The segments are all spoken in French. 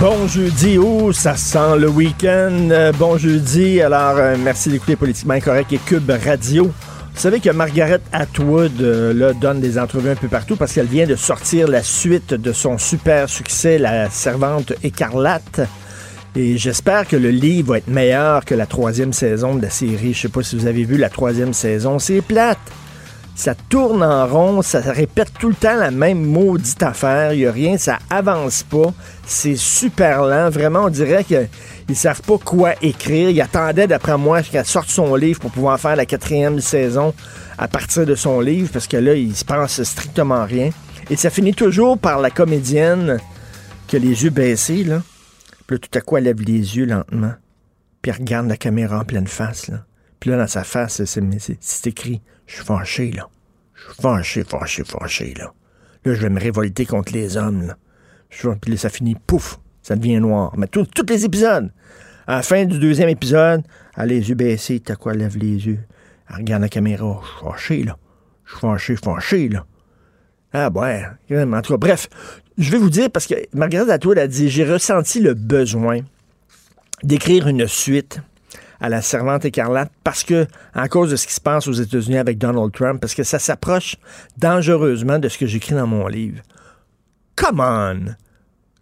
Bon jeudi, oh, ça sent le week-end? Euh, bon jeudi, alors euh, merci d'écouter Politiquement Incorrect et Cube Radio. Vous savez que Margaret Atwood euh, là, donne des entrevues un peu partout parce qu'elle vient de sortir la suite de son super succès, La Servante écarlate. Et j'espère que le livre va être meilleur que la troisième saison de la série. Je sais pas si vous avez vu la troisième saison. C'est plate. Ça tourne en rond, ça répète tout le temps la même maudite affaire. Il n'y a rien, ça avance pas. C'est super lent. Vraiment, on dirait qu'ils savent pas quoi écrire. Ils attendaient, d'après moi, qu'elle sorte son livre pour pouvoir faire la quatrième saison à partir de son livre, parce que là, il se passe strictement rien. Et ça finit toujours par la comédienne qui a les yeux baissés, là. Puis là, tout à coup, elle lève les yeux lentement. Puis elle regarde la caméra en pleine face, là. Puis là, dans sa face, c'est- écrit Je suis fâché, là. Je suis fâché, fâché, fâché, là. Là, je vais me révolter contre les hommes, là. Puis là, ça finit, pouf, ça devient noir. Mais tous les épisodes. À la fin du deuxième épisode, elle les yeux baissés, t'as quoi, lève les yeux. Elle regarde la caméra. Je suis fâché, là. Je suis fâché, fâché, là. Ah ouais, en tout cas, bref, je vais vous dire, parce que Margaret Atwood a dit, j'ai ressenti le besoin d'écrire une suite à la servante écarlate parce que, à cause de ce qui se passe aux États-Unis avec Donald Trump, parce que ça s'approche dangereusement de ce que j'écris dans mon livre. Come on!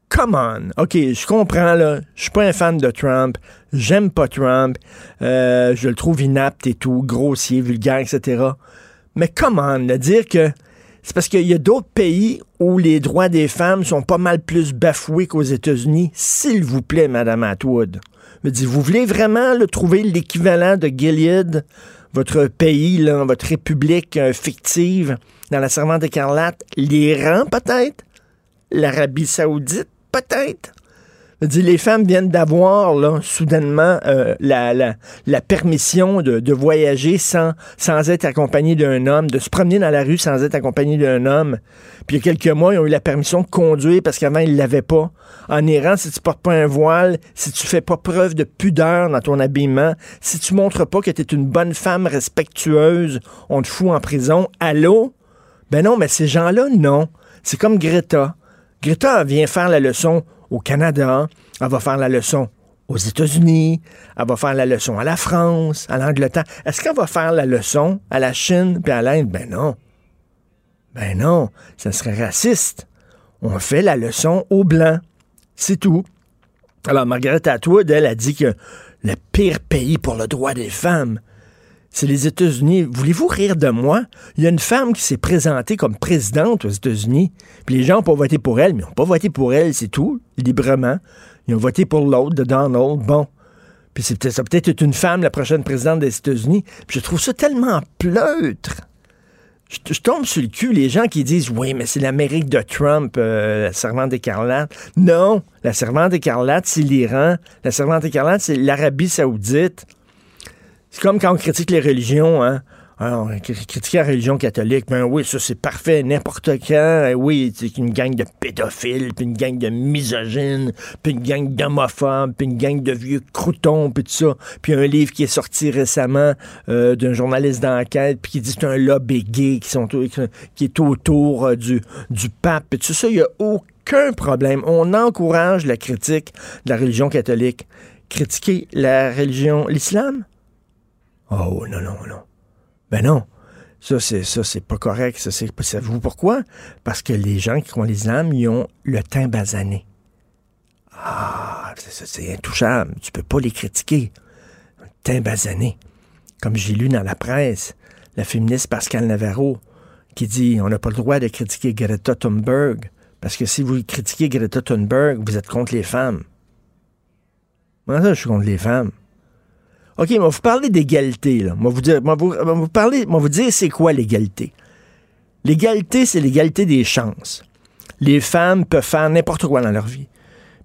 Come on! OK, je comprends, là. Je suis pas un fan de Trump. J'aime pas Trump. Euh, je le trouve inapte et tout, grossier, vulgaire, etc. Mais come on, là, dire que c'est parce qu'il y a d'autres pays où les droits des femmes sont pas mal plus bafoués qu'aux États-Unis. S'il vous plaît, Madame Atwood. Me dit, vous voulez vraiment là, trouver l'équivalent de Gilead, votre pays, là, votre république euh, fictive, dans la servante écarlate? L'Iran, peut-être? L'Arabie saoudite, peut-être? Dit, les femmes viennent d'avoir, là, soudainement, euh, la, permission de, voyager sans, être accompagnées d'un homme, de se promener dans la rue sans être accompagné d'un homme. Puis il y a quelques mois, ils ont eu la permission de conduire parce qu'avant, ils l'avaient pas. En Iran, si tu portes pas un voile, si tu fais pas preuve de pudeur dans ton habillement, si tu montres pas que tu es une bonne femme respectueuse, on te fout en prison. Allô? Ben non, mais ces gens-là, non. C'est comme Greta. Greta vient faire la leçon au Canada, elle va faire la leçon aux États-Unis, elle va faire la leçon à la France, à l'Angleterre. Est-ce qu'elle va faire la leçon à la Chine puis à l'Inde? Ben non. Ben non, ça serait raciste. On fait la leçon aux Blancs. C'est tout. Alors, Margaret Atwood, elle, a dit que le pire pays pour le droit des femmes, c'est les États-Unis. Voulez-vous rire de moi? Il y a une femme qui s'est présentée comme présidente aux États-Unis. Puis les gens n'ont pas voté pour elle, mais ils n'ont pas voté pour elle, c'est tout, librement. Ils ont voté pour l'autre, de Donald. Bon. Puis c'est peut-être, ça peut être une femme, la prochaine présidente des États-Unis. Puis je trouve ça tellement pleutre. Je, je tombe sur le cul, les gens qui disent Oui, mais c'est l'Amérique de Trump, euh, la servante écarlate. Non, la servante écarlate, c'est l'Iran. La servante écarlate, c'est l'Arabie Saoudite. C'est comme quand on critique les religions, hein. Alors, critiquer la religion catholique, ben oui, ça c'est parfait, n'importe quand. Eh oui, c'est une gang de pédophiles, puis une gang de misogynes, puis une gang d'homophobes, puis une gang de vieux croutons, puis tout ça. Puis un livre qui est sorti récemment euh, d'un journaliste d'enquête, puis qui dit c'est un lobby gay qui, sont, qui est autour euh, du, du pape, puis tout ça, il n'y a aucun problème. On encourage la critique de la religion catholique. Critiquer la religion, l'islam? Oh non, non, non. Ben non. Ça, c'est ça, c'est pas correct. Ça, c'est, savez-vous pourquoi? Parce que les gens qui croient l'islam, ils ont le teint basané. Ah, c'est, c'est intouchable. Tu peux pas les critiquer. Le teint basané. Comme j'ai lu dans la presse, la féministe Pascal Navarro, qui dit on n'a pas le droit de critiquer Greta Thunberg. Parce que si vous critiquez Greta Thunberg, vous êtes contre les femmes. Moi, ça, je suis contre les femmes. OK, mais on va vous parler d'égalité. Là. On va vous dire, on vous, c'est quoi l'égalité. L'égalité, c'est l'égalité des chances. Les femmes peuvent faire n'importe quoi dans leur vie.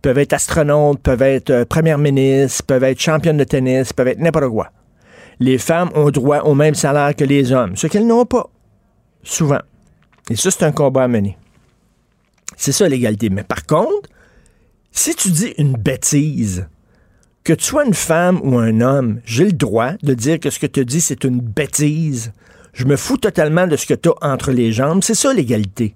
peuvent être astronautes, peuvent être euh, premières ministres, peuvent être championnes de tennis, peuvent être n'importe quoi. Les femmes ont droit au même salaire que les hommes, ce qu'elles n'ont pas, souvent. Et ça, c'est un combat à mener. C'est ça l'égalité. Mais par contre, si tu dis une bêtise, que tu sois une femme ou un homme, j'ai le droit de dire que ce que tu dis, c'est une bêtise. Je me fous totalement de ce que tu as entre les jambes. C'est ça l'égalité.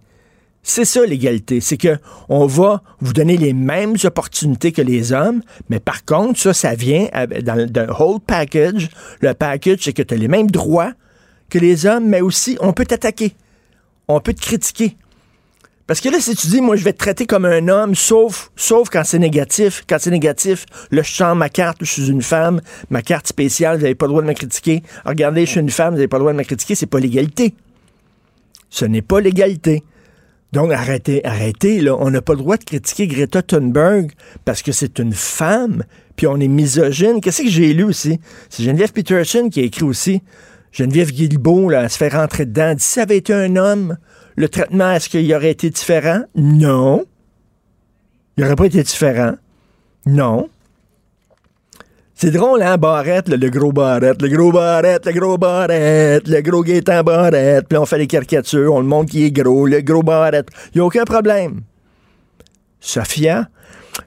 C'est ça l'égalité, c'est que on va vous donner les mêmes opportunités que les hommes, mais par contre, ça, ça vient dans le whole package. Le package, c'est que tu as les mêmes droits que les hommes, mais aussi on peut t'attaquer, on peut te critiquer. Parce que là, si tu dis, moi, je vais te traiter comme un homme, sauf, sauf quand c'est négatif. Quand c'est négatif, là, je sens ma carte, je suis une femme, ma carte spéciale, vous n'avez pas le droit de me critiquer. regardez, je suis une femme, vous n'avez pas le droit de me critiquer. C'est pas l'égalité. Ce n'est pas l'égalité. Donc, arrêtez, arrêtez, là. On n'a pas le droit de critiquer Greta Thunberg parce que c'est une femme, puis on est misogyne. Qu'est-ce que j'ai lu aussi? C'est Geneviève Peterson qui a écrit aussi. Geneviève Guilbeault, là, elle se fait rentrer dedans. Dit, si ça avait été un homme, le traitement, est-ce qu'il aurait été différent? Non. Il n'aurait pas été différent. Non. C'est drôle, hein, Barrette, le, gros Barrette, le gros Barrette, le gros Barrette, le gros Gaétan Barrette. Puis on fait les caricatures, on le montre qui est gros, le gros Barrette. Il n'y a aucun problème. Sophia,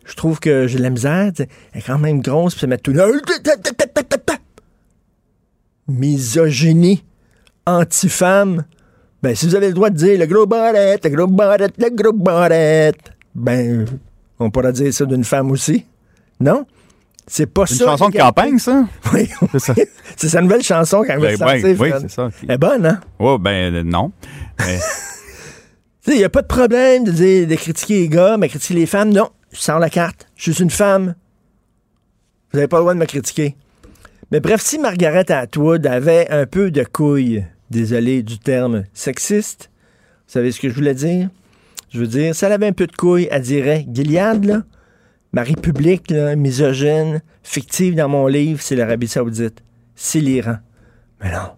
je trouve que j'ai la misère. Elle est quand même grosse, puis se mettre tout... Misogynie, anti-femme. Ben, si vous avez le droit de dire le gros Barrette, le gros Barrette, le gros Barrette, ben, on pourra dire ça d'une femme aussi. Non? C'est pas ça. C'est une chanson de campagne, ça? Oui. C'est sa nouvelle chanson quand même. Ben, ben, oui, c'est ça. Elle est bonne, hein? Oui, ben non. Il n'y a pas de problème de, dire, de critiquer les gars, mais critiquer les femmes, non. Je sors la carte. Je suis une femme. Vous n'avez pas le droit de me critiquer. Mais bref, si Margaret Atwood avait un peu de couilles, désolé du terme sexiste, vous savez ce que je voulais dire? Je veux dire, elle avait un peu de couilles, elle dirait Gilead, là, Ma république, misogyne, fictive dans mon livre, c'est l'Arabie Saoudite. C'est l'Iran. Mais non.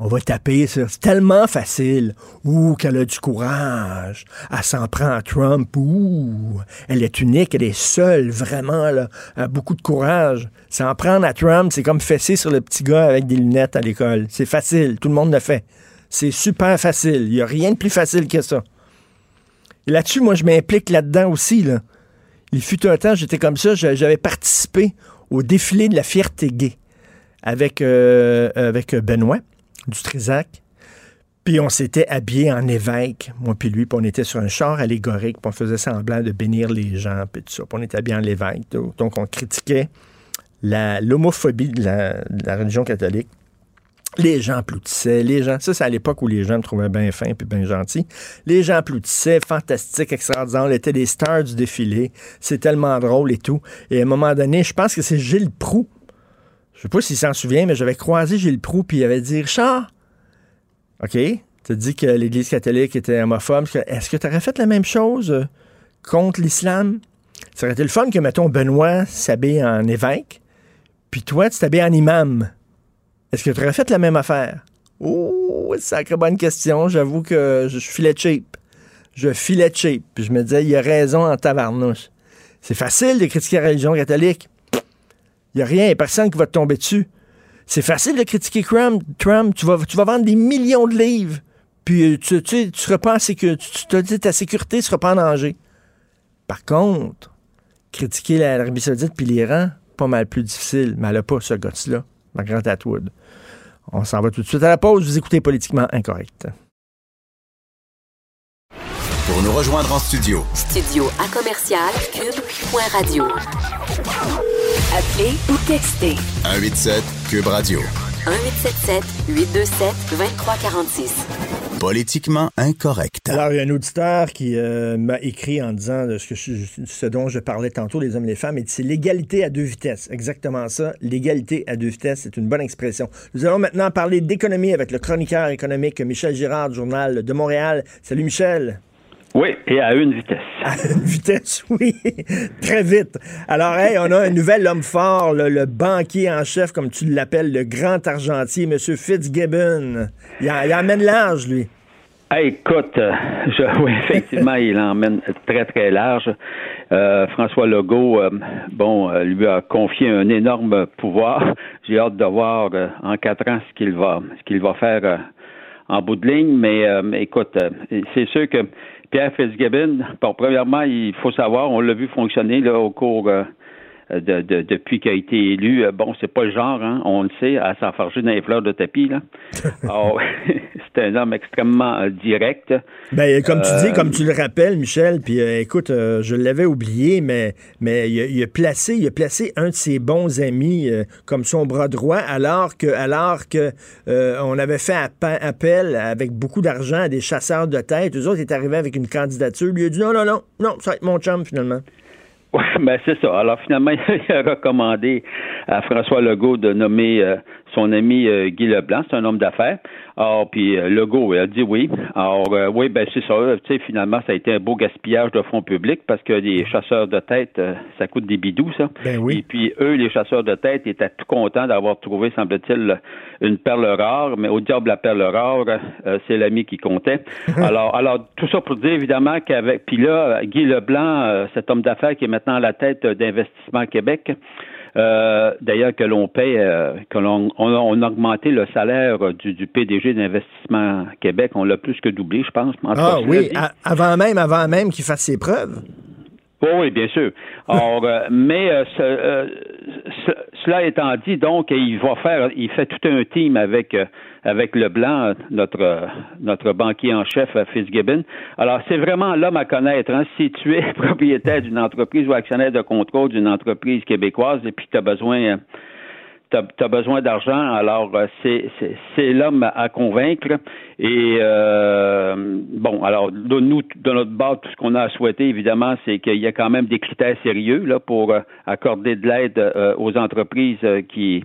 On va taper. C'est tellement facile. Ouh, qu'elle a du courage. Elle s'en prend à Trump. Ouh, elle est unique, elle est seule, vraiment, là. Elle a beaucoup de courage. S'en prendre à Trump, c'est comme fesser sur le petit gars avec des lunettes à l'école. C'est facile. Tout le monde le fait. C'est super facile. Il n'y a rien de plus facile que ça. Là-dessus, moi, je m'implique là-dedans aussi, là. Il fut un temps, j'étais comme ça, j'avais participé au défilé de la fierté gay avec, euh, avec Benoît du Trisac. Puis on s'était habillé en évêque, moi puis lui, puis on était sur un char allégorique, puis on faisait semblant de bénir les gens, puis tout ça. Puis on était habillé en évêque. Donc on critiquait l'homophobie de la religion catholique. Les gens applaudissaient, les gens, ça c'est à l'époque où les gens me trouvaient bien fin et bien gentil. Les gens applaudissaient, fantastique, extraordinaire, on était des stars du défilé, c'est tellement drôle et tout. Et à un moment donné, je pense que c'est Gilles Proux, je sais pas s'il s'en souvient, mais j'avais croisé Gilles Proux, puis il avait dit, Richard, OK, tu dit que l'Église catholique était homophobe, est-ce que tu aurais fait la même chose euh, contre l'islam? Ça aurait été le fun que, mettons, Benoît s'habille en évêque, puis toi, tu t'habilles en imam. Est-ce que tu aurais fait la même affaire? Oh, sacrée bonne question. J'avoue que je filais cheap. Je filais cheap. Puis je me disais, il a raison en tabarnouche. C'est facile de critiquer la religion catholique. Il n'y a rien, il a personne qui va te tomber dessus. C'est facile de critiquer Trump. Trump tu, vas, tu vas vendre des millions de livres. Puis euh, tu, tu, tu seras pas en sécurité. Tu te dis ta sécurité ne sera pas en danger. Par contre, critiquer l'Arabie Saoudite puis l'Iran, pas mal plus difficile. Mais elle n'a pas ce gosse-là. Margaret Atwood. On s'en va tout de suite à la pause. Vous écoutez Politiquement Incorrect. Pour nous rejoindre en studio. Studio à commercial cube.radio. Appelez ou textez. 187 cube radio. 1877 827 2346. Politiquement incorrect. Alors, il y a un auditeur qui euh, m'a écrit en disant de ce, que ce dont je parlais tantôt, les hommes et les femmes, et c'est l'égalité à deux vitesses. Exactement ça. L'égalité à deux vitesses, c'est une bonne expression. Nous allons maintenant parler d'économie avec le chroniqueur économique Michel Girard, Journal de Montréal. Salut Michel. Oui, et à une vitesse. À une vitesse, oui. Très vite. Alors, hey, on a un nouvel homme fort, le, banquier en chef, comme tu l'appelles, le grand argentier, M. Fitzgibbon. Il, il emmène large, lui. écoute, euh, je, oui, effectivement, il emmène très, très large. François Legault, bon, lui a confié un énorme pouvoir. J'ai hâte de voir en quatre ans ce qu'il va, ce qu'il va faire en bout de ligne. Mais écoute, c'est sûr que Pierre Fitzgibbon, bon, premièrement, il faut savoir, on l'a vu fonctionner là, au cours euh, de, depuis qu'il a été élu. Euh, bon, c'est pas le genre, hein, on le sait, à s'enfarger dans les fleurs de tapis. Là. c'est un homme extrêmement euh, direct. Ben, comme tu dis, comme tu le rappelles, Michel, puis écoute, je l'avais oublié, mais, mais il a, placé, il a placé un de ses bons amis comme son bras droit, alors que, alors que on avait fait appel avec beaucoup d'argent à des chasseurs de tête. Eux autres étaient arrivés avec une candidature. Lui a dit non, non, non, non, ça va être mon chum finalement. Oui, ben c'est ça. Alors finalement, il a recommandé à François Legault de nommer euh, son ami euh, Guy Leblanc, c'est un homme d'affaires. Alors, puis euh, Legault il a dit oui. Alors, oui, ben c'est ça. Tu sais, finalement, ça a été un beau gaspillage de fonds publics parce que les chasseurs de tête, ça coûte des bidous, ça. Ben oui. Et puis, eux, les chasseurs de tête, étaient tout contents d'avoir trouvé, semble-t-il, une perle rare, mais au diable la perle rare, c'est l'ami qui comptait. alors, alors, tout ça pour dire, évidemment, qu'avec... Puis là, Guy Leblanc, cet homme d'affaires qui est maintenant à la tête d'Investissement Québec, euh, d'ailleurs, que l'on paie, euh, que l'on on, a augmenté le salaire du, du PDG d'Investissement Québec. On l'a plus que doublé, je pense. ah oui, avant même, avant même qu'il fasse ses preuves. Oui, bien sûr. Or, euh, mais cela étant dit, donc, il va faire, il fait tout un team avec avec Leblanc, notre, notre banquier en chef, Fitzgibbon. Alors, c'est vraiment l'homme à connaître. Hein. Si tu es propriétaire d'une entreprise ou actionnaire de contrôle d'une entreprise québécoise et puis tu as besoin tu besoin d'argent, alors euh, c'est, l'homme à convaincre. Et euh, bon, alors nous, de notre bord, tout ce qu'on a à souhaiter, évidemment, c'est qu'il y a quand même des critères sérieux là pour euh, accorder de l'aide aux entreprises qui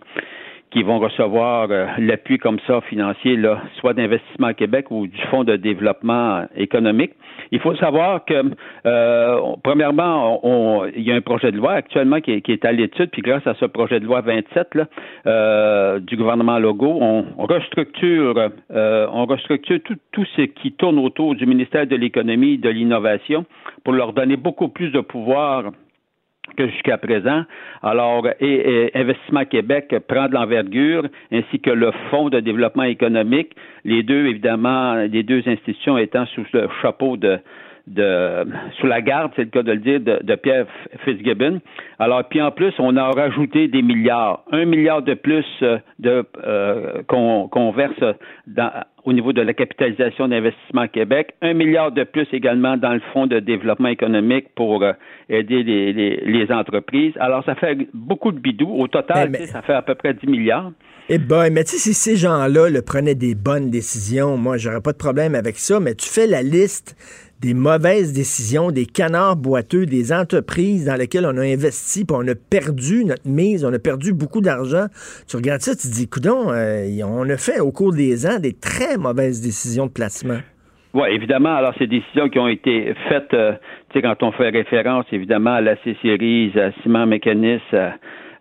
qui vont recevoir euh, l'appui comme ça financier, là, soit d'Investissement Québec ou du Fonds de développement économique. Il faut savoir que, euh, premièrement, on, il y a un projet de loi actuellement qui est, à l'étude, puis grâce à ce projet de loi 27 là, euh, du gouvernement Logo, on, restructure, on restructure tout, tout ce qui tourne autour du ministère de l'économie et de l'innovation pour leur donner beaucoup plus de pouvoir que jusqu'à présent. Alors, et, Investissement Québec prend de l'envergure, ainsi que le Fonds de développement économique, les deux, évidemment, les deux institutions étant sous le chapeau de, de sous la garde, c'est le cas de le dire, de, Pierre Fitzgibbon. Alors, puis en plus, on a rajouté des milliards, un milliard de plus euh, de euh, qu'on verse dans, au niveau de la capitalisation d'investissement Québec, un milliard de plus également dans le fonds de développement économique pour euh, aider les, les, entreprises. Alors, ça fait beaucoup de bidou. Au total, eh, ça fait à peu près 10 milliards. Eh ben, mais tu sais, si ces gens-là le prenaient des bonnes décisions, moi, j'aurais pas de problème avec ça, mais tu fais la liste des mauvaises décisions, des canards boiteux, des entreprises dans lesquelles on a investi, puis on a perdu notre mise, on a perdu beaucoup d'argent. Tu regardes ça, tu te dis, coudon, euh, on a fait au cours des ans des très mauvaises décisions de placement. Oui, évidemment. Alors, ces décisions qui ont été faites, euh, tu sais, quand on fait référence, évidemment, à la C-Series, à Ciment Mécanis,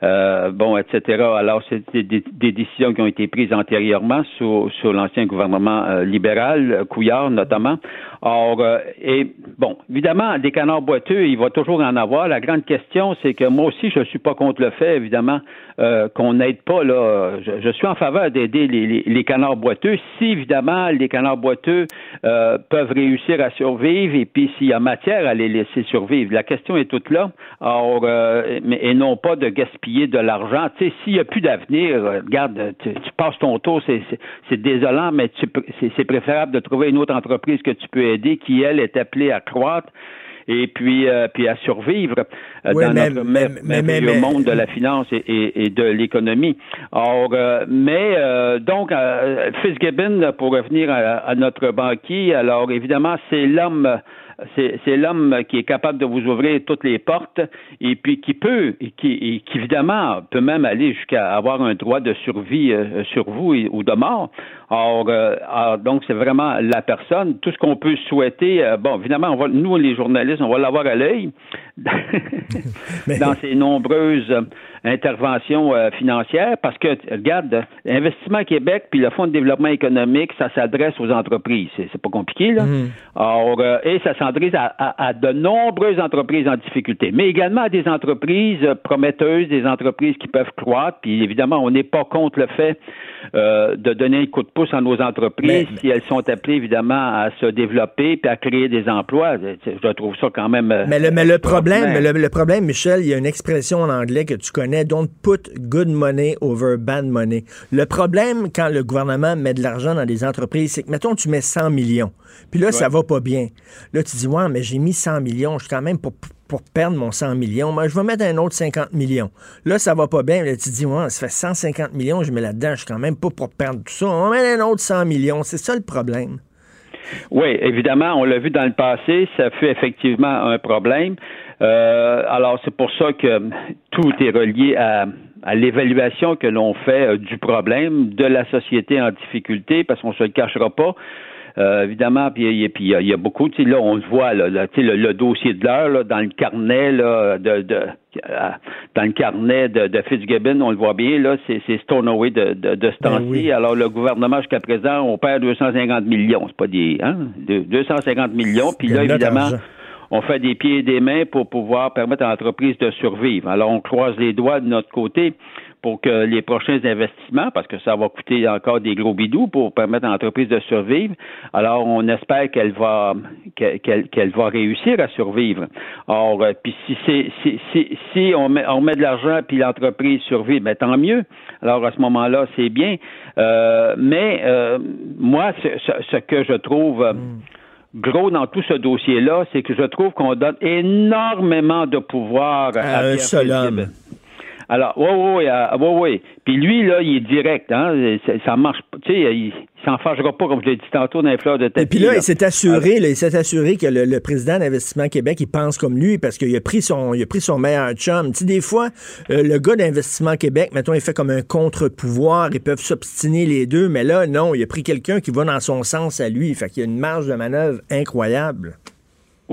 euh, bon, etc. Alors, c'est des, décisions qui ont été prises antérieurement sous, sous l'ancien gouvernement libéral, Couillard notamment. Or, euh, et bon, évidemment, des canards boiteux, il va toujours en avoir. La grande question, c'est que moi aussi, je ne suis pas contre le fait, évidemment, euh, qu'on n'aide pas. Là, je, suis en faveur d'aider les, les, canards boiteux. Si, évidemment, les canards boiteux euh, peuvent réussir à survivre et puis s'il y a matière à les laisser survivre. La question est toute là. Or, et non pas de gaspiller de l'argent. Tu sais, s'il n'y a plus d'avenir, regarde, tu, passes ton tour, c'est désolant, mais c'est préférable de trouver une autre entreprise que tu peux qui, elle, est appelée à croître et puis, euh, puis à survivre euh, dans notre merveilleux monde de la finance et, de l'économie. Or, euh, mais donc, Fitzgibbon, pour revenir à, notre banquier, alors évidemment, c'est l'homme c'est l'homme qui est capable de vous ouvrir toutes les portes et puis qui peut, et qui, qui évidemment peut même aller jusqu'à avoir un droit de survie euh, sur vous ou de mort. Or, euh, donc c'est vraiment la personne. Tout ce qu'on peut souhaiter, euh, bon, évidemment, on va, nous les journalistes, on va l'avoir à l'œil, dans ses nombreuses interventions euh, financières parce que, regarde, Investissement Québec puis le Fonds de développement économique, ça s'adresse aux entreprises. C'est, pas compliqué, là. Mhm. Alors, euh, et ça s'adresse à, à- à de nombreuses entreprises en difficulté, mais également à des entreprises euh, prometteuses, des entreprises qui peuvent croître. Puis évidemment, on n'est pas contre le fait euh, de donner un coup de pouce à nos entreprises Mais- si elles sont appelées évidemment à se développer puis à créer des emplois. Je trouve ça quand même. Mais le, mais le problème, le problème, Michel, il y a une expression en anglais que tu connais, don't put good money over bad money. Le problème quand le gouvernement met de l'argent dans des entreprises, c'est que, mettons, tu mets 100 millions, puis là, ça va pas bien. Là, tu dis, ouais, mais j'ai mis 100 millions, je suis quand même pour, pour perdre mon 100 millions, moi, je vais mettre un autre 50 millions. Là, ça va pas bien, là, tu dis, ouais, ça fait 150 millions, je mets là-dedans, je suis quand même pas pour perdre tout ça, on mettre un autre 100 millions, c'est ça le problème. Oui, évidemment, on l'a vu dans le passé, ça fut effectivement un problème. Euh, alors, c'est pour ça que tout est relié à, à l'évaluation que l'on fait euh, du problème de la société en difficulté, parce qu'on se le cachera pas. Euh, évidemment, puis il y, y a- il y a beaucoup, tu sais, là, on le voit, là, là, tu sais, le, le dossier de l'heure, dans le carnet, là, de, de, dans le carnet de, de Fitzgibbon, on le voit bien, là, c'est, c'est Stoneway de, de, de ce Ben temps-ci. oui. Alors, le gouvernement, jusqu'à présent, on perd 250 millions. C'est pas des, hein, de- 250 millions. Puis là, évidemment. On fait des pieds et des mains pour pouvoir permettre à l'entreprise de survivre. Alors, on croise les doigts de notre côté pour que les prochains investissements, parce que ça va coûter encore des gros bidous pour permettre à l'entreprise de survivre. Alors, on espère qu'elle va qu'elle, va réussir à survivre. Or, euh, puis si c'est si, si, si on met on met de l'argent puis l'entreprise survit, ben tant mieux. Alors à ce moment-là, c'est bien. Euh, mais euh, moi, ce, ce- que je trouve euh, gros dans tout ce dossier-là, c'est que je trouve qu'on donne énormément de pouvoir À à, un seul homme. Alors, oui, oui, oui, euh, oui. Puis lui, là, il est direct, hein. Ça, marche pas. Tu sais, il, il s'en fâchera pas, comme je l'ai dit tantôt, dans les fleurs de tapis. Et puis là, là. il s'est assuré, là, il s'est assuré que le, le président d'Investissement Québec, il pense comme lui parce qu'il a pris son, il a pris son meilleur chum. Tu sais, des fois, euh, le gars d'Investissement Québec, mettons, il fait comme un contre-pouvoir, ils peuvent s'obstiner les deux, mais là, non, il a pris quelqu'un qui va dans son sens à lui. Fait qu'il y a une marge de manœuvre incroyable.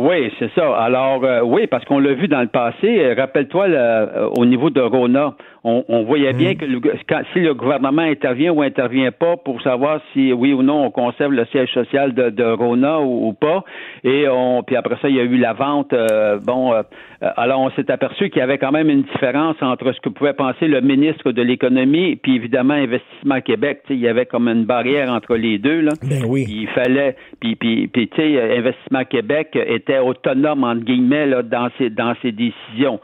Oui, c'est ça. Alors, euh, oui, parce qu'on l'a vu dans le passé. Euh, Rappelle-toi, le- euh, au niveau de Rona, on, on voyait bien que le, quand- si le gouvernement intervient ou intervient pas pour savoir si oui ou non on conserve le siège social de, de Rona ou, ou pas. Et on, puis après ça, il y a eu la vente. euh, bon, euh, alors on s'est aperçu qu'il y avait quand même une différence entre ce que pouvait penser le ministre de l'économie puis évidemment Investissement Québec. Il y avait comme une barrière entre les deux là. Ben oui. Il fallait, puis, puis, puis tu sais, Investissement Québec était autonome, entre guillemets, là, dans, ses, dans ses décisions.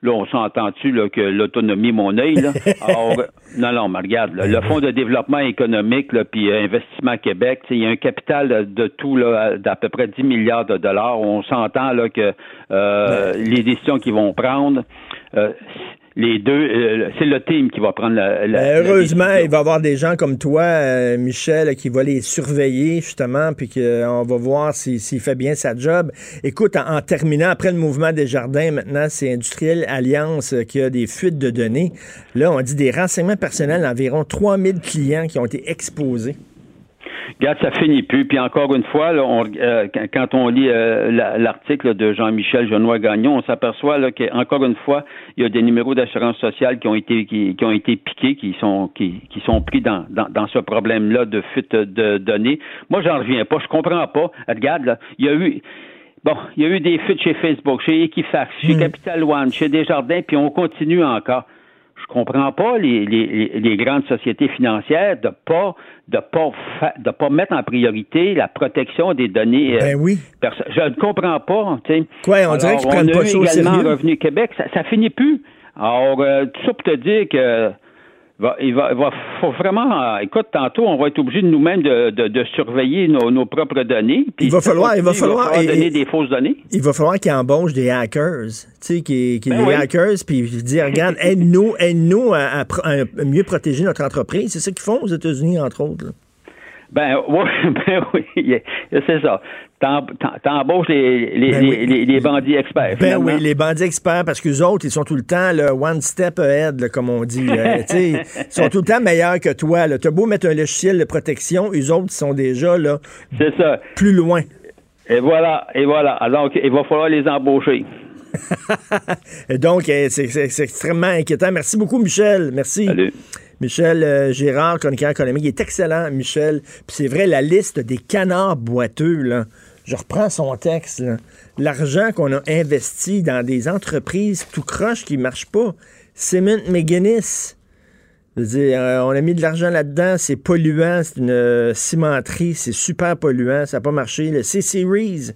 Là, on s'entend-tu que l'autonomie, mon œil, là? Alors, non, non, mais regarde, là, le Fonds de développement économique, puis Investissement Québec, il y a un capital de, de tout, là, d'à peu près 10 milliards de dollars. On s'entend, là, que euh, les décisions qu'ils vont prendre, euh, les deux, euh, c'est le team qui va prendre la, la- Ben, la heureusement, il va y avoir des gens comme toi, euh, Michel, qui va les surveiller, justement, puis qu'on va voir si- s'il fait bien sa job. Écoute, en, en terminant, après le mouvement des jardins, maintenant, c'est Industriel Alliance euh, qui a des fuites de données. Là, on dit des renseignements personnels d'environ 3000 clients qui ont été exposés. Regarde, ça finit plus. Puis encore une fois, là, on- euh, quand- on lit euh, la- l'article de Jean-Michel Genois Gagnon, on s'aperçoit qu'encore une fois, il y a des numéros d'assurance sociale qui ont été qui, qui ont été piqués, qui sont qui, qui sont pris dans, dans, dans ce problème-là de fuite de données. Moi, j'en reviens pas. Je comprends pas. Regarde, là, il y a eu Bon, il y a eu des fuites chez Facebook, chez Equifax, chez Capital One, chez Desjardins, puis on continue encore. Je comprends pas les, les, les- grandes sociétés financières de pas de pas fa- de pas mettre en priorité la protection des données. euh, Ben oui. Je ne comprends pas. tu sais. Quoi, on dirait qu'ils prennent a pas ça au également sérieux? Revenu Québec, ça, ça finit plus. Alors, euh, tout ça pour te dire que va- il va, il va faut vraiment, euh, écoute, tantôt, on va être obligé de nous-mêmes de, de, de surveiller nos, nos propres données. Il va falloir- il va falloir- et- donner et- des fausses données. Il va falloir qu'ils embauchent des hackers, tu sais, qui, qui Ben des oui. hackers, puis dire, regarde, aide-nous, aide-nous à, à pro- à mieux protéger notre entreprise. C'est ça qu'ils font aux États-Unis, entre autres. là. Ben, ouais, ben oui, c'est ça. T'em- t'em- T'embauches les, les, Ben les, oui. les, bandits experts. Ben finalement. oui, les bandits experts, parce qu'eux autres, ils sont tout le temps là, one step ahead, là, comme on dit. là. Sais, ils sont tout le temps meilleurs que toi. T'as beau mettre un logiciel de protection, eux autres, ils sont déjà là, ça. plus loin. Et voilà, et voilà. Alors, il va falloir les embaucher. Donc, euh, c'est extrêmement inquiétant. Merci beaucoup, Michel. Merci. Salut. Michel euh, Gérard, chroniqueur économique, il est excellent, Michel. Puis c'est vrai, la liste des canards boiteux, là, je reprends son texte, l'argent qu'on a investi dans des entreprises tout croche qui ne marchent pas. Cement McGuinness, euh, on a mis de l'argent là-dedans, c'est polluant, c'est une euh, cimenterie, c'est super polluant, ça n'a pas marché. Le C-Series,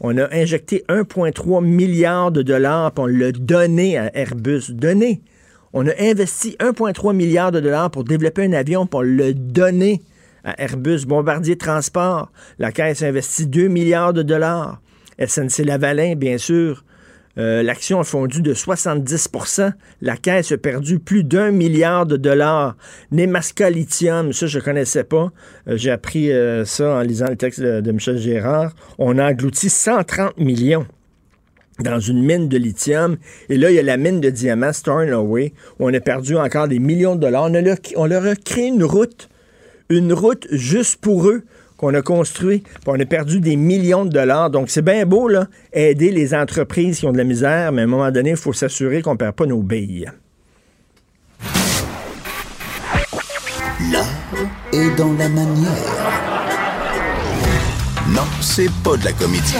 on a injecté 1,3 milliard de dollars, on l'a donné à Airbus. Donné. On a investi 1,3 milliard de dollars pour développer un avion, on l'a donné à Airbus. Bombardier Transport, la Caisse a investi 2 milliards de dollars. SNC Lavalin, bien sûr, euh, l'action a fondu de 70% La Caisse a perdu plus d'un milliard de dollars. Nemaska Lithium, ça, je ne connaissais pas. Euh, J'ai appris euh, ça en lisant le texte de, Michel Gérard. On a englouti 130 millions dans une mine de lithium. Et là, il y a la mine de diamants, Stornoway, où on a perdu encore des millions de dollars. On, leur, on leur a créé une route, une route juste pour eux qu'on a construit, puis on a perdu des millions de dollars. Donc, c'est bien beau, là, aider les entreprises qui ont de la misère, mais à un moment donné, il faut s'assurer qu'on ne perd pas nos billes. L'art est dans la manière. Non, c'est pas de la comédie.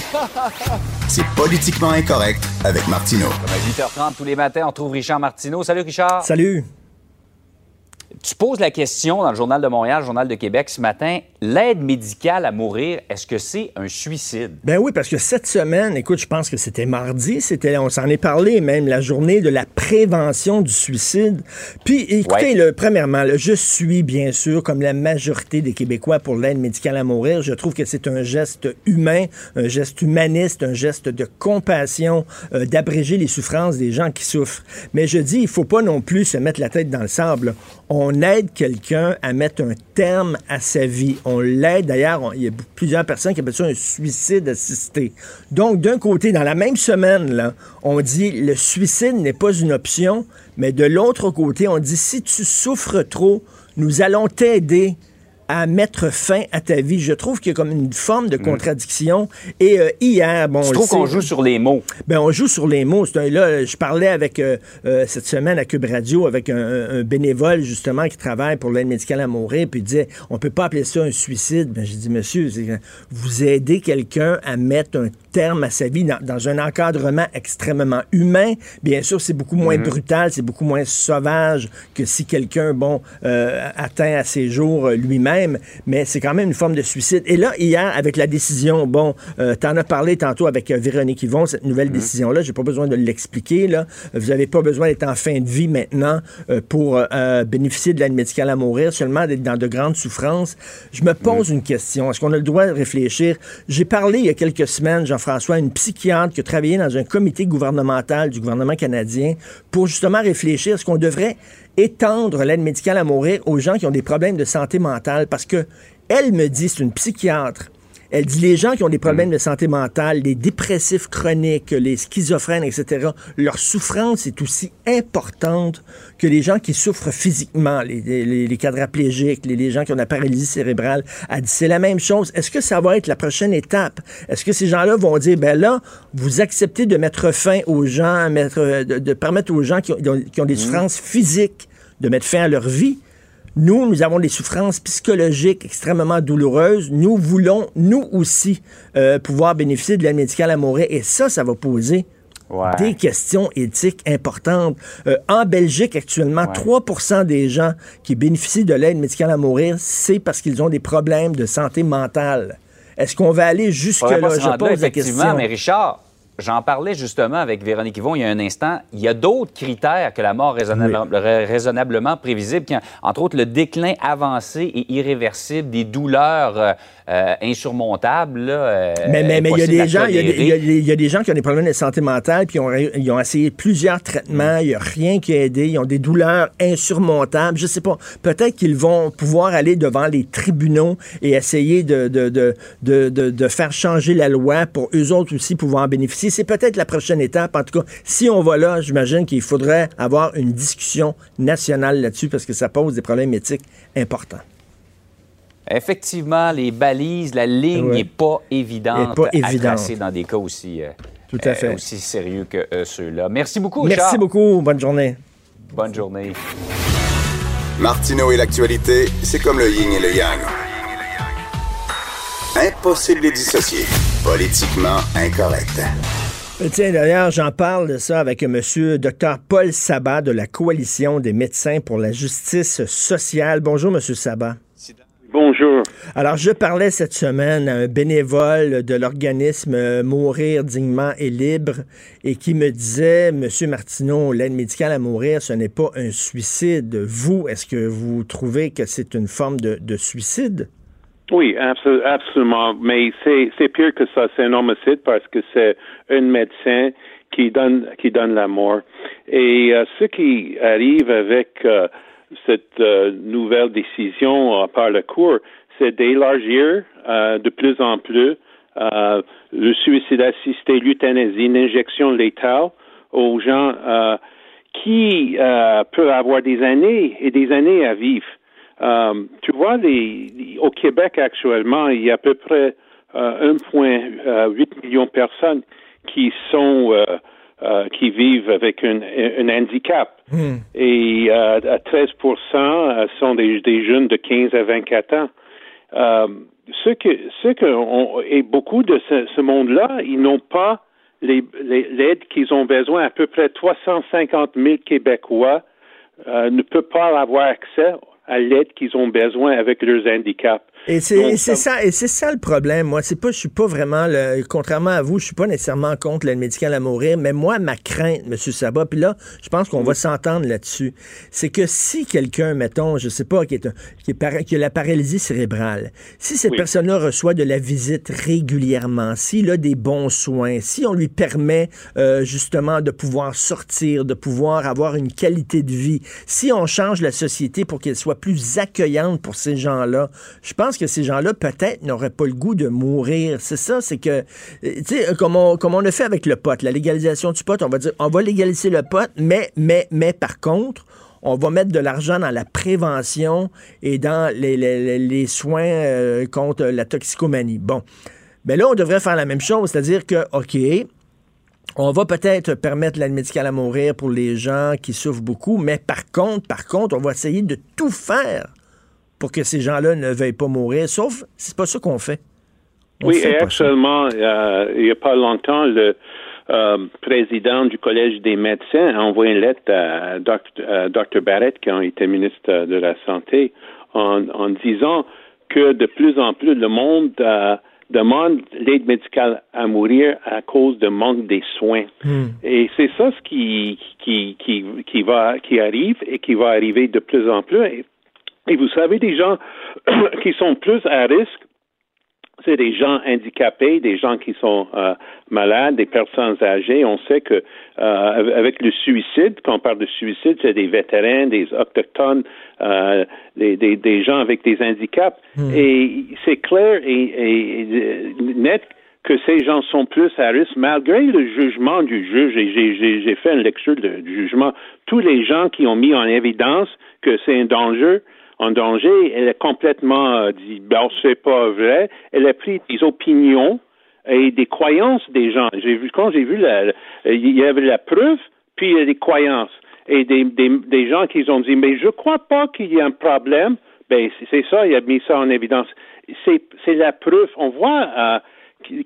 C'est politiquement incorrect avec Martineau. À 8h30 tous les matins, on trouve Richard Martineau. Salut Richard. Salut! Tu poses la question dans le Journal de Montréal, le Journal de Québec ce matin, l'aide médicale à mourir, est-ce que c'est un suicide? Ben oui, parce que cette semaine, écoute, je pense que c'était mardi, c'était, on s'en est parlé même, la journée de la prévention du suicide. Puis, écoutez, Ouais. le, premièrement, là, je suis bien sûr, comme la majorité des Québécois, pour l'aide médicale à mourir. Je trouve que c'est un geste humain, un geste humaniste, un geste de compassion, euh, d'abréger les souffrances des gens qui souffrent. Mais je dis, il faut pas non plus se mettre la tête dans le sable. On aide quelqu'un à mettre un terme à sa vie. On l'aide. D'ailleurs, il y a plusieurs personnes qui appellent ça un suicide assisté. Donc, d'un côté, dans la même semaine, on dit le suicide n'est pas une option, mais de l'autre côté, on dit si tu souffres trop, nous allons t'aider à mettre fin à ta vie. Je trouve qu'il y a comme une forme de contradiction. Et euh, hier, bon, Je trouve qu'on joue sur les mots. ben, on joue sur les mots. C'est un- là, je parlais avec euh, euh, cette semaine à Cube Radio avec un, bénévole justement qui travaille pour l'aide médicale à mourir, puis il disait on peut pas appeler ça un suicide. Ben, j'ai dit monsieur, vous aidez quelqu'un à mettre un terme à sa vie dans, dans un encadrement extrêmement humain. Bien sûr, c'est beaucoup moins brutal, c'est beaucoup moins sauvage que si quelqu'un bon euh, atteint à ses jours euh, lui-même, mais c'est quand même une forme de suicide. Et là, hier, avec la décision, bon, euh, t'en as parlé tantôt avec euh, Véronique Yvon, cette nouvelle décision-là, j'ai pas besoin de l'expliquer, là. Vous avez pas besoin d'être en fin de vie maintenant euh, pour bénéficier de l'aide médicale à mourir, seulement d'être dans de grandes souffrances. Je me pose une question. Est-ce qu'on a le droit de réfléchir? J'ai parlé il y a quelques semaines, Jean-François, à une psychiatre qui a travaillé dans un comité gouvernemental du gouvernement canadien pour justement réfléchir. Est-ce qu'on devrait étendre l'aide médicale à mourir aux gens qui ont des problèmes de santé mentale? Parce que elle me dit, c'est une psychiatre, elle dit les gens qui ont des problèmes de santé mentale, les dépressifs chroniques, les schizophrènes, etc., leur souffrance est aussi importante que les gens qui souffrent physiquement, les, les, les quadraplégiques, les, les gens qui ont la paralysie cérébrale. Elle dit c'est la même chose. Est-ce que ça va être la prochaine étape? Est-ce que ces gens-là vont dire, ben là, vous acceptez de mettre fin aux gens, mettre, de, de permettre aux gens qui ont, qui ont des souffrances physiques de mettre fin à leur vie? Nous, nous avons des souffrances psychologiques extrêmement douloureuses. Nous voulons, nous aussi, euh, pouvoir bénéficier de l'aide médicale à mourir. Et ça, ça va poser Ouais. des questions éthiques importantes. Euh, en Belgique, actuellement, 3% des gens qui bénéficient de l'aide médicale à mourir, c'est parce qu'ils ont des problèmes de santé mentale. Est-ce qu'on va aller jusque-là? Je pose la question. mais Richard, j'en parlais justement avec Véronique Yvon il y a un instant. Il y a d'autres critères que la mort raisonnable- ra- raisonnablement prévisible, qui, entre autres le déclin avancé et irréversible des douleurs euh, insurmontables. là, euh, Mais, mais, mais il y a des gens, il y a des, il y a tolérer. des- il y a des gens qui ont des problèmes de santé mentale, puis ils ont, ils ont essayé plusieurs traitements, il n'y a rien qui a aidé, ils ont des douleurs insurmontables. Je sais pas. Peut-être qu'ils vont pouvoir aller devant les tribunaux et essayer de, de, de, de, de- de faire changer la loi pour eux autres aussi pouvoir en bénéficier. C'est peut-être la prochaine étape. En tout cas, si on va là, j'imagine qu'il faudrait avoir une discussion nationale là-dessus parce que ça pose des problèmes éthiques importants. Effectivement, les balises, la ligne Ouais. n'est pas évidente Est pas à évidente. tracer dans des cas aussi, euh, Tout à fait. aussi sérieux que euh, ceux-là. Merci beaucoup, Merci beaucoup. Bonne journée. Bonne journée. Martineau et l'actualité, c'est comme le yin et le yang. Impossible de les dissocier. Politiquement incorrect. Euh, Tiens, d'ailleurs, j'en parle de ça avec monsieur Dr Paul Sabat de la Coalition des médecins pour la justice sociale. Bonjour, monsieur Sabat. Bonjour. Alors, je parlais cette semaine à un bénévole de l'organisme Mourir dignement et libre et qui me disait, Monsieur Martineau, l'aide médicale à mourir, ce n'est pas un suicide. Vous, est-ce que vous trouvez que c'est une forme de, de suicide? Oui, absolu- absolument. Mais c'est, c'est pire que ça. C'est un homicide parce que c'est un médecin qui donne, qui donne la mort. Et euh, ce qui arrive avec euh, cette euh, nouvelle décision par la Cour, c'est d'élargir euh, de plus en plus euh, le suicide assisté, l'euthanasie, l'injection létale aux gens euh, qui euh, peuvent avoir des années et des années à vivre. Tu vois, les, au Québec actuellement, il y a à peu près euh, 1,8 million de personnes qui sont euh, qui vivent avec un, un handicap. Et euh, à 13% euh, sont des, des jeunes de 15 à 24 ans. Euh, ce que, ce que on, et beaucoup de ce, ce monde-là, ils n'ont pas les- les- l'aide qu'ils ont besoin. À peu près 350 000 Québécois euh, ne peuvent pas avoir accès à l'aide qu'ils ont besoin avec leurs handicaps. Et c'est ça- ça, et c'est ça le problème. Moi, c'est pas, je suis pas vraiment, le, contrairement à vous, je suis pas nécessairement contre l'aide médicale à mourir, mais moi, ma crainte, Monsieur Sabat, puis là, je pense qu'on va s'entendre là-dessus, c'est que si quelqu'un, mettons, je sais pas, qui est, un- qui est para- qui a la paralysie cérébrale, si cette Oui. personne-là reçoit de la visite régulièrement, s'il a des bons soins, si on lui permet euh, justement de pouvoir sortir, de pouvoir avoir une qualité de vie, si on change la société pour qu'elle soit plus accueillante pour ces gens-là, je pense que ces gens-là peut-être n'auraient pas le goût de mourir. C'est ça, c'est que, euh, tu sais, comme on, comme on a fait avec le pot, la légalisation du pot, on va dire, on va légaliser le pot, mais, mais, mais par contre, on va mettre de l'argent dans la prévention et dans les, les- les- les soins euh, contre la toxicomanie. Bon. Mais là, on devrait faire la même chose, c'est-à-dire que, OK, on va peut-être permettre l'aide médicale à mourir pour les gens qui souffrent beaucoup, mais par contre, par contre, on va essayer de tout faire pour que ces gens-là ne veuillent pas mourir, sauf c'est pas ça qu'on fait. On Oui, fait et actuellement, euh, il n'y a pas longtemps, le euh, président du Collège des médecins a envoyé une lettre à Dr. Dr. Barrett, qui a été ministre de la Santé, en, en disant que de plus en plus, le monde euh, demande l'aide médicale à mourir à cause de manque des soins. Et c'est ça ce qui, qui, qui, qui, va, qui arrive et qui va arriver de plus en plus. Et, et vous savez, des gens qui sont plus à risque, c'est des gens handicapés, des gens qui sont euh, malades, des personnes âgées. On sait que euh, avec le suicide, quand on parle de suicide, c'est des vétérans, des autochtones, euh, des, des, des gens avec des handicaps. Et c'est clair et, et- et net que ces gens sont plus à risque, malgré le jugement du juge. Et j'ai- fait une lecture de- du jugement. Tous les gens qui ont mis en évidence que c'est un danger, en danger, elle a complètement euh, dit, ben, c'est pas vrai. Elle a pris des opinions et des croyances des gens. J'ai vu, quand j'ai vu la, il y avait la preuve, puis il y a des croyances. Et des, des, gens qui ont dit, mais je crois pas qu'il y a un problème. Ben, c'est- ça, il a mis ça en évidence. C'est, c'est la preuve. On voit, euh,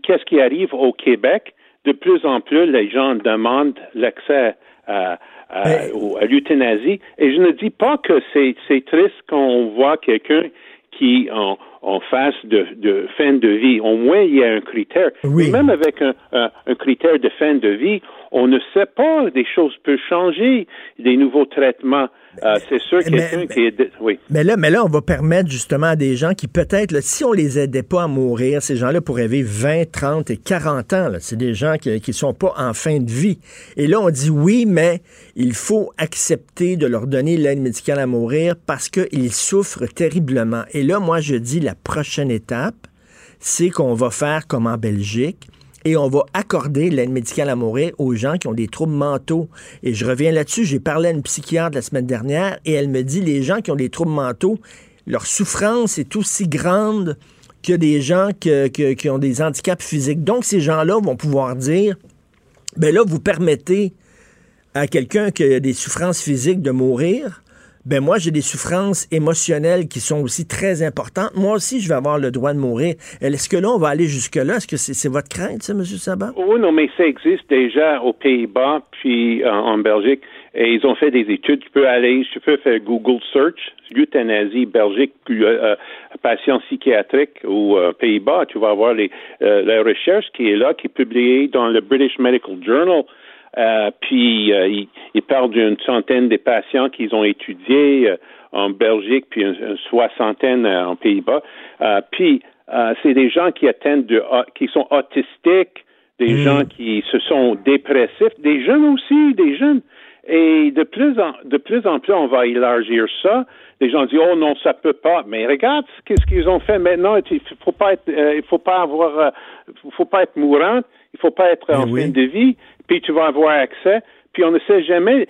qu'est-ce qui arrive au Québec. De plus en plus, les gens demandent l'accès à, à, au- à l'euthanasie. Et je ne dis pas que c'est, c'est triste quand on voit quelqu'un qui en, en face de, de fin de vie. Au moins, il y a un critère. Oui. Même avec un, un, un critère de fin de vie, on ne sait pas, des choses peuvent changer, des nouveaux traitements. Euh, c'est sûr, quelqu'un qui est... Oui. Mais là, mais là, on va permettre justement à des gens qui peut-être, si on les aidait pas à mourir, ces gens-là pourraient vivre 20, 30 et 40 ans. C'est des gens qui ne sont pas en fin de vie. Et là, on dit oui, mais il faut accepter de leur donner l'aide médicale à mourir parce qu'ils souffrent terriblement. Et là, moi, je dis la prochaine étape, c'est qu'on va faire comme en Belgique et on va accorder l'aide médicale à mourir aux gens qui ont des troubles mentaux. Et je reviens là-dessus, j'ai parlé à une psychiatre la semaine dernière et elle me dit les gens qui ont des troubles mentaux, leur souffrance est aussi grande que des gens qui ont des handicaps physiques. Donc ces gens-là vont pouvoir dire ben là, vous permettez à quelqu'un qui a des souffrances physiques de mourir, ben moi, j'ai des souffrances émotionnelles qui sont aussi très importantes. Moi aussi, je vais avoir le droit de mourir. Est-ce que là, on va aller jusque-là? Est-ce que c'est votre crainte, ça, M. Sabat? Oui, non, mais ça existe déjà aux Pays-Bas, puis euh, en Belgique. Et ils ont fait des études. Tu peux aller, tu peux faire Google Search, euthanasie Belgique, euh, euh, patient psychiatrique aux Pays-Bas. Tu vas voir les, la recherche qui est là, qui est publiée dans le British Medical Journal. Euh, puis euh, il, parle d'une centaine de patients qu'ils ont étudiés euh, en Belgique, puis une, soixantaine en Pays-Bas. puis c'est des gens qui atteignent de, qui sont autistiques, des hmm. gens qui se sont dépressifs, des jeunes aussi, des jeunes. Et de plus en de plus en plus, on va élargir ça. Les gens disent oh non, ça peut pas. Mais regarde ce qu'ils ont fait maintenant. Il faut pas être, il faut pas avoir, faut pas être mourant. Il faut pas être en fin de vie puis tu vas avoir accès. Puis on ne sait jamais.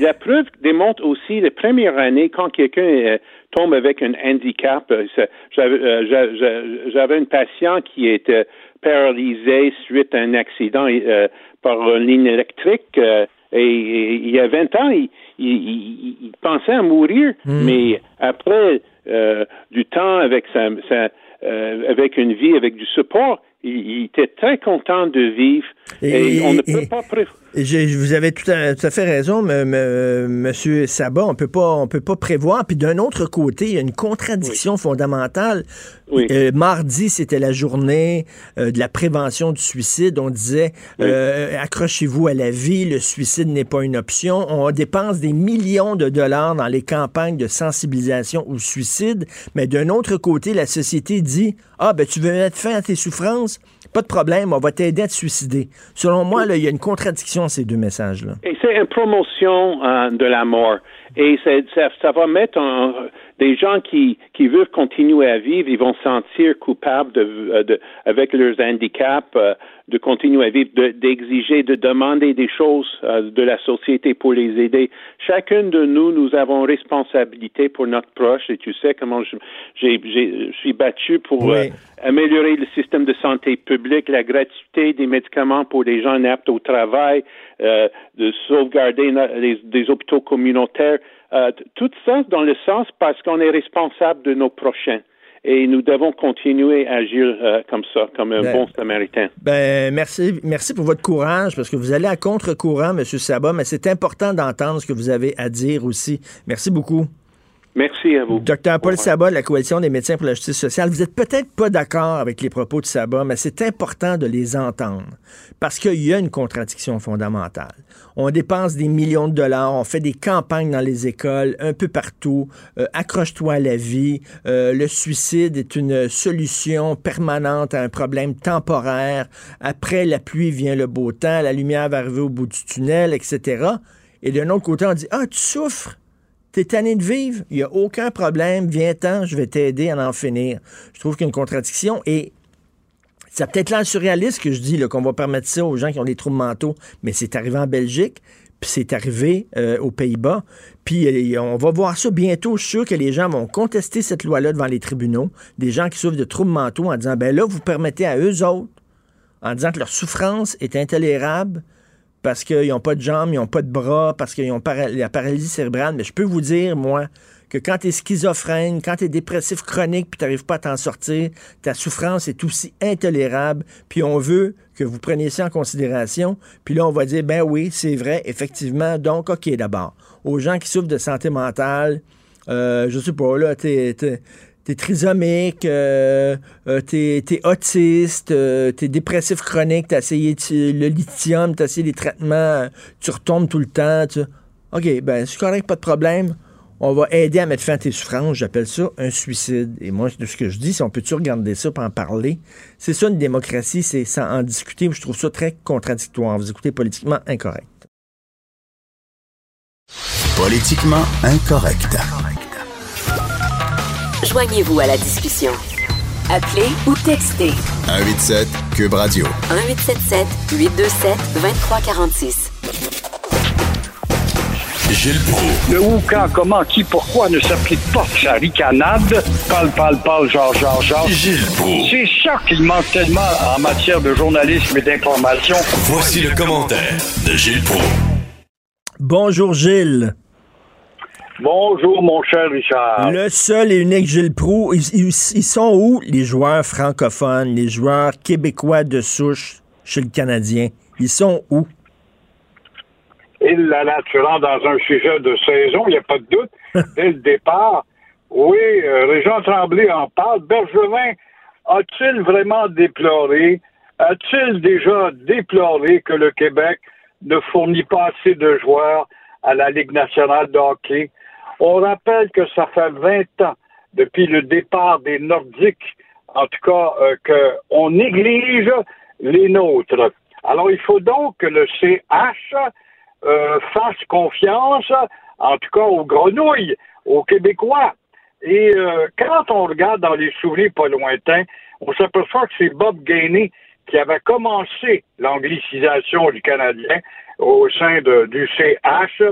La preuve démontre aussi la première année quand quelqu'un euh, tombe avec un handicap. Euh, euh, j'avais une patiente qui était paralysée suite à un accident par une ligne électrique. et, il y a 20 ans, il, pensait à mourir, hmm. mais après du temps avec sa, avec une vie avec du support, il, était très content de vivre. Et, on ne peut pas vous avez tout à, fait raison, Monsieur Sabat. On peut pas, on peut pas prévoir. Puis d'un autre côté, il y a une contradiction fondamentale. Euh, mardi, c'était la journée euh, de la prévention du suicide. On disait euh, accrochez-vous à la vie, le suicide n'est pas une option. On dépense des millions de dollars dans les campagnes de sensibilisation au suicide, mais d'un autre côté, la société dit ah ben tu veux mettre fin à tes souffrances, pas de problème, on va t'aider à te suicider. Selon moi, il y a une contradiction à ces deux messages-là. Et c'est une promotion euh, de la mort. Et ça, ça, va mettre en, des gens qui, qui veulent continuer à vivre, ils vont se sentir coupables de, euh, de, avec leurs handicaps euh, de continuer à vivre, d'exiger, de, demander des choses euh, de la société pour les aider. Chacun de nous, nous avons responsabilité pour notre proche et tu sais comment je, je suis battu pour améliorer le système de santé publique, la gratuité des médicaments pour les gens inaptes au travail, de sauvegarder des hôpitaux communautaires. Euh, tout ça dans le sens parce qu'on est responsable de nos prochains et nous devons continuer à agir euh, comme ça, comme un ben, bon Samaritain. Ben, merci, merci pour votre courage, parce que vous allez à contre-courant, M. Sabat, mais c'est important d'entendre ce que vous avez à dire aussi. Merci beaucoup. Merci à vous. Docteur Paul Sabat, la Coalition des médecins pour la justice sociale, vous êtes peut-être pas d'accord avec les propos de Sabat, mais c'est important de les entendre parce qu'il y a une contradiction fondamentale. On dépense des millions de dollars, on fait des campagnes dans les écoles, un peu partout. Euh, accroche-toi à la vie. Euh, le suicide est une solution permanente à un problème temporaire. Après la pluie vient le beau temps, la lumière va arriver au bout du tunnel, etc. Et d'un autre côté, on dit Ah, tu souffres T'es tanné de vivre? Il n'y a aucun problème. Viens-t'en, je vais t'aider à en finir. Je trouve qu'il y a une contradiction et c'est peut-être l'air surréaliste que je dis qu'on va permettre ça aux gens qui ont des troubles mentaux, mais c'est arrivé en Belgique, puis c'est arrivé euh, aux Pays-Bas. Puis euh, on va voir ça bientôt. Je suis sûr que les gens vont contester cette loi-là devant les tribunaux. Des gens qui souffrent de troubles mentaux en disant, ben là, vous permettez à eux autres, en disant que leur souffrance est intolérable, parce qu'ils n'ont pas de jambes, ils n'ont pas de bras, parce qu'ils ont la paralysie cérébrale. Mais je peux vous dire, moi, que quand tu es schizophrène, quand tu es dépressif chronique, puis tu n'arrives pas à t'en sortir, ta souffrance est aussi intolérable, puis on veut que vous preniez ça en considération. Puis là, on va dire, ben oui, c'est vrai, effectivement. Donc, OK, d'abord, aux gens qui souffrent de santé mentale, euh, je sais pas, là, t'es t'es trisomique, euh, euh t'es es autiste, euh, t'es dépressif chronique, t'as essayé le lithium, t'as essayé les traitements, tu retombes tout le temps. Tu... OK, ben c'est correct, pas de problème. On va aider à mettre fin à tes souffrances. J'appelle ça un suicide. Et moi, ce que je dis, c'est on peut-tu regarder ça pour en parler? C'est ça une démocratie, c'est sans en discuter. Je trouve ça très contradictoire. Vous écoutez politiquement incorrect. Politiquement incorrect. Joignez-vous à la discussion. Appelez ou textez. 187 Cube Radio. 1877 827 2346. Gilles Proulx. Le où, quand, comment, qui, pourquoi ne s'applique pas sa ricanade? Parle, parle, parle, genre, genre, genre. Gilles Proulx. C'est ça qu'il manque tellement en matière de journalisme et d'information. Voici le commentaire de Gilles Proulx. Bonjour Gilles. Bonjour, mon cher Richard. Le seul et unique Gilles Proux, ils, ils- ils sont où les joueurs francophones, les joueurs québécois de souche chez le Canadien? Ils sont où? Et là, là, tu rentres dans un sujet de saison, il n'y a pas de doute. Dès le départ, oui, euh, Régent Tremblay en parle. Bergevin a-t-il vraiment déploré, a-t-il déjà déploré que le Québec ne fournit pas assez de joueurs à la Ligue nationale de hockey? On rappelle que ça fait 20 ans, depuis le départ des Nordiques, en tout cas, euh, qu'on néglige les nôtres. Alors, il faut donc que le CH euh, fasse confiance, en tout cas aux grenouilles, aux Québécois. Et euh, quand on regarde dans les souvenirs pas lointains, on s'aperçoit que c'est Bob Gainey qui avait commencé l'anglicisation du Canadien au sein du CH,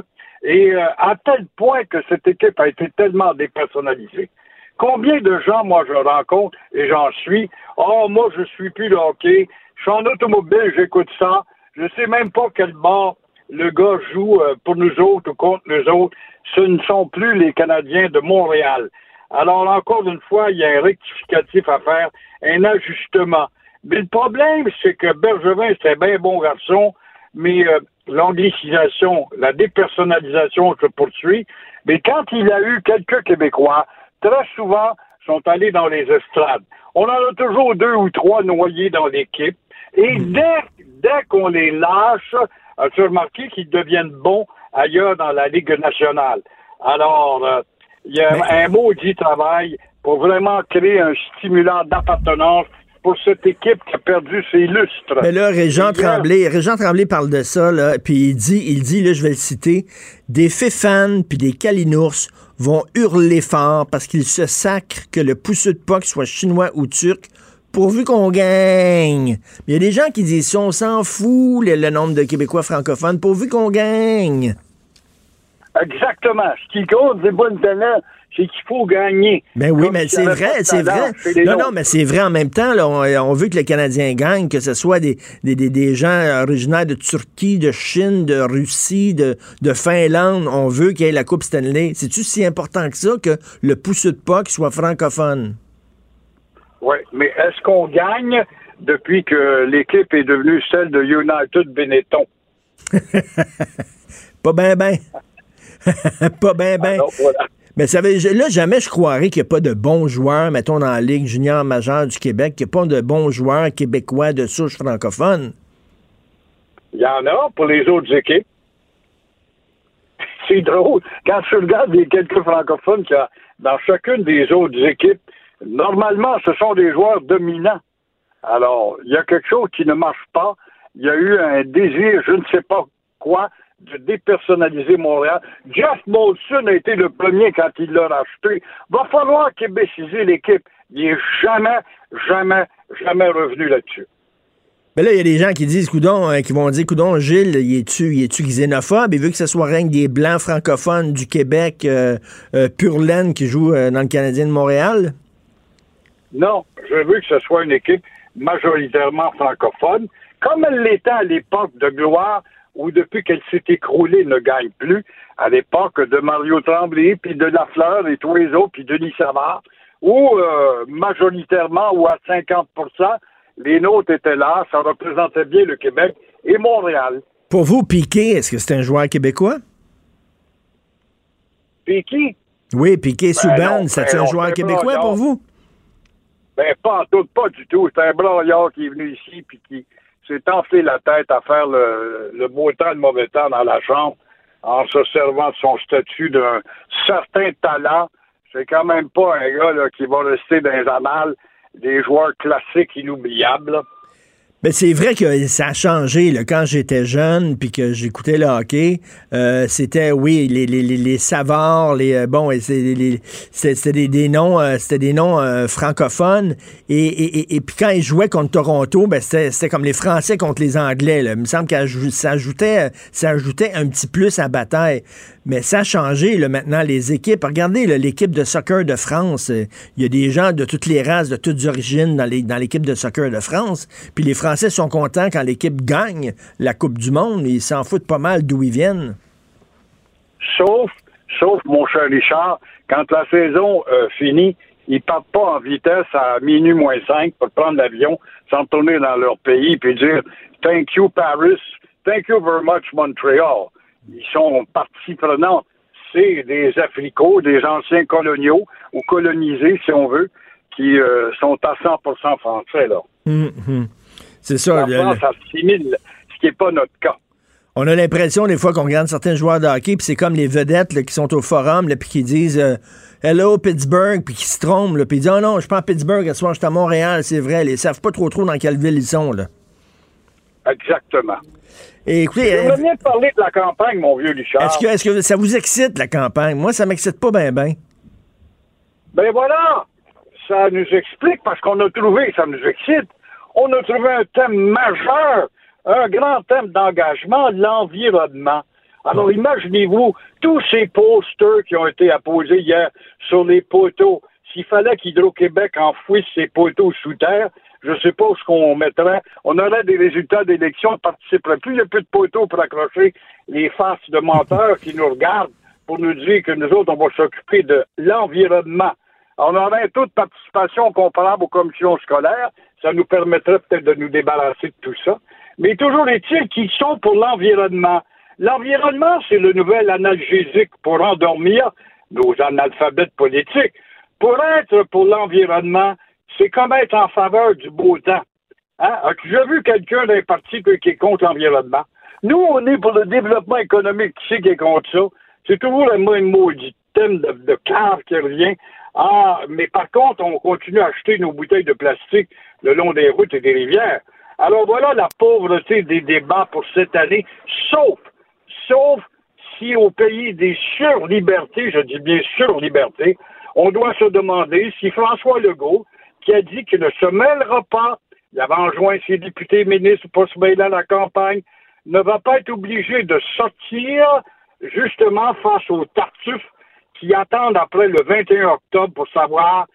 et euh, à tel point que cette équipe a été tellement dépersonnalisée. Combien de gens, moi, je rencontre, et j'en suis, oh, moi, je suis plus le je suis en automobile, j'écoute ça, je sais même pas quel bord le gars joue euh, pour nous autres ou contre nous autres. Ce ne sont plus les Canadiens de Montréal. Alors, encore une fois, il y a un rectificatif à faire, un ajustement. Mais le problème, c'est que Bergevin, c'est un bien bon garçon, mais euh, l'anglicisation, la dépersonnalisation se poursuit. Mais quand il a eu quelques Québécois, très souvent, sont allés dans les estrades. On en a toujours deux ou trois noyés dans l'équipe. Et dès, dès qu'on les lâche, as-tu remarqué qu'ils deviennent bons ailleurs dans la Ligue nationale? Alors, euh, il y a un maudit travail pour vraiment créer un stimulant d'appartenance pour cette équipe qui a perdu ses lustres. Mais là, Régent Tremblay, Régent Tremblay parle de ça, là, puis il dit, il dit, là, je vais le citer, des fans puis des calinours vont hurler fort parce qu'ils se sacrent que le pousseux de POC soit chinois ou turc pourvu qu'on gagne. Mais il y a des gens qui disent ça, on s'en fout, le, le nombre de Québécois francophones, pourvu qu'on gagne. Exactement. Ce qui compte, c'est pas talent, c'est qu'il faut gagner. Ben oui, Comme mais c'est vrai, c'est vrai. les Non, non, mais c'est vrai en même temps. Là, on, on veut que le Canadien gagne, que ce soit des, des, des, des gens originaires de Turquie, de Chine, de Russie, de, de Finlande. On veut qu'il y ait la Coupe Stanley. C'est-tu si important que ça que le pousseux de POC soit francophone? Oui, mais est-ce qu'on gagne depuis que l'équipe est devenue celle de United Benetton? Pas ben ben. pas ben ben. Alors, voilà. Mais ça veut, là, jamais je croirais qu'il n'y a pas de bons joueurs, mettons, dans la Ligue junior majeure du Québec, qu'il n'y a pas de bons joueurs québécois de souche francophone. Il y en a pour les autres équipes. C'est drôle. Quand tu regardes les quelques francophones qu'il y a dans chacune des autres équipes, normalement, ce sont des joueurs dominants. Alors, il y a quelque chose qui ne marche pas. Il y a eu un désir, je ne sais pas quoi, de dépersonnaliser Montréal. Jeff Molson a été le premier quand il l'a racheté. Va falloir québéciser l'équipe. Il n'est jamais, jamais, jamais revenu là-dessus. Mais là, il y a des gens qui disent, coudon, euh, qui vont dire, coudon, Gilles, il est-tu, il est-tu xénophobe? Il veut que ce soit rien que des blancs francophones du Québec, euh, euh, pur laine, qui jouent euh, dans le Canadien de Montréal? Non, je veux que ce soit une équipe majoritairement francophone, comme elle l'était à l'époque de Gloire, où depuis qu'elle s'est écroulée, ne gagne plus, à l'époque de Mario Tremblay, puis de Lafleur et tous les autres, puis Denis Savard, où euh, majoritairement ou à 50% les nôtres étaient là, ça représentait bien le Québec et Montréal. Pour vous, Piqué, est-ce que c'est un joueur québécois? Puis qui? Oui, Piqué Souban, non, c'est ben un joueur québécois braillard. pour vous? Ben, pas en tout, pas du tout. C'est un broyard qui est venu ici puis qui s'est enflé la tête à faire le, le beau temps, le mauvais temps dans la chambre en se servant de son statut d'un certain talent. C'est quand même pas un gars qui va rester dans les annales des joueurs classiques inoubliables. Ben, c'est vrai que ça a changé. Là. Quand j'étais jeune, puis que j'écoutais le hockey, euh, c'était, oui, les, les, les, les Savards, les, euh, bon, c'était des, des noms, euh, c'était des noms euh, francophones. Et, et, et, puis quand ils jouaient contre Toronto, ben, c'était comme les Français contre les Anglais. Là. Il me semble que ça ajoutait, ça ajoutait un petit plus à bataille. Mais ça a changé, là, maintenant, les équipes. Regardez l'équipe de soccer de France. euh, Il y a des gens de toutes les races, de toutes origines dans l'équipe de soccer de France. Puis les Français sont contents quand l'équipe gagne la Coupe du Monde. Ils s'en foutent pas mal d'où ils viennent. Sauf, sauf, mon cher Richard, quand la saison euh, finit, ils partent pas en vitesse à minuit moins 5 pour prendre l'avion, s'en tourner dans leur pays puis dire Thank you Paris, thank you very much Montreal. Ils sont partie prenante. C'est des Africains, des anciens coloniaux ou colonisés, si on veut, qui euh, sont à 100% français. Là. Hum. C'est ça. La France le- assimile, ce qui n'est pas notre cas. on a l'impression des fois qu'on regarde certains joueurs de hockey, puis c'est comme les vedettes là, qui sont au forum, là, puis qui disent euh, Hello Pittsburgh, puis qui se trompent, là, puis ils disent Oh non, je suis pas à Pittsburgh, ce soir, je suis à Montréal, c'est vrai. Ils savent pas trop trop dans quelle ville ils sont. Là. Exactement. Et écoutez, euh, Je te parler de la campagne, mon vieux Richard. est-ce que, est-ce que ça vous excite la campagne? Moi, ça m'excite pas bien, bien. Ben voilà, ça nous explique parce qu'on a trouvé, ça nous excite, on a trouvé un thème majeur, un grand thème d'engagement, l'environnement. Alors imaginez-vous tous ces posters qui ont été apposés hier sur les poteaux. S'il fallait qu'Hydro-Québec enfouisse ces poteaux sous terre, je ne sais pas où ce qu'on mettrait. On aurait des résultats d'élection, on participerait plus. Il n'y a plus de poteaux pour accrocher les faces de menteurs qui nous regardent pour nous dire que nous autres, on va s'occuper de l'environnement. On aurait un taux de participation comparable aux commissions scolaires. Ça nous permettrait peut-être de nous débarrasser de tout ça. Mais toujours est-il qu'ils sont pour l'environnement. L'environnement, c'est le nouvel analgésique pour endormir nos analphabètes politiques. Pour être pour l'environnement, c'est comme être en faveur du beau temps. Hein? As-tu déjà vu quelqu'un d'un parti qui est contre l'environnement? Nous, on est pour le développement économique. Qui c'est qui est contre ça? C'est toujours le même maudit thème de, de cave qui revient. Ah, mais par contre, on continue à acheter nos bouteilles de plastique le long des routes et des rivières. Alors voilà la pauvreté des débats pour cette année, sauf, sauf si au pays des surlibertés, je dis bien surlibertés, on doit se demander si François Legault, qui a dit qu'il ne se mêlera pas, il avait enjoint ses députés ministres pour se mêler à la campagne, ne va pas être obligé de sortir justement face aux tartuffes qui attendent après le 21 octobre pour savoir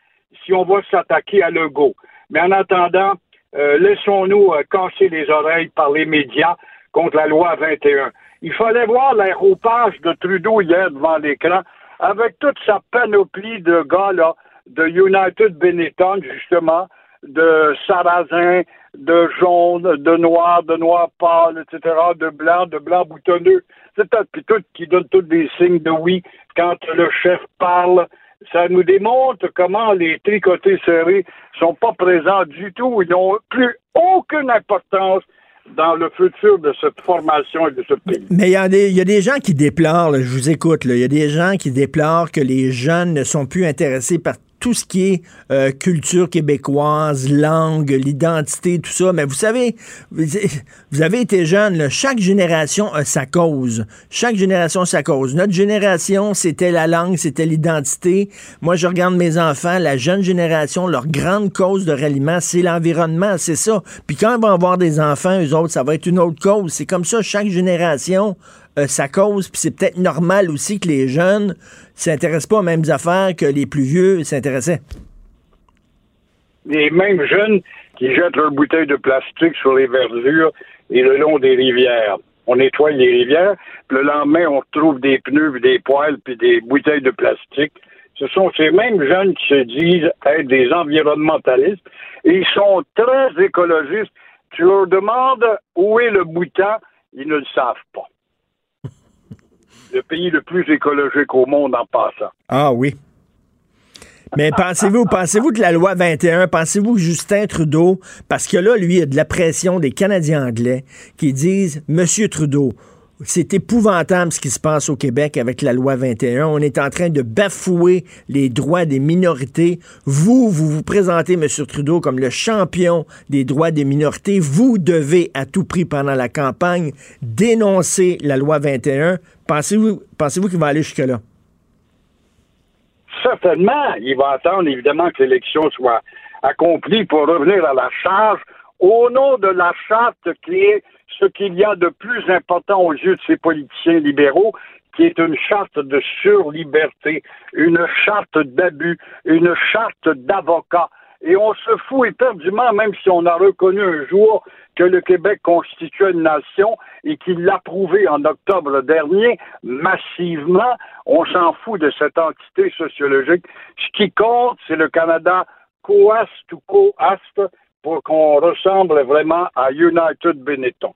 si on va s'attaquer à Legault. Mais en attendant, euh, laissons-nous euh, casser les oreilles par les médias contre la loi 21. Il fallait voir l'aéropage de Trudeau hier devant l'écran avec toute sa panoplie de gars là, de United Benetton, justement, de sarrasin, de jaune, de noir, de noir pâle, etc., de blanc, de blanc boutonneux, etc., puis tout qui donne tous des signes de oui quand le chef parle. Ça nous démontre comment les tricotés serrés sont pas présents du tout. Ils n'ont plus aucune importance dans le futur de cette formation et de ce pays. Mais il y, y a des gens qui déplorent, je vous écoute, il y a des gens qui déplorent que les jeunes ne sont plus intéressés par tout ce qui est euh, culture québécoise, langue, l'identité, tout ça. Mais vous savez, vous, avez été jeune, chaque génération a sa cause. Chaque génération a sa cause. Notre génération, c'était la langue, c'était l'identité. Moi, je regarde mes enfants, la jeune génération, leur grande cause de ralliement, c'est l'environnement, c'est ça. Puis quand ils vont avoir des enfants, eux autres, ça va être une autre cause. C'est comme ça, chaque génération a sa cause, puis c'est peut-être normal aussi que les jeunes s'intéressent pas aux mêmes affaires que les plus vieux s'intéressaient. Les mêmes jeunes qui jettent leurs bouteilles de plastique sur les verdures et le long des rivières. On nettoie les rivières, puis le lendemain, on retrouve des pneus, des poêles, puis des bouteilles de plastique. Ce sont ces mêmes jeunes qui se disent être des environnementalistes et ils sont très écologistes. Tu leur demandes où est le bouton, ils ne le savent pas. Le pays le plus écologique au monde en passant. Ah oui. Mais pensez-vous, pensez-vous que la loi 21, pensez-vous Justin Trudeau, parce que là, lui, il y a de la pression des Canadiens anglais qui disent, Monsieur Trudeau, c'est épouvantable ce qui se passe au Québec avec la loi 21. On est en train de bafouer les droits des minorités. Vous, vous vous présentez, M. Trudeau, comme le champion des droits des minorités. Vous devez à tout prix pendant la campagne dénoncer la loi 21. Pensez-vous pensez qu'il va aller jusque-là? Certainement. Il va attendre évidemment que l'élection soit accomplie pour revenir à la charge au nom de la charte qui est ce qu'il y a de plus important aux yeux de ces politiciens libéraux, qui est une charte de surliberté, une charte d'abus, une charte d'avocat. Et on se fout éperdument, même si on a reconnu un jour que le Québec constituait une nation et qu'il l'a prouvé en octobre dernier, massivement, on s'en fout de cette entité sociologique. Ce qui compte, c'est le Canada coast ou coast pour qu'on ressemble vraiment à United Benetton.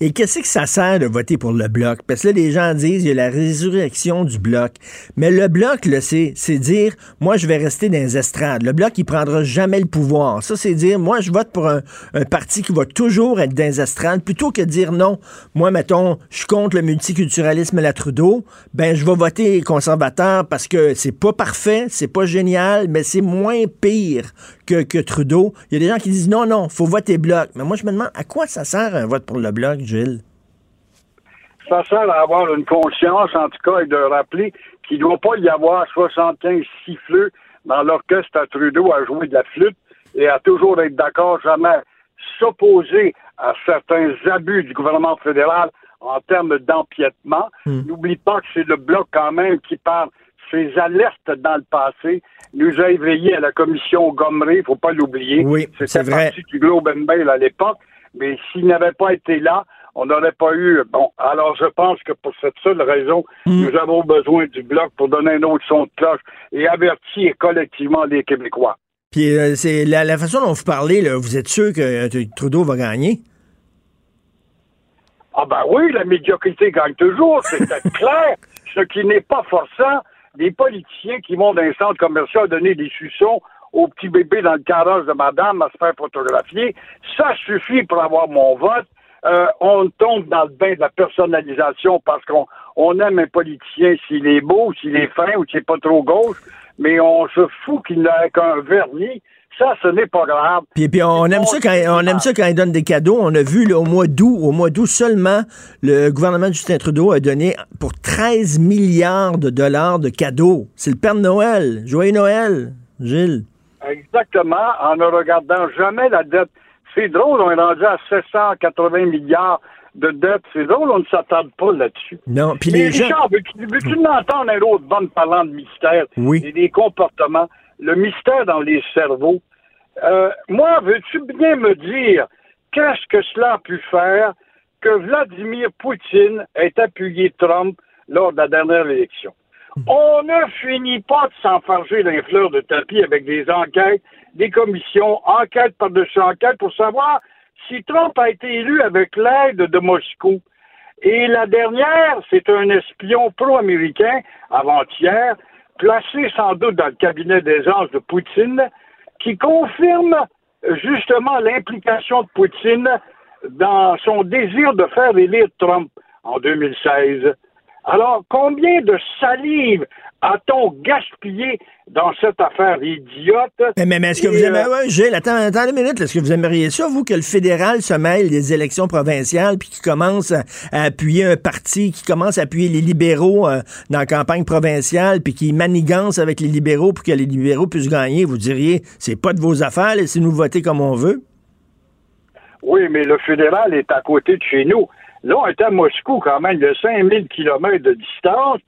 Et qu'est-ce que ça sert de voter pour le bloc? Parce que là, les gens disent, il y a la résurrection du bloc. Mais le bloc, là, c'est, dire, moi, je vais rester dans les estrades. Le bloc, il prendra jamais le pouvoir. Ça, c'est dire, moi, je vote pour un, parti qui va toujours être dans les estrades, plutôt que dire non. Moi, mettons, je contre le multiculturalisme et la Trudeau. Ben, je vais voter conservateur parce que c'est pas parfait, c'est pas génial, mais c'est moins pire que, que Trudeau. Il y a des gens qui disent non, non, faut voter bloc. Mais moi, je me demande, à quoi ça sert un vote pour le bloc? Ça sert à avoir une conscience, en tout cas, et de rappeler qu'il ne doit pas y avoir 75 siffleux dans l'orchestre à Trudeau à jouer de la flûte et à toujours être d'accord, jamais s'opposer à certains abus du gouvernement fédéral en termes d'empiètement. Hmm. N'oublie pas que c'est le bloc quand même qui parle ses alertes dans le passé nous a éveillés à la commission Gomery, il faut pas l'oublier. Oui, c'est vrai. du Globe and Mail à l'époque, mais s'il n'avait pas été là, on n'aurait pas eu. Bon, alors je pense que pour cette seule raison, hmm. nous avons besoin du bloc pour donner un autre son de cloche et avertir collectivement les Québécois. Puis euh, c'est la, façon dont vous parlez, là, vous êtes sûr que euh, Trudeau va gagner? Ah ben oui, la médiocrité gagne toujours, c'est clair. Ce qui n'est pas forçant, des politiciens qui vont dans un centre commercial donner des suçons aux petits bébés dans le carrosse de madame à se faire photographier, ça suffit pour avoir mon vote. Euh, on tombe dans le bain de la personnalisation parce qu'on on aime un politicien s'il est beau, s'il est fin ou s'il n'est pas trop gauche, mais on se fout qu'il n'a qu'un vernis. Ça, ce n'est pas grave. Puis, puis on aime ça quand on aime ça quand il donne des cadeaux. On a vu au mois d'août, au mois d'août seulement, le gouvernement de Justin Trudeau a donné pour 13 milliards de dollars de cadeaux. C'est le Père Noël. Joyeux Noël, Gilles. Exactement, en ne regardant jamais la dette c'est drôle, on est rendu à 780 milliards de dettes. C'est drôle, on ne s'attarde pas là-dessus. Non, puis les gens... Richard, veux-tu entendre un autre bon parlant de mystère? Oui. et des comportements? Le mystère dans les cerveaux. Euh, moi, veux-tu bien me dire qu'est-ce que cela a pu faire que Vladimir Poutine ait appuyé Trump lors de la dernière élection? On ne finit pas de s'enfarger les fleurs de tapis avec des enquêtes, des commissions, enquête par-dessus enquête pour savoir si Trump a été élu avec l'aide de Moscou. Et la dernière, c'est un espion pro-américain, avant-hier, placé sans doute dans le cabinet des anges de Poutine, qui confirme justement l'implication de Poutine dans son désir de faire élire Trump en 2016. Alors, combien de salive a-t-on gaspillé dans cette affaire idiote? Mais, mais, est-ce que vous aimeriez, euh, ouais, Gilles, attends, attends une minute, est-ce que vous aimeriez ça, vous, que le fédéral se mêle des élections provinciales, puis qu'il commence à, appuyer un parti, qui commence à appuyer les libéraux euh, dans la campagne provinciale, puis qui manigance avec les libéraux pour que les libéraux puissent gagner? Vous diriez, c'est pas de vos affaires, laissez-nous voter comme on veut? Oui, mais le fédéral est à côté de chez nous. Là, on est à Moscou quand même, de 5000 kilomètres de distance.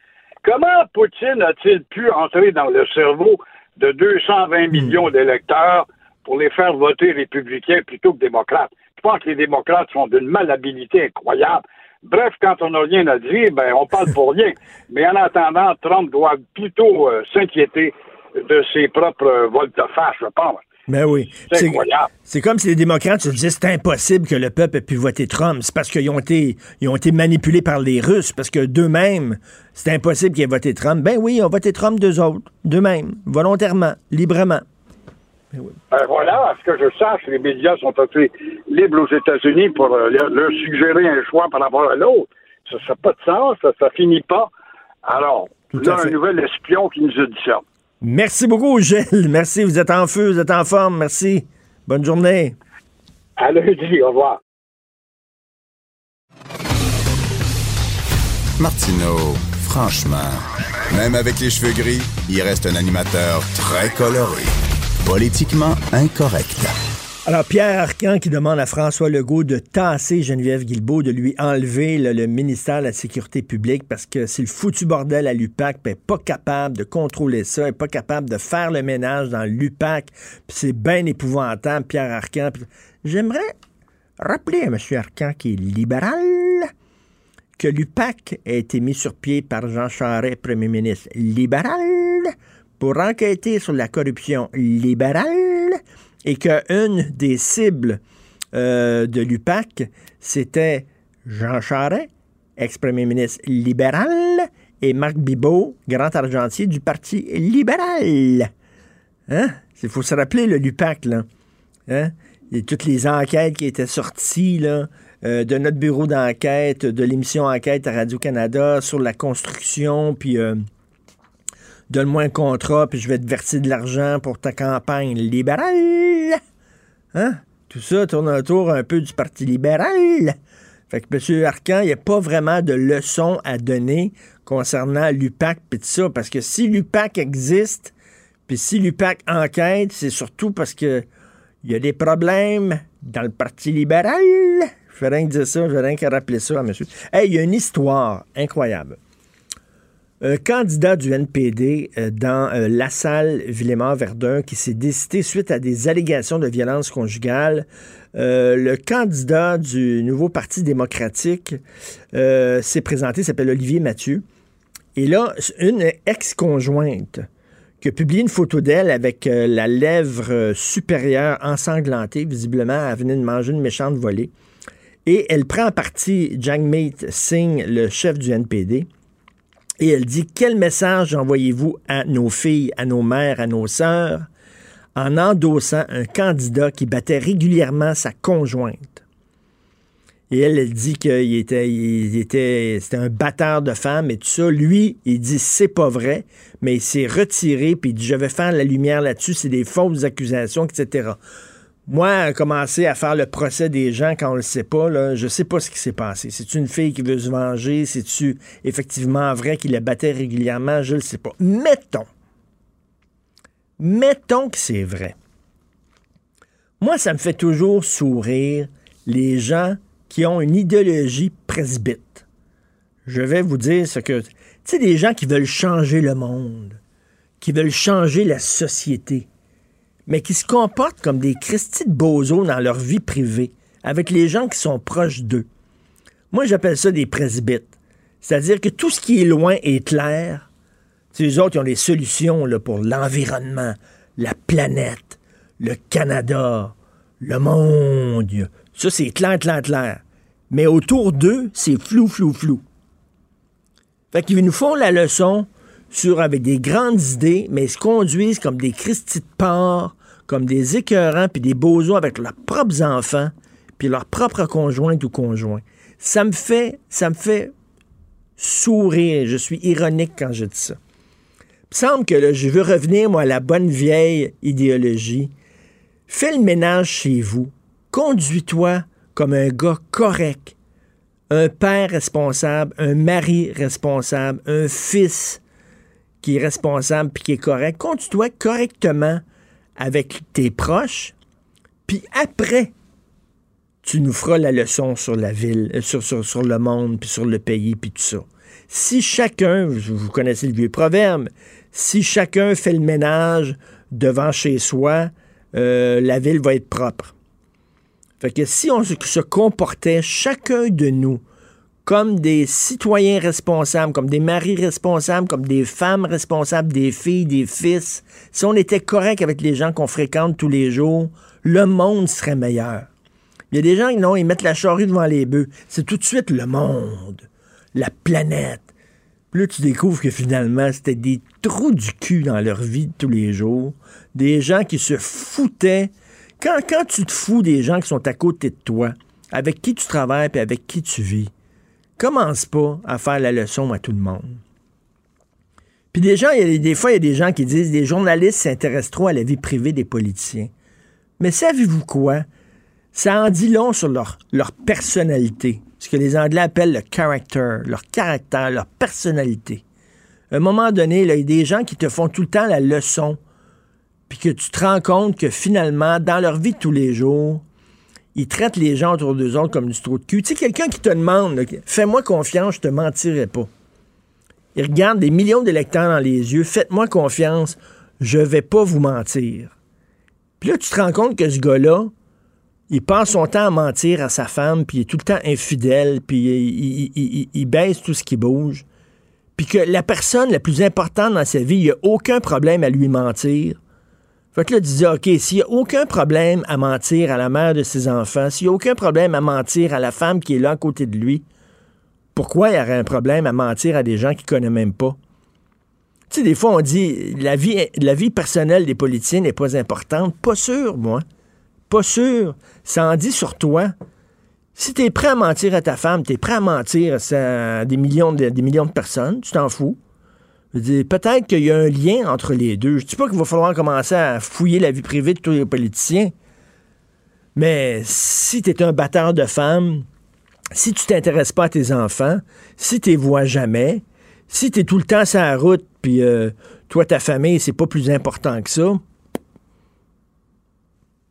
Comment Poutine a-t-il pu entrer dans le cerveau de 220 hmm. millions d'électeurs pour les faire voter républicains plutôt que démocrates? Je pense que les démocrates sont d'une malhabilité incroyable. Bref, quand on n'a rien à dire, ben on parle pour rien. Mais en attendant, Trump doit plutôt euh, s'inquiéter de ses propres volte-face, je pense. Ben oui. C'est C'est comme si les démocrates se disaient c'est impossible que le peuple ait pu voter Trump. C'est parce qu'ils ont été, ils ont été manipulés par les Russes, parce que d'eux-mêmes, c'est impossible qu'ils aient voté Trump. Ben oui, ils ont voté Trump d'eux autres, d'eux-mêmes, volontairement, librement. Ben, ben voilà, à ce que je sache, les médias sont assez libres aux États-Unis pour euh, leur suggérer un choix par rapport à l'autre. Ça n'a pas de sens, ça, ça finit pas. Alors, Tout là, un nouvel espion qui nous a dit ça. Merci beaucoup, Gilles. Merci, vous êtes en feu, vous êtes en forme. Merci. Bonne journée. À lundi, au revoir. Martineau, franchement, même avec les cheveux gris, il reste un animateur très coloré. Politiquement incorrect. Alors, Pierre Arcan qui demande à François Legault de tasser Geneviève Guilbeault, de lui enlever le, ministère de la Sécurité publique parce que c'est le foutu bordel à l'UPAC, puis pas capable de contrôler ça, elle est pas capable de faire le ménage dans l'UPAC, c'est bien épouvantable, Pierre Arcan. J'aimerais rappeler à M. Arcan qui est libéral que l'UPAC a été mis sur pied par Jean Charest, premier ministre libéral, pour enquêter sur la corruption libérale et qu'une des cibles euh, de l'UPAC, c'était Jean Charest, ex-premier ministre libéral, et Marc Bibot, grand argentier du Parti libéral. Hein? Il faut se rappeler, le l'UPAC, là. Hein? Toutes les enquêtes qui étaient sorties, euh, de notre bureau d'enquête, de l'émission Enquête à Radio-Canada sur la construction, puis euh, donne-moi un contrat, puis je vais te verser de l'argent pour ta campagne libérale. Hein? Tout ça tourne autour un peu du Parti libéral. Fait que M. Arcan, il n'y a pas vraiment de leçon à donner concernant l'UPAC tout ça, parce que si l'UPAC existe, puis si l'UPAC enquête, c'est surtout parce que il y a des problèmes dans le Parti libéral. Je vais rien que dire ça, je vais rien que rappeler ça à monsieur. Hey, il y a une histoire incroyable. Un candidat du NPD euh, dans euh, la salle Villemort-Verdun qui s'est décidé suite à des allégations de violence conjugale. Euh, le candidat du nouveau Parti démocratique euh, s'est présenté, s'appelle Olivier Mathieu. Et là, une ex-conjointe qui a publié une photo d'elle avec euh, la lèvre euh, supérieure ensanglantée. Visiblement, elle venait de manger une méchante volée. Et elle prend en partie Jagmeet Singh, le chef du NPD. Et elle dit Quel message envoyez-vous à nos filles, à nos mères, à nos sœurs, en endossant un candidat qui battait régulièrement sa conjointe? Et elle, elle dit qu'il était, était, c'était un batteur de femmes et tout ça. Lui, il dit c'est pas vrai, mais il s'est retiré puis il dit je vais faire la lumière là-dessus, c'est des fausses accusations, etc. Moi, commencer à faire le procès des gens quand on le sait pas, là, je sais pas ce qui s'est passé. C'est une fille qui veut se venger, c'est-tu effectivement vrai qu'il la battait régulièrement, je le sais pas. Mettons, mettons que c'est vrai. Moi, ça me fait toujours sourire les gens qui ont une idéologie presbyte. Je vais vous dire ce que. Tu sais, des gens qui veulent changer le monde, qui veulent changer la société, mais qui se comportent comme des Christy de dans leur vie privée, avec les gens qui sont proches d'eux. Moi, j'appelle ça des presbytes. C'est-à-dire que tout ce qui est loin est clair. C'est les autres qui ont des solutions pour l'environnement, la planète, le Canada, le monde. Ça, c'est clair, clair, clair. Mais autour d'eux, c'est flou, flou, flou. Fait qu'ils nous font la leçon sur avec des grandes idées, mais ils se conduisent comme des Christy de porc, comme des écœurants, puis des bozos avec leurs propres enfants, puis leurs propres conjointes ou conjoints. Ça me fait, ça me fait sourire. Je suis ironique quand je dis ça. Il me semble que là, je veux revenir, moi, à la bonne vieille idéologie. Fais le ménage chez vous. Conduis-toi comme un gars correct, un père responsable, un mari responsable, un fils qui est responsable puis qui est correct. Conduis-toi correctement avec tes proches, puis après, tu nous feras la leçon sur la ville, euh, sur, le monde, puis sur le pays, puis tout ça. Si chacun, vous connaissez le vieux proverbe, si chacun fait le ménage devant chez soi, euh, la ville va être propre. Fait que si on se comportait chacun de nous comme des citoyens responsables, comme des maris responsables, comme des femmes responsables, des filles, des fils, si on était correct avec les gens qu'on fréquente tous les jours, le monde serait meilleur. Il y a des gens qui, non, ils mettent la charrue devant les bœufs. C'est tout de suite le monde, la planète. Puis là, tu découvres que finalement, c'était des trous du cul dans leur vie de tous les jours. Des gens qui se foutaient. Quand, quand tu te fous des gens qui sont à côté de toi, avec qui tu travailles et avec qui tu vis, commence pas à faire la leçon à tout le monde. Puis des gens, y a, des fois, il y a des gens qui disent les journalistes s'intéressent trop à la vie privée des politiciens. Mais savez-vous quoi? Ça en dit long sur leur, personnalité. Ce que les Anglais appellent le character, leur caractère, leur personnalité. À un moment donné, il y a des gens qui te font tout le temps la leçon, puis que tu te rends compte que finalement, dans leur vie de tous les jours, ils traitent les gens autour d'eux autres comme du trou de cul. Tu sais, quelqu'un qui te demande, fais-moi confiance, je te mentirai pas. Il regarde des millions d'électeurs dans les yeux, faites-moi confiance, je vais pas vous mentir. Puis là, tu te rends compte que ce gars-là, il passe son temps à mentir à sa femme, puis il est tout le temps infidèle, puis il baisse tout ce qui bouge. Puis que la personne la plus importante dans sa vie, il n'y a aucun problème à lui mentir. Fait que là, tu OK, s'il n'y a aucun problème à mentir à la mère de ses enfants, s'il n'y a aucun problème à mentir à la femme qui est là à côté de lui, pourquoi il y aurait un problème à mentir à des gens qu'il ne connaît même pas? Tu sais, des fois, on dit la vie, la vie personnelle des politiciens n'est pas importante. Pas sûr, moi. Pas sûr. Ça en dit sur toi. Si tu es prêt à mentir à ta femme, tu es prêt à mentir à des millions de, des millions de personnes, tu t'en fous. Peut-être qu'il y a un lien entre les deux. Je ne dis pas qu'il va falloir commencer à fouiller la vie privée de tous les politiciens. Mais si tu es un batteur de femmes, si tu t'intéresses pas à tes enfants, si tu les vois jamais, si tu es tout le temps sur la route, puis euh, toi, ta famille, c'est pas plus important que ça,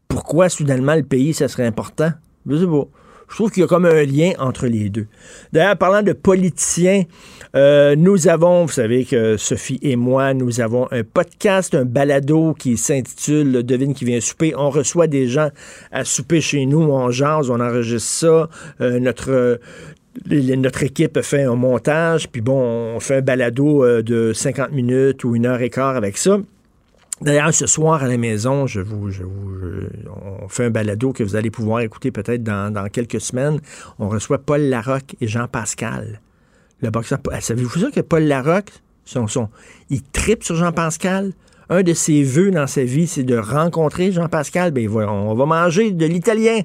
pourquoi soudainement le pays, ça serait important? Je sais. Je trouve qu'il y a comme un lien entre les deux. D'ailleurs, parlant de politiciens, euh, nous avons, vous savez que Sophie et moi, nous avons un podcast, un balado qui s'intitule Devine qui vient souper. On reçoit des gens à souper chez nous, on jase, on enregistre ça. Euh, notre notre équipe fait un montage, puis bon, on fait un balado euh, de 50 minutes ou une heure et quart avec ça. D'ailleurs, ce soir à la maison, je vous, je on fait un balado que vous allez pouvoir écouter peut-être dans, quelques semaines. On reçoit Paul Larocque et Jean Pascal. Le boxeur. Savez-vous ça que Paul Larocque, son, il tripe sur Jean Pascal? Un de ses vœux dans sa vie, c'est de rencontrer Jean Pascal. Ben on va manger de l'italien.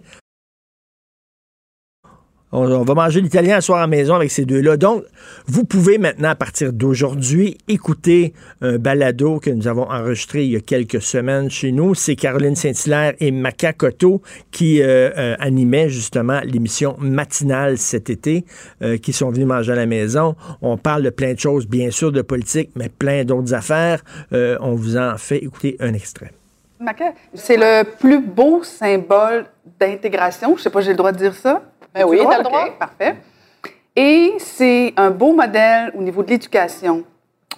On, va manger l'italien soir à la maison avec ces deux-là. Donc, vous pouvez maintenant, à partir d'aujourd'hui, écouter un balado que nous avons enregistré il y a quelques semaines chez nous. C'est Caroline Saint-Hilaire et Maca Cotto qui euh, euh, animaient justement l'émission matinale cet été, euh, qui sont venus manger à la maison. On parle de plein de choses, bien sûr, de politique, mais plein d'autres affaires. On vous en fait écouter un extrait. Maca, c'est le plus beau symbole d'intégration. Je sais pas, j'ai le droit de dire ça? Ben oui, Tu t'as le OK, droit. Parfait. Et c'est un beau modèle au niveau de l'éducation,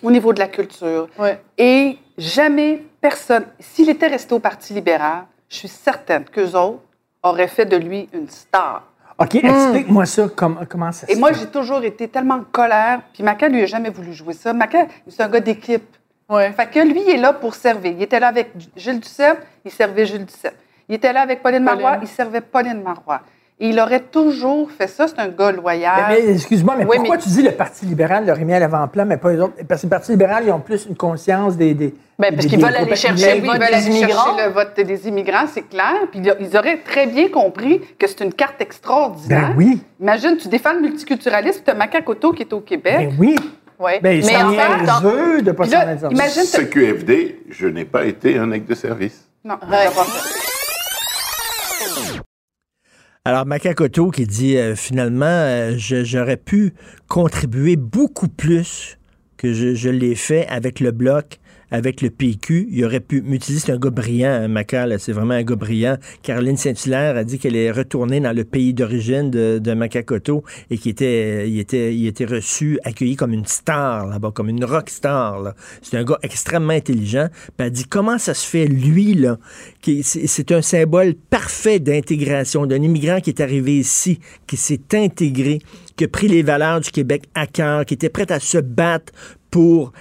au niveau de la culture. Ouais. Et jamais personne, s'il était resté au Parti libéral, je suis certaine qu'eux autres auraient fait de lui une star. OK, explique-moi ça, com- comment ça se Et moi, j'ai toujours été tellement en colère. Puis Maca, lui, a jamais voulu jouer ça. Maca, c'est un gars d'équipe. Ouais. Fait que lui, il est là pour servir. Il était là avec Gilles Duceppe, il servait Gilles Duceppe. Il était là avec Pauline Marois, Pauline. il servait Pauline Marois. Et il aurait toujours fait ça. C'est un gars loyal. Mais, mais, excuse-moi, mais Oui, pourquoi mais- tu dis le Parti libéral l'aurait mis à l'avant-plan, mais pas les autres? Parce que le Parti libéral, ils ont plus une conscience des. des Ben, parce qu'ils veulent aller chercher le Oui, vote ils veulent des aller immigrants. chercher le vote des immigrants, c'est clair. Puis ils auraient très bien compris que c'est une carte extraordinaire. Ben oui. Imagine, tu défends le multiculturalisme, tu as Macacoto qui est au Québec. Ben oui. Ouais. Ben, Mais en niaiseux de pas là, imagine, CQFD, je n'ai pas été un acte de service. Non, Ouais. Alors, Macacoto qui dit euh, finalement, euh, j'aurais pu contribuer beaucoup plus que je l'ai fait avec le bloc, avec le PQ. Il aurait pu m'utiliser. C'est un gars brillant, hein, Maca, là, c'est vraiment un gars brillant. Caroline Saint-Hilaire a dit qu'elle est retournée dans le pays d'origine de, de Macacoto et qu'il était, il était, il était reçu, accueilli comme une star là-bas, comme une rock star. C'est un gars extrêmement intelligent. Puis elle dit comment ça se fait, lui, là, c'est un symbole parfait d'intégration d'un immigrant qui est arrivé ici, qui s'est intégré, qui a pris les valeurs du Québec à cœur, qui était prêt à se battre pour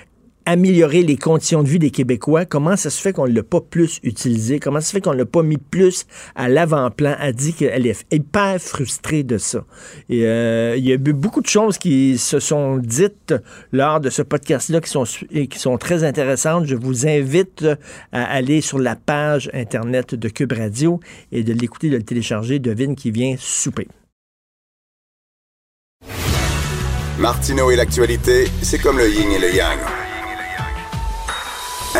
améliorer les conditions de vie des Québécois. Comment ça se fait qu'on ne l'a pas plus utilisé? Comment ça se fait qu'on ne l'a pas mis plus à l'avant-plan? Elle dit qu'elle est hyper frustrée de ça. Euh, il y a eu beaucoup de choses qui se sont dites lors de ce podcast-là qui sont, qui sont très intéressantes. Je vous invite à aller sur la page Internet de Cube Radio et de l'écouter, de le télécharger. Devine qui vient souper. Martineau et l'actualité, c'est comme le yin et le yang.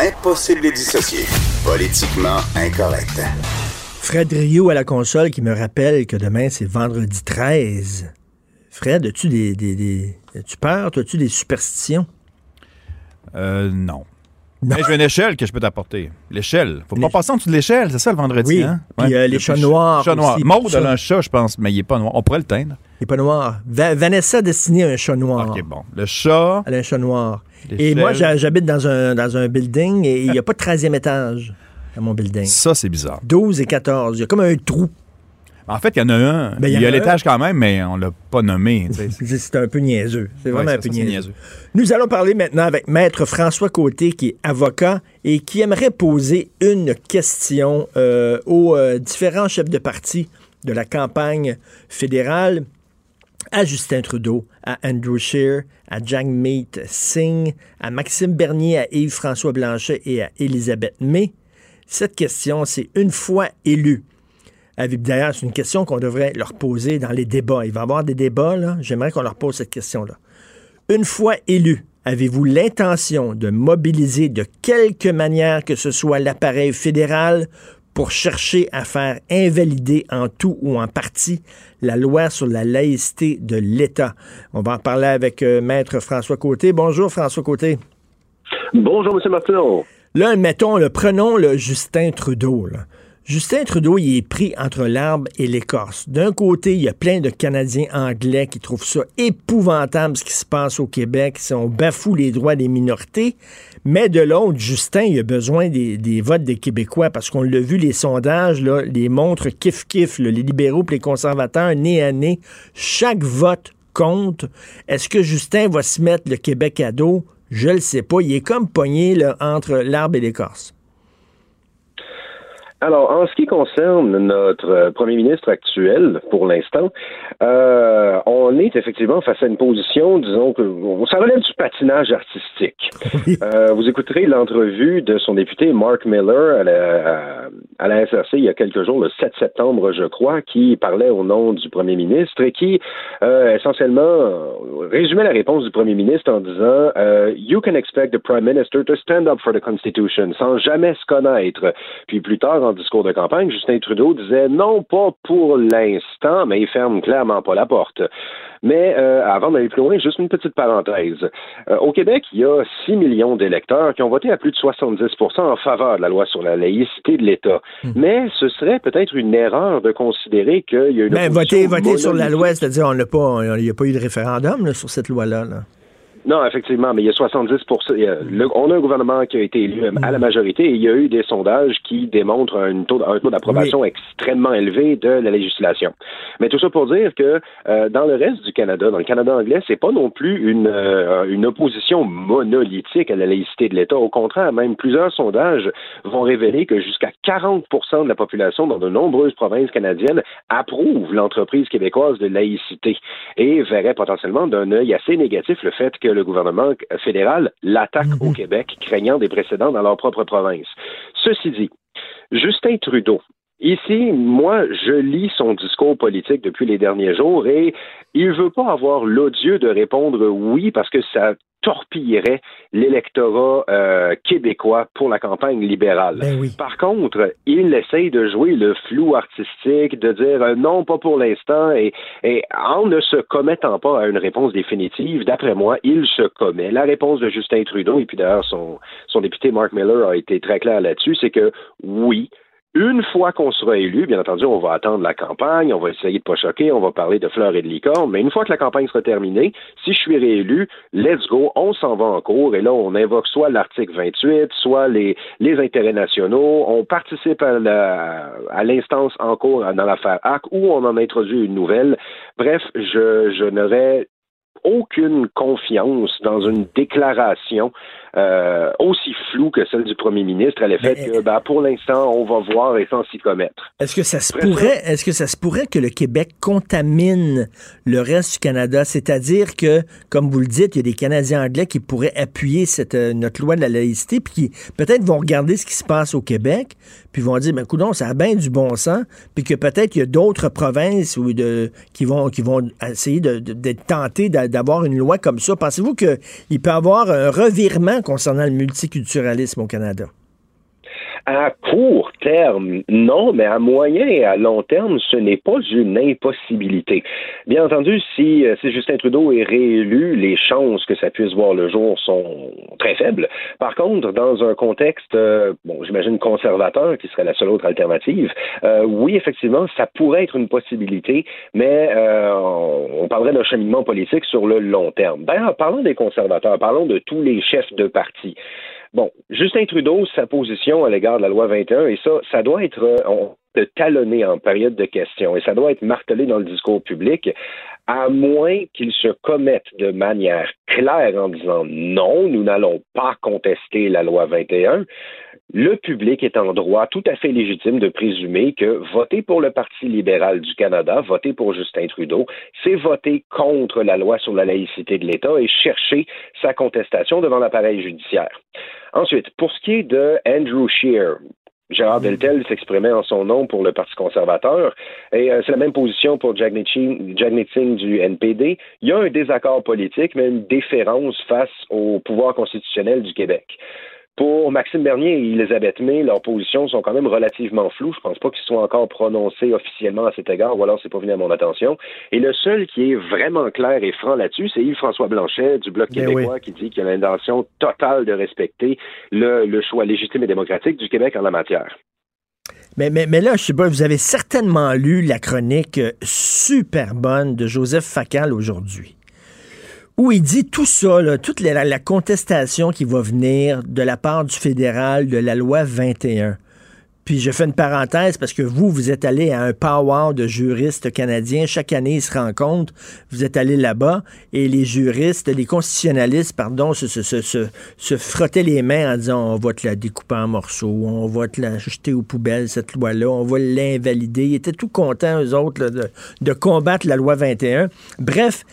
Impossible de les dissocier. Politiquement incorrect. Fred Rio à la console qui me rappelle que demain, c'est vendredi 13. Fred, as-tu des, des, des- as-tu peur? As-tu des superstitions? Euh, non. Mais j'ai une échelle que je peux t'apporter. L'échelle. Faut pas passer en dessous de l'échelle, c'est ça le vendredi, Oui. hein? Puis, euh, les Le chats ch- noirs Chat noir. aussi, Maud, a un chat, je pense, mais il est pas noir. On pourrait le teindre. Il n'est pas noir. Va- Vanessa a dessiné un chat noir. OK, bon. Le chat. Elle a un chat noir. Et moi, j'ha- j'habite dans un, dans un building et il n'y a pas de 13e étage à mon building. Ça, c'est bizarre. 12 et 14. Il y a comme un trou. En fait, il y en a un. Ben, il y a l'étage quand même, mais on l'a pas nommé. C'est un peu niaiseux. C'est vraiment Ouais, un peu ça, c'est niaiseux. niaiseux. Nous allons parler maintenant avec Maître François Côté, qui est avocat et qui aimerait poser une question euh, aux euh, différents chefs de parti de la campagne fédérale, à Justin Trudeau, à Andrew Scheer, à Jagmeet Singh, à Maxime Bernier, à Yves-François Blanchet et à Elisabeth May. Cette question, c'est une fois élu. D'ailleurs, c'est une question qu'on devrait leur poser dans les débats. Il va y avoir des débats. J'aimerais qu'on leur pose cette question-là. Une fois élu, avez-vous l'intention de mobiliser de quelque manière que ce soit l'appareil fédéral pour chercher à faire invalider en tout ou en partie la loi sur la laïcité de l'État? On va en parler avec euh, Maître François Côté. Bonjour, François Côté. Bonjour, M. Martineau. Là, mettons, le, prenons le Justin Trudeau. là. Justin Trudeau, il est pris entre l'arbre et l'écorce. D'un côté, il y a plein de Canadiens anglais qui trouvent ça épouvantable ce qui se passe au Québec, on bafoue les droits des minorités. Mais de l'autre, Justin, il a besoin des, votes des Québécois parce qu'on l'a vu, les sondages, là, les montrent kiff-kiff, les libéraux et les conservateurs, nez à nez. Chaque vote compte. Est-ce que Justin va se mettre le Québec à dos? Je le sais pas. Il est comme pogné là, entre l'arbre et l'écorce. Alors, en ce qui concerne notre euh, premier ministre actuel, pour l'instant, euh, on est effectivement face à une position, disons que ça relève du patinage artistique. Euh, vous écouterez l'entrevue de son député Mark Miller à la, à- à la SRC il y a quelques jours, le 7 septembre, je crois, qui parlait au nom du premier ministre et qui euh, essentiellement résumait la réponse du premier ministre en disant euh, You can expect the prime minister to stand up for the Constitution sans jamais se connaître. Puis plus tard, en discours de campagne, Justin Trudeau disait non, pas pour l'instant, mais il ferme clairement pas la porte. Mais euh, avant d'aller plus loin, juste une petite parenthèse. Euh, au Québec, il y a 6 millions d'électeurs qui ont voté à plus de 70% en faveur de la loi sur la laïcité de l'État. Mais ce serait peut-être une erreur de considérer qu'il y a une Ben, opposition voter, voter sur la loi, c'est-à-dire on n'a pas, il n'y a pas eu de référendum là, sur cette loi-là. là. Non, effectivement, mais il y a 70 il y a- le- On a un gouvernement qui a été élu euh, à la majorité et il y a eu des sondages qui démontrent un taux, un taux d'approbation extrêmement élevé de la législation. Mais tout ça pour dire que euh, dans le reste du Canada, dans le Canada anglais, c'est pas non plus une, euh, une opposition monolithique à la laïcité de l'État. Au contraire, même plusieurs sondages vont révéler que jusqu'à 40 de la population dans de nombreuses provinces canadiennes approuve l'entreprise québécoise de laïcité et verrait potentiellement d'un œil assez négatif le fait que le gouvernement fédéral l'attaque au Québec, craignant des précédents dans leur propre province. Ceci dit, Justin Trudeau, Ici, moi, je lis son discours politique depuis les derniers jours et il veut pas avoir l'odieux de répondre oui parce que ça torpillerait l'électorat euh, québécois pour la campagne libérale. Par contre, il essaye de jouer le flou artistique, de dire euh, non, pas pour l'instant, et, et en ne se commettant pas à une réponse définitive, d'après moi, il se commet. La réponse de Justin Trudeau, et puis d'ailleurs son, son député Mark Miller a été très clair là-dessus, c'est que oui, une fois qu'on sera élu, bien entendu, on va attendre la campagne, on va essayer de pas choquer, on va parler de fleurs et de licornes, mais une fois que la campagne sera terminée, si je suis réélu, let's go, on s'en va en cours, et là, on invoque soit l'article 28, soit les, les intérêts nationaux, on participe à à l'instance en cours dans l'affaire HAC, ou on en introduit une nouvelle. Bref, je, je n'aurais aucune confiance dans une déclaration euh, aussi floue que celle du premier ministre à l'effet que, ben, pour l'instant, on va voir et sans s'y commettre. Est-ce que ça se pourrait, est-ce que ça se pourrait que le Québec contamine le reste du Canada? C'est-à-dire que, comme vous le dites, il y a des Canadiens anglais qui pourraient appuyer cette, euh, notre loi de la laïcité, puis qui peut-être vont regarder ce qui se passe au Québec, puis vont dire, ben, coudon, ça a bien du bon sens, puis que peut-être il y a d'autres provinces où de, qui vont, qui vont essayer de- de- d'être tentées d'a- d'avoir une loi comme ça. Pensez-vous qu'il peut y avoir un revirement concernant le multiculturalisme au Canada? À court terme, non, mais à moyen et à long terme, ce n'est pas une impossibilité. Bien entendu, si, euh, si Justin Trudeau est réélu, les chances que ça puisse voir le jour sont très faibles. Par contre, dans un contexte, euh, bon, j'imagine conservateur, qui serait la seule autre alternative, euh, oui, effectivement, ça pourrait être une possibilité, mais euh, on parlerait d'un cheminement politique sur le long terme. D'ailleurs, parlons des conservateurs, parlons de tous les chefs de parti. Bon, Justin Trudeau, sa position à l'égard de la loi 21, et ça, ça doit être euh, on- de talonner en période de questions, et ça doit être martelé dans le discours public, à moins qu'il se commette de manière claire en disant non, nous n'allons pas contester la loi 21. Le public est en droit tout à fait légitime de présumer que voter pour le Parti libéral du Canada, voter pour Justin Trudeau, c'est voter contre la loi sur la laïcité de l'État et chercher sa contestation devant l'appareil judiciaire. Ensuite, pour ce qui est de Andrew Scheer, Gérard Deltel s'exprimait en son nom pour le Parti conservateur, et euh, c'est la même position pour Jagmeet Singh du NPD. Il y a un désaccord politique, mais une déférence face au pouvoir constitutionnel du Québec. Pour Maxime Bernier et Elisabeth May, leurs positions sont quand même relativement floues. Je pense pas qu'ils soient encore prononcés officiellement à cet égard, ou alors c'est pas venu à mon attention. Et le seul qui est vraiment clair et franc là-dessus, c'est Yves-François Blanchet du Bloc Ben québécois qui dit qu'il a l'intention totale de respecter le, le choix légitime et démocratique du Québec en la matière. Mais, mais, mais là, je sais pas, vous avez certainement lu la chronique euh, super bonne de Joseph Facal aujourd'hui, où il dit tout ça, toute la, contestation qui va venir de la part du fédéral de la loi 21. Puis je fais une parenthèse parce que vous, vous êtes allé à un powwow de juristes canadiens. Chaque année, ils se rencontrent. Vous êtes allé là-bas et les juristes, les constitutionnalistes, pardon, se, frottaient les mains en disant on va te la découper en morceaux, on va te la jeter aux poubelles, cette loi-là, on va l'invalider. Ils étaient tout contents, eux autres, de combattre la loi 21. Bref,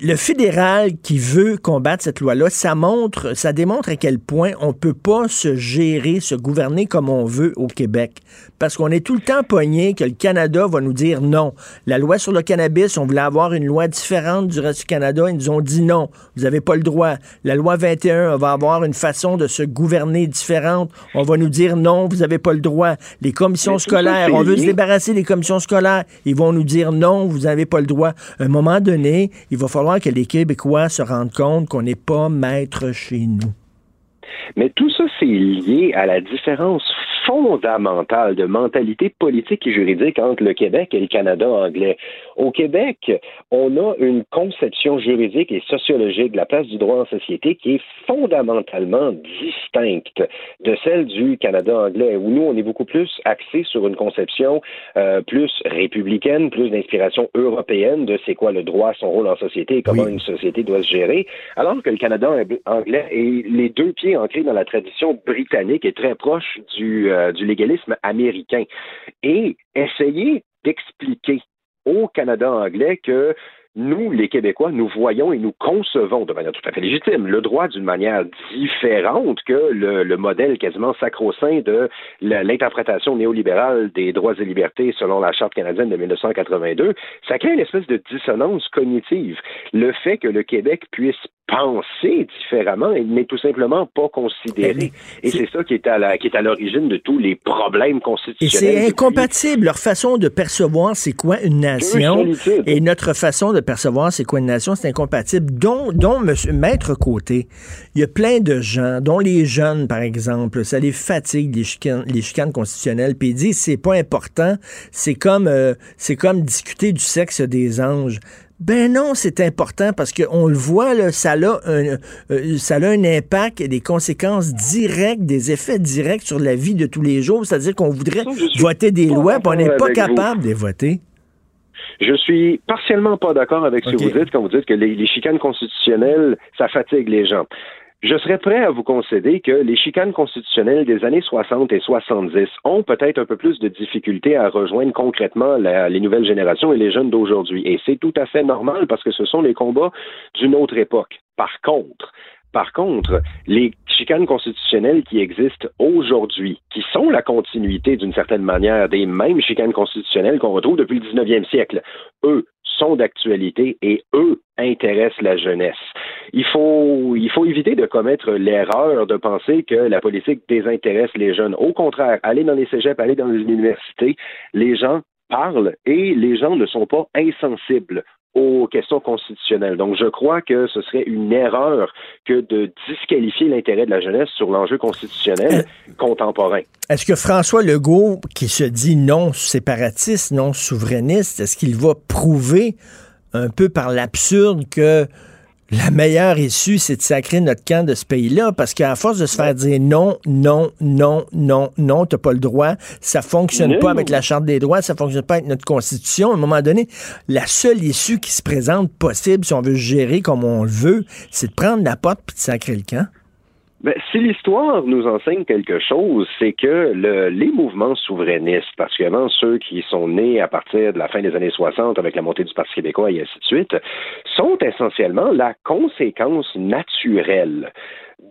le fédéral qui veut combattre cette loi-là, ça montre, ça démontre à quel point on peut pas se gérer, se gouverner comme on veut au Québec. Parce qu'on est tout le temps pogné que le Canada va nous dire non. La loi sur le cannabis, on voulait avoir une loi différente du reste du Canada. Ils nous ont dit non. Vous n'avez pas le droit. La loi 21 va avoir une façon de se gouverner différente. On va nous dire non, vous n'avez pas le droit. Les commissions scolaires, on veut se débarrasser des commissions scolaires. Ils vont nous dire non, vous n'avez pas le droit. À un moment donné, il va falloir que les Québécois se rendent compte qu'on n'est pas maître chez nous. Mais tout ça, c'est lié à la différence fondamentale de mentalité politique et juridique entre le Québec et le Canada anglais. Au Québec, on a une conception juridique et sociologique de la place du droit en société qui est fondamentalement distincte de celle du Canada anglais, où nous, on est beaucoup plus axé sur une conception euh, plus républicaine, plus d'inspiration européenne de c'est quoi le droit, son rôle en société et comment une société doit se gérer, alors que le Canada anglais est les deux pieds ancrés dans la tradition britannique et très proche du, euh, du légalisme américain. Et essayer d'expliquer au Canada anglais que nous, les Québécois, nous voyons et nous concevons de manière tout à fait légitime le droit d'une manière différente que le, le modèle quasiment sacro-saint de l'interprétation néolibérale des droits et libertés selon la Charte canadienne de 1982. Ça crée une espèce de dissonance cognitive. Le fait que le Québec puisse penser différemment n'est tout simplement pas considéré. Et c'est ça qui est à la- qui est à l'origine de tous les problèmes Et constitutionnels. c'est incompatible. Leur façon de percevoir c'est quoi une nation et notre façon de percevoir c'est quoi une nation, c'est incompatible. Dont, dont monsieur, Maître Côté, il y a plein de gens, dont les jeunes, par exemple, ça les fatigue, les chicanes, les chicanes constitutionnelles, puis ils disent c'est pas important, c'est comme, euh, c'est comme discuter du sexe des anges. Ben non, c'est important parce qu'on le voit, là, ça, a un, euh, ça a un impact et des conséquences directes, des effets directs sur la vie de tous les jours. C'est-à-dire qu'on voudrait voter des lois, puis on n'est pas vous. capable de les voter. Je suis partiellement pas d'accord avec ce que vous dites quand vous dites que les, les chicanes constitutionnelles, ça fatigue les gens. Je serais prêt à vous concéder que les chicanes constitutionnelles des années 60 et 70 ont peut-être un peu plus de difficultés à rejoindre concrètement les nouvelles générations et les jeunes d'aujourd'hui. Et c'est tout à fait normal parce que ce sont les combats d'une autre époque. Par contre, par contre, les chicanes constitutionnelles qui existent aujourd'hui, qui sont la continuité d'une certaine manière des mêmes chicanes constitutionnelles qu'on retrouve depuis le 19e siècle, eux sont d'actualité et eux intéressent la jeunesse. Il faut, il faut éviter de commettre l'erreur de penser que la politique désintéresse les jeunes. Au contraire, aller dans les cégeps, aller dans les universités, les gens parlent et les gens ne sont pas insensibles aux questions constitutionnelles. Donc, je crois que ce serait une erreur que de disqualifier l'intérêt de la jeunesse sur l'enjeu constitutionnel contemporain. Est-ce que François Legault, qui se dit non séparatiste, non souverainiste, est-ce qu'il va prouver un peu par l'absurde que la meilleure issue, c'est de sacrer notre camp de ce pays-là? Parce qu'à force de se faire dire non, non, non, non, non, t'as pas le droit, ça fonctionne pas avec la Charte des droits, ça fonctionne pas avec notre Constitution. À un moment donné, la seule issue qui se présente possible, si on veut gérer comme on le veut, c'est de prendre la porte puis de sacrer le camp. Ben, si l'histoire nous enseigne quelque chose, c'est que le- les mouvements souverainistes, particulièrement ceux qui sont nés à partir de la fin des années 60 avec la montée du Parti québécois et ainsi de suite, sont essentiellement la conséquence naturelle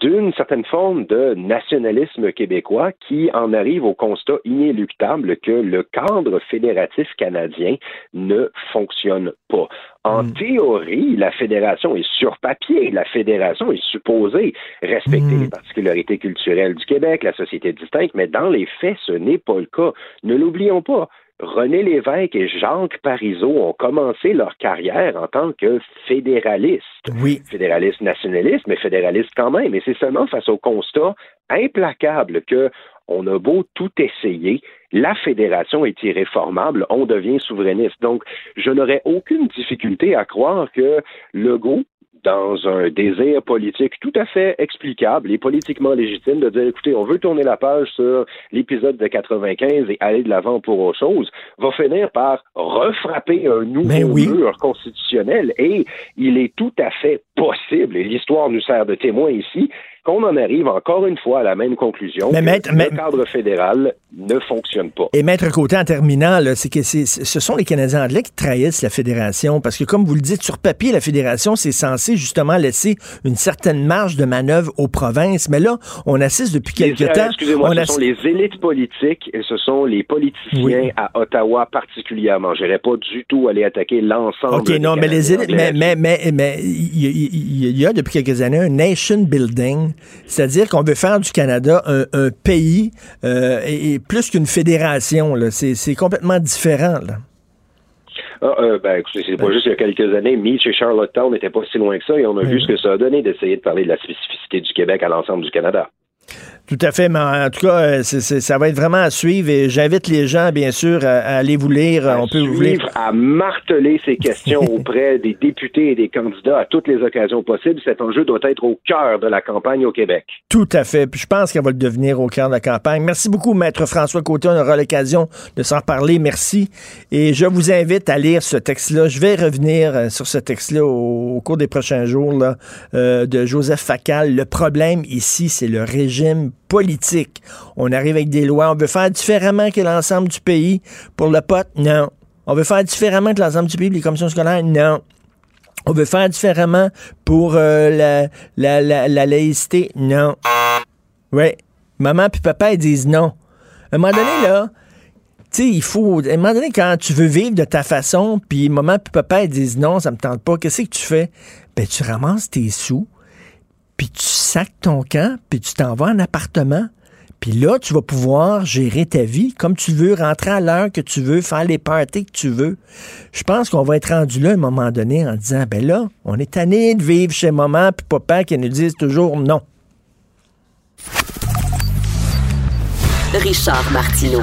d'une certaine forme de nationalisme québécois qui en arrive au constat inéluctable que le cadre fédératif canadien ne fonctionne pas. En théorie, la fédération est sur papier, la fédération est supposée respecter les particularités culturelles du Québec, la société distincte, mais dans les faits, ce n'est pas le cas. Ne l'oublions pas. René Lévesque et Jacques Parizeau ont commencé leur carrière en tant que fédéralistes. Oui. Fédéralistes nationalistes, mais fédéralistes quand même. Et c'est seulement face au constat implacable que on a beau tout essayer, la fédération est irréformable, on devient souverainiste. Donc, je n'aurais aucune difficulté à croire que Legault, dans un désir politique tout à fait explicable et politiquement légitime de dire, écoutez, on veut tourner la page sur l'épisode de 95 et aller de l'avant pour autre chose, va finir par refrapper un nouveau oui. mur constitutionnel. Et il est tout à fait possible, et l'histoire nous sert de témoin ici, qu'on en arrive encore une fois à la même conclusion Mais que maître- le cadre fédéral ne fonctionne pas. Et Maître Côté, en terminant, c'est que c'est- ce sont les Canadiens anglais qui trahissent la fédération. Parce que, comme vous le dites, sur papier, la fédération, c'est censé justement laisser une certaine marge de manœuvre aux provinces. Mais là, on assiste depuis quelque Les- temps. Excusez-moi, ce sont les élites politiques et ce sont les politiciens Oui. à Ottawa particulièrement. Je n'irais pas du tout aller attaquer l'ensemble. OK, des non, mais les élites, mais, mais, mais, mais il y, il- il y a depuis quelques années un nation building, c'est-à-dire qu'on veut faire du Canada un, un pays euh, et, et plus qu'une fédération. C'est complètement différent. Là. Ah, euh, ben, écoutez, c'est pas juste il y a quelques années, Meach et Charlottetown n'étaient pas si loin que ça et on a Oui. vu ce que ça a donné d'essayer de parler de la spécificité du Québec à l'ensemble du Canada. Tout à fait, mais en tout cas, euh, c'est- c'est- ça va être vraiment à suivre et j'invite les gens, bien sûr, à, à aller vous lire. À On peut vous lire. à marteler ces questions auprès des députés et des candidats à toutes les occasions possibles. Cet enjeu doit être au cœur de la campagne au Québec. Tout à fait. Puis je pense qu'elle va le devenir au cœur de la campagne. Merci beaucoup, Maître François Côté. On aura l'occasion de s'en parler. Merci. Et je vous invite à lire ce texte-là. Je vais revenir euh, sur ce texte-là au, au cours des prochains jours là, euh, de Joseph Facal. Le problème ici, c'est le régime politique. On arrive avec des lois. On veut faire différemment que l'ensemble du pays. Pour le pote, non. On veut faire différemment que l'ensemble du pays. Les commissions scolaires, non. On veut faire différemment pour euh, la, la, la, la laïcité? Non. Oui. Maman puis papa, disent non. À un moment donné, là, tu sais, il faut. À un moment donné, quand tu veux vivre de ta façon, puis maman puis papa, disent non, ça me tente pas, qu'est-ce que tu fais? Ben, tu ramasses tes sous, puis tu sacs ton camp, puis tu t'en vas en appartement. Puis là, tu vas pouvoir gérer ta vie comme tu veux, rentrer à l'heure que tu veux, faire les parties que tu veux. Je pense qu'on va être rendu là à un moment donné en disant, ben là, on est tanné de vivre chez maman puis papa qui nous disent toujours non. Richard Martineau.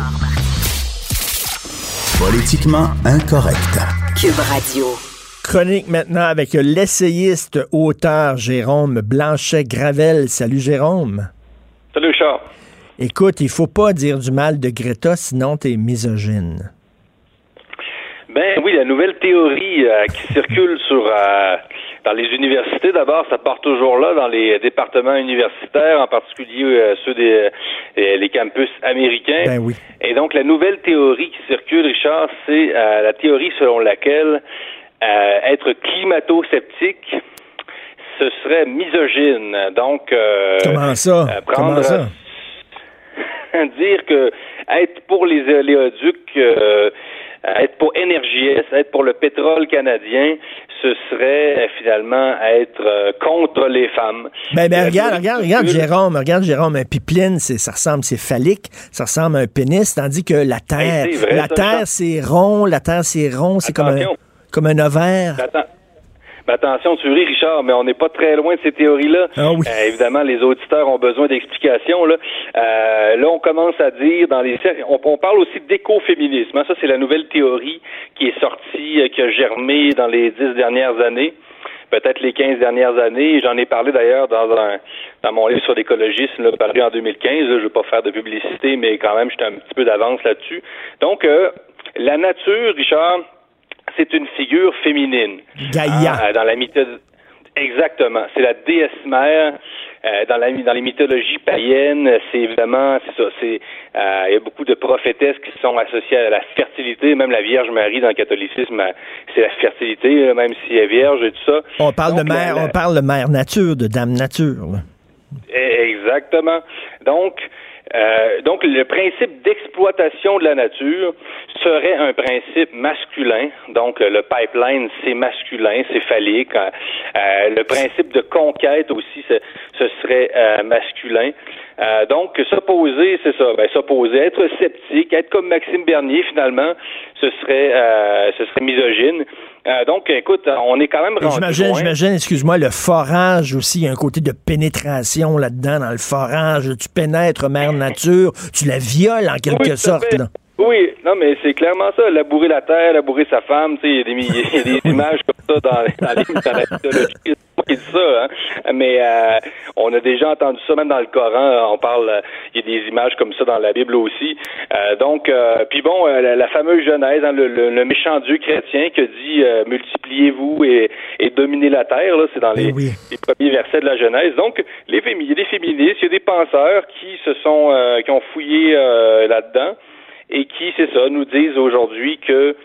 Politiquement incorrect. Cube Radio. Chronique maintenant avec l'essayiste auteur Jérôme Blanchet-Gravel. Salut Jérôme. Salut, Charles. Écoute, il faut pas dire du mal de Greta, sinon t'es misogyne. Ben oui, la nouvelle théorie euh, qui circule sur euh, dans les universités, d'abord, ça part toujours là, dans les départements universitaires, en particulier euh, ceux des les campus américains. Ben oui. Et donc, la nouvelle théorie qui circule, Richard, c'est la théorie selon laquelle euh, être climato-sceptique, ce serait misogyne. Donc, euh, Comment ça? euh, prendre, Comment ça? dire que être pour les oléoducs, être pour NRJS, être pour le pétrole canadien, ce serait finalement être contre les femmes. Ben, ben La regarde, regarde, regarde Jérôme, regarde Jérôme, un pipeline, c'est, ça ressemble, c'est phallique, ça ressemble à un pénis, tandis que la Terre, c'est vrai, la Terre, c'est rond, la Terre, c'est rond, c'est comme un. Comme un ovaire. Mais Attends. Mais attention, tu ris, Richard, mais on n'est pas très loin de ces théories-là. Ah oui. Euh, évidemment, les auditeurs ont besoin d'explications. Là. Euh, là, on commence à dire dans les on, on parle aussi d'écoféminisme. hein. Ça, c'est la nouvelle théorie qui est sortie, euh, qui a germé dans les dix dernières années, peut-être les quinze dernières années. J'en ai parlé d'ailleurs dans un dans mon livre sur l'écologisme, paru en 2015. Là, je ne veux pas faire de publicité, mais quand même, j'étais un petit peu d'avance là-dessus. Donc, euh, la nature, Richard, c'est une figure féminine. Gaïa. Ah, dans la mythologie. Exactement. C'est la déesse mère. Euh, dans, la, dans les mythologies païennes, c'est évidemment, c'est ça, c'est, euh, il y a beaucoup de prophétesses qui sont associées à la fertilité, même la Vierge Marie dans le catholicisme, euh, c'est la fertilité, euh, même si elle est vierge et tout ça. On parle Donc, de mère, la- on parle de mère nature, de dame nature. Exactement. Donc, euh, donc le principe d'exploitation de la nature serait un principe masculin. Donc le pipeline, c'est masculin, c'est phallique. Euh, euh, le principe de conquête aussi, ce, serait euh, masculin. Euh, donc s'opposer, c'est ça. Ben, s'opposer, être sceptique, être comme Maxime Bernier finalement, ce serait, euh, ce serait misogyne. Euh, donc, écoute, on est quand même rendu J'imagine, j'imagine, excuse-moi, le forage aussi, il y a un côté de pénétration là-dedans, dans le forage. Tu pénètres mère nature, tu la violes en quelque Oui, sorte. là. Oui, non, mais c'est clairement ça. Labourer la terre, labourer sa femme, tu sais, il y a des, y a des images comme ça dans, dans, les- dans la mythologie. Qui dis ça, hein. Mais euh, on a déjà entendu ça, même dans le Coran. On parle, euh, il y a des images comme ça dans la Bible aussi. Euh, donc, euh, puis bon, euh, la, la fameuse Genèse, hein, le, le- le méchant Dieu chrétien qui dit euh, multipliez-vous et, et dominez la terre. Là, c'est dans les, les premiers versets de la Genèse. Donc, les fémi- il y a des féministes, il y a des penseurs qui se sont, euh, qui ont fouillé euh, là-dedans et qui, c'est ça, nous disent aujourd'hui que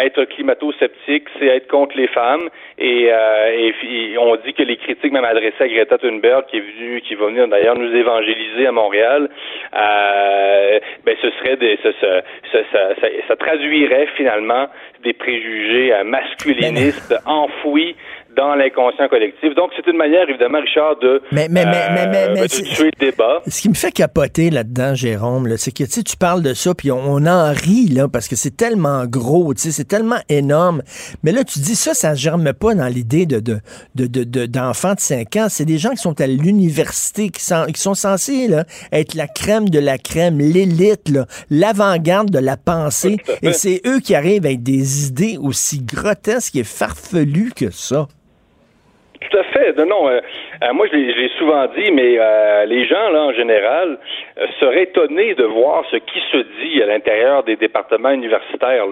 être climato-sceptique, c'est être contre les femmes. Et, euh, et on dit que les critiques, même adressées à Greta Thunberg, qui est venue, qui va venir d'ailleurs nous évangéliser à Montréal, euh, ben ce serait des, ça, ça, ça, ça- ça- ça traduirait finalement des préjugés euh, masculinistes enfouis dans l'inconscient collectif. Donc, c'est une manière, évidemment, Richard, de, Mais- mais- mais- mais- mais- euh, mais de tuer le débat. Ce qui me fait capoter là-dedans, Jérôme, là, c'est que tu sais, tu parles de ça, puis on, on en rit, là, parce que c'est tellement gros, tu sais, c'est tellement énorme. Mais là, tu dis ça, ça germe pas dans l'idée de, de, de, de- de- d'enfants de 5 ans. C'est des gens qui sont à l'université, qui sont, qui sont censés là, être la crème de la crème, l'élite, là, l'avant-garde de la pensée. Et c'est eux qui arrivent avec des idées aussi grotesques et farfelues que ça. Non, euh, euh, moi, je l'ai souvent dit, mais euh, les gens, là, en général, seraient étonnés de voir ce qui se dit à l'intérieur des départements universitaires.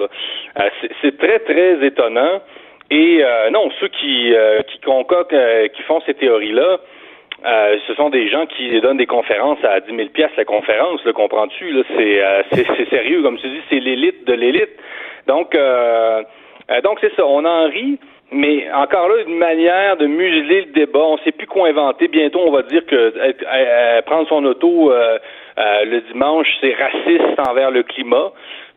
c'est- très, très étonnant. Et non, ceux qui, qui qui font ces théories-là, euh, ce sont des gens qui donnent des conférences à 10 000 pièces la conférence, le comprends-tu? C'est, sérieux, comme tu dis, c'est l'élite de l'élite. Donc, donc c'est ça, on en rit, mais encore là, une manière de museler le débat. On ne sait plus quoi inventer. Bientôt, on va dire que euh, euh, prendre son auto euh, le dimanche, c'est raciste envers le climat.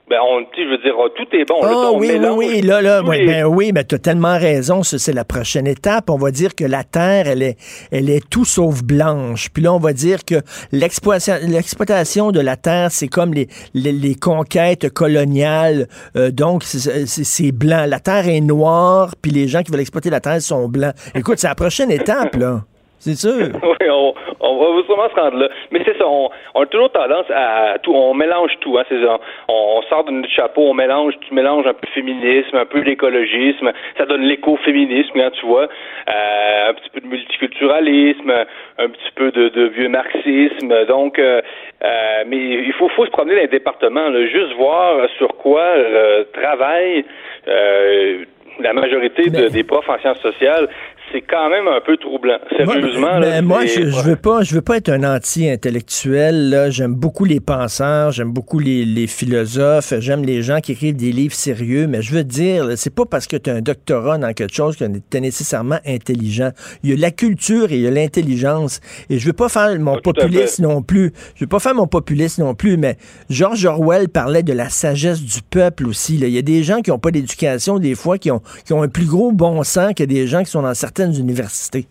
Ben, on, je veux dire, tout est bon. Ah oui, oui, là, là, ben oui, mais tu as tellement raison, c'est la prochaine étape. On va dire que la Terre, elle est, elle est tout sauf blanche. Puis là, on va dire que l'exploitation, de la Terre, c'est comme les, les, les conquêtes coloniales. Euh, donc, c'est blanc. La Terre est noire, puis les gens qui veulent exploiter la Terre sont blancs. Écoute, c'est la prochaine étape, là. C'est sûr. oui, on, on va sûrement se rendre là. Mais c'est ça, on, on a toujours tendance à, tout, on mélange tout. Hein, c'est ça. On, on sort de notre chapeau, on mélange, tu mélanges un peu féminisme, un peu l'écologisme, ça donne l'écoféminisme, hein, tu vois, euh, un petit peu de multiculturalisme, un petit peu de, de vieux marxisme. Donc, euh, euh, mais il faut, faut se promener dans les départements, là, juste voir sur quoi euh, travaille euh, la majorité de- des profs en sciences sociales. C'est quand même un peu troublant. Sérieusement. Mais là, moi, c'est- je, je veux pas, je veux pas être un anti-intellectuel. là. J'aime beaucoup les penseurs, j'aime beaucoup les, les philosophes, j'aime les gens qui écrivent des livres sérieux. Mais je veux dire, là, c'est pas parce que tu as un doctorat dans quelque chose que tu es nécessairement intelligent. Il y a la culture et il y a l'intelligence. Et je veux pas faire mon Ah, populiste non plus. Je veux pas faire mon populiste non plus. Mais George Orwell parlait de la sagesse du peuple aussi. là. Il y a des gens qui ont pas d'éducation des fois, qui ont, qui ont un plus gros bon sens que des gens qui sont dans certaines universités.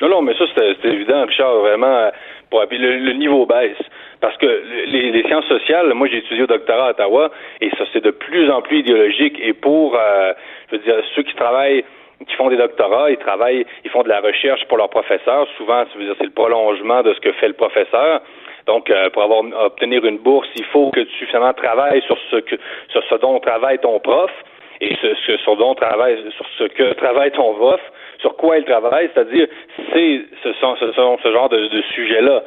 Non, non, mais ça, c'est évident, Richard, vraiment, euh, pour, le, le niveau baisse. Parce que les, sciences sociales, moi, j'ai étudié au doctorat à Ottawa, et ça, c'est de plus en plus idéologique. Et pour, euh, je veux dire, ceux qui travaillent, qui font des doctorats, ils travaillent, ils font de la recherche pour leurs professeurs. Souvent, c'est le prolongement de ce que fait le professeur. Donc, euh, pour avoir obtenir une bourse, il faut que tu finalement travailles sur ce sur ce dont travaille ton prof et ce, ce sur dont travaille sur ce que travaille ton prof, sur quoi il travaille, c'est-à-dire c'est ce sont ce, sont ce genre de, de sujet-là.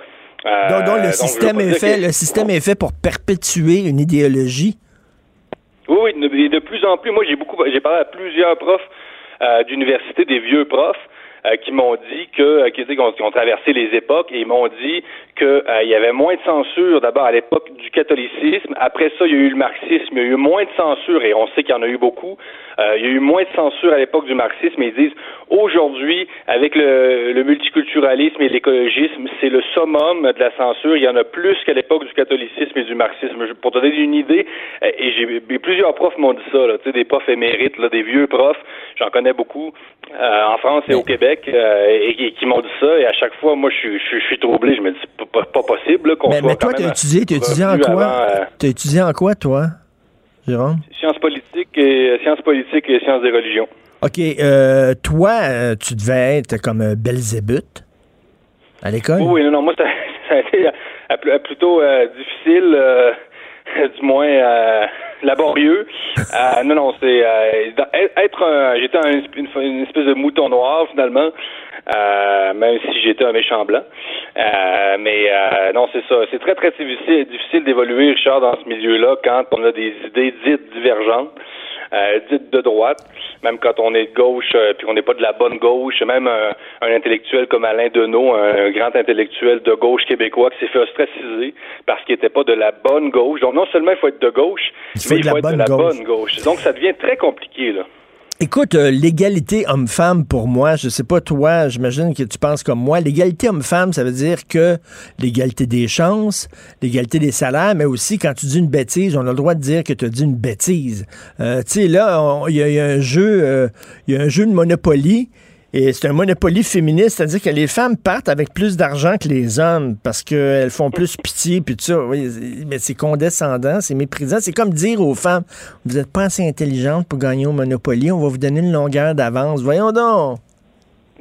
Euh, Donc, donc, le, donc, système est fait, que- le système est fait pour perpétuer une idéologie? Oui, oui, de, et de plus en plus. Moi, j'ai beaucoup, j'ai parlé à plusieurs profs euh, d'université, des vieux profs, euh, qui m'ont dit que, euh, qui, qui ont, ont traversé les époques, et ils m'ont dit que euh, il y avait moins de censure d'abord à l'époque du catholicisme. Après ça, il y a eu le marxisme, il y a eu moins de censure, et on sait qu'il y en a eu beaucoup. Euh, il y a eu moins de censure à l'époque du marxisme, et ils disent aujourd'hui, avec le, le multiculturalisme et l'écologisme, c'est le summum de la censure. Il y en a plus qu'à l'époque du catholicisme et du marxisme. Je- Pour te donner une idée, euh, et j'ai plusieurs profs m'ont dit ça, là, tu sais, des profs émérites, là, des vieux profs, j'en connais beaucoup euh, en France et au Québec, euh, et, et qui m'ont dit ça. Et à chaque fois, moi, je suis, je, je suis troublé. Je me dis, pas, pas possible qu'on Mais, mais toi, tu as étudié, en quoi? euh, T'as étudié en quoi, toi, Jérôme? sciences politiques et euh, sciences politiques et sciences des religions. OK, euh, toi, tu devais être comme un Belzébuth à l'école? Oui, oui, non, non, moi, ça, ça a été plutôt difficile, du moins laborieux. Euh, non, non, c'est euh, être un, j'étais un- une, une espèce de mouton noir finalement, euh, même si j'étais un méchant blanc. Euh, mais euh, non, c'est ça. C'est très très difficile, difficile d'évoluer, Richard, dans ce milieu-là quand on a des idées dites divergentes. Euh, dites de droite, même quand on est de gauche, euh, puis qu'on n'est pas de la bonne gauche, même un, un intellectuel comme Alain Deneau, un, grand intellectuel de gauche québécois qui s'est fait ostraciser parce qu'il n'était pas de la bonne gauche. Donc non seulement il faut être de gauche, Il mais il faut être de la gauche. bonne gauche. Donc ça devient très compliqué là. Écoute, euh, l'égalité homme-femme, pour moi, je sais pas toi, j'imagine que tu penses comme moi, l'égalité homme-femme, ça veut dire que l'égalité des chances, l'égalité des salaires, mais aussi quand tu dis une bêtise, on a le droit de dire que tu as dit une bêtise. Euh, tu sais, là, il y, y a un jeu, euh, il y a un jeu de Monopoly. Et c'est un Monopoly féministe, c'est-à-dire que les femmes partent avec plus d'argent que les hommes parce qu'elles font plus pitié puis tout ça. Oui, mais c'est condescendant, c'est méprisant. C'est comme dire aux femmes, vous n'êtes pas assez intelligente pour gagner au Monopoly, on va vous donner une longueur d'avance. Voyons donc.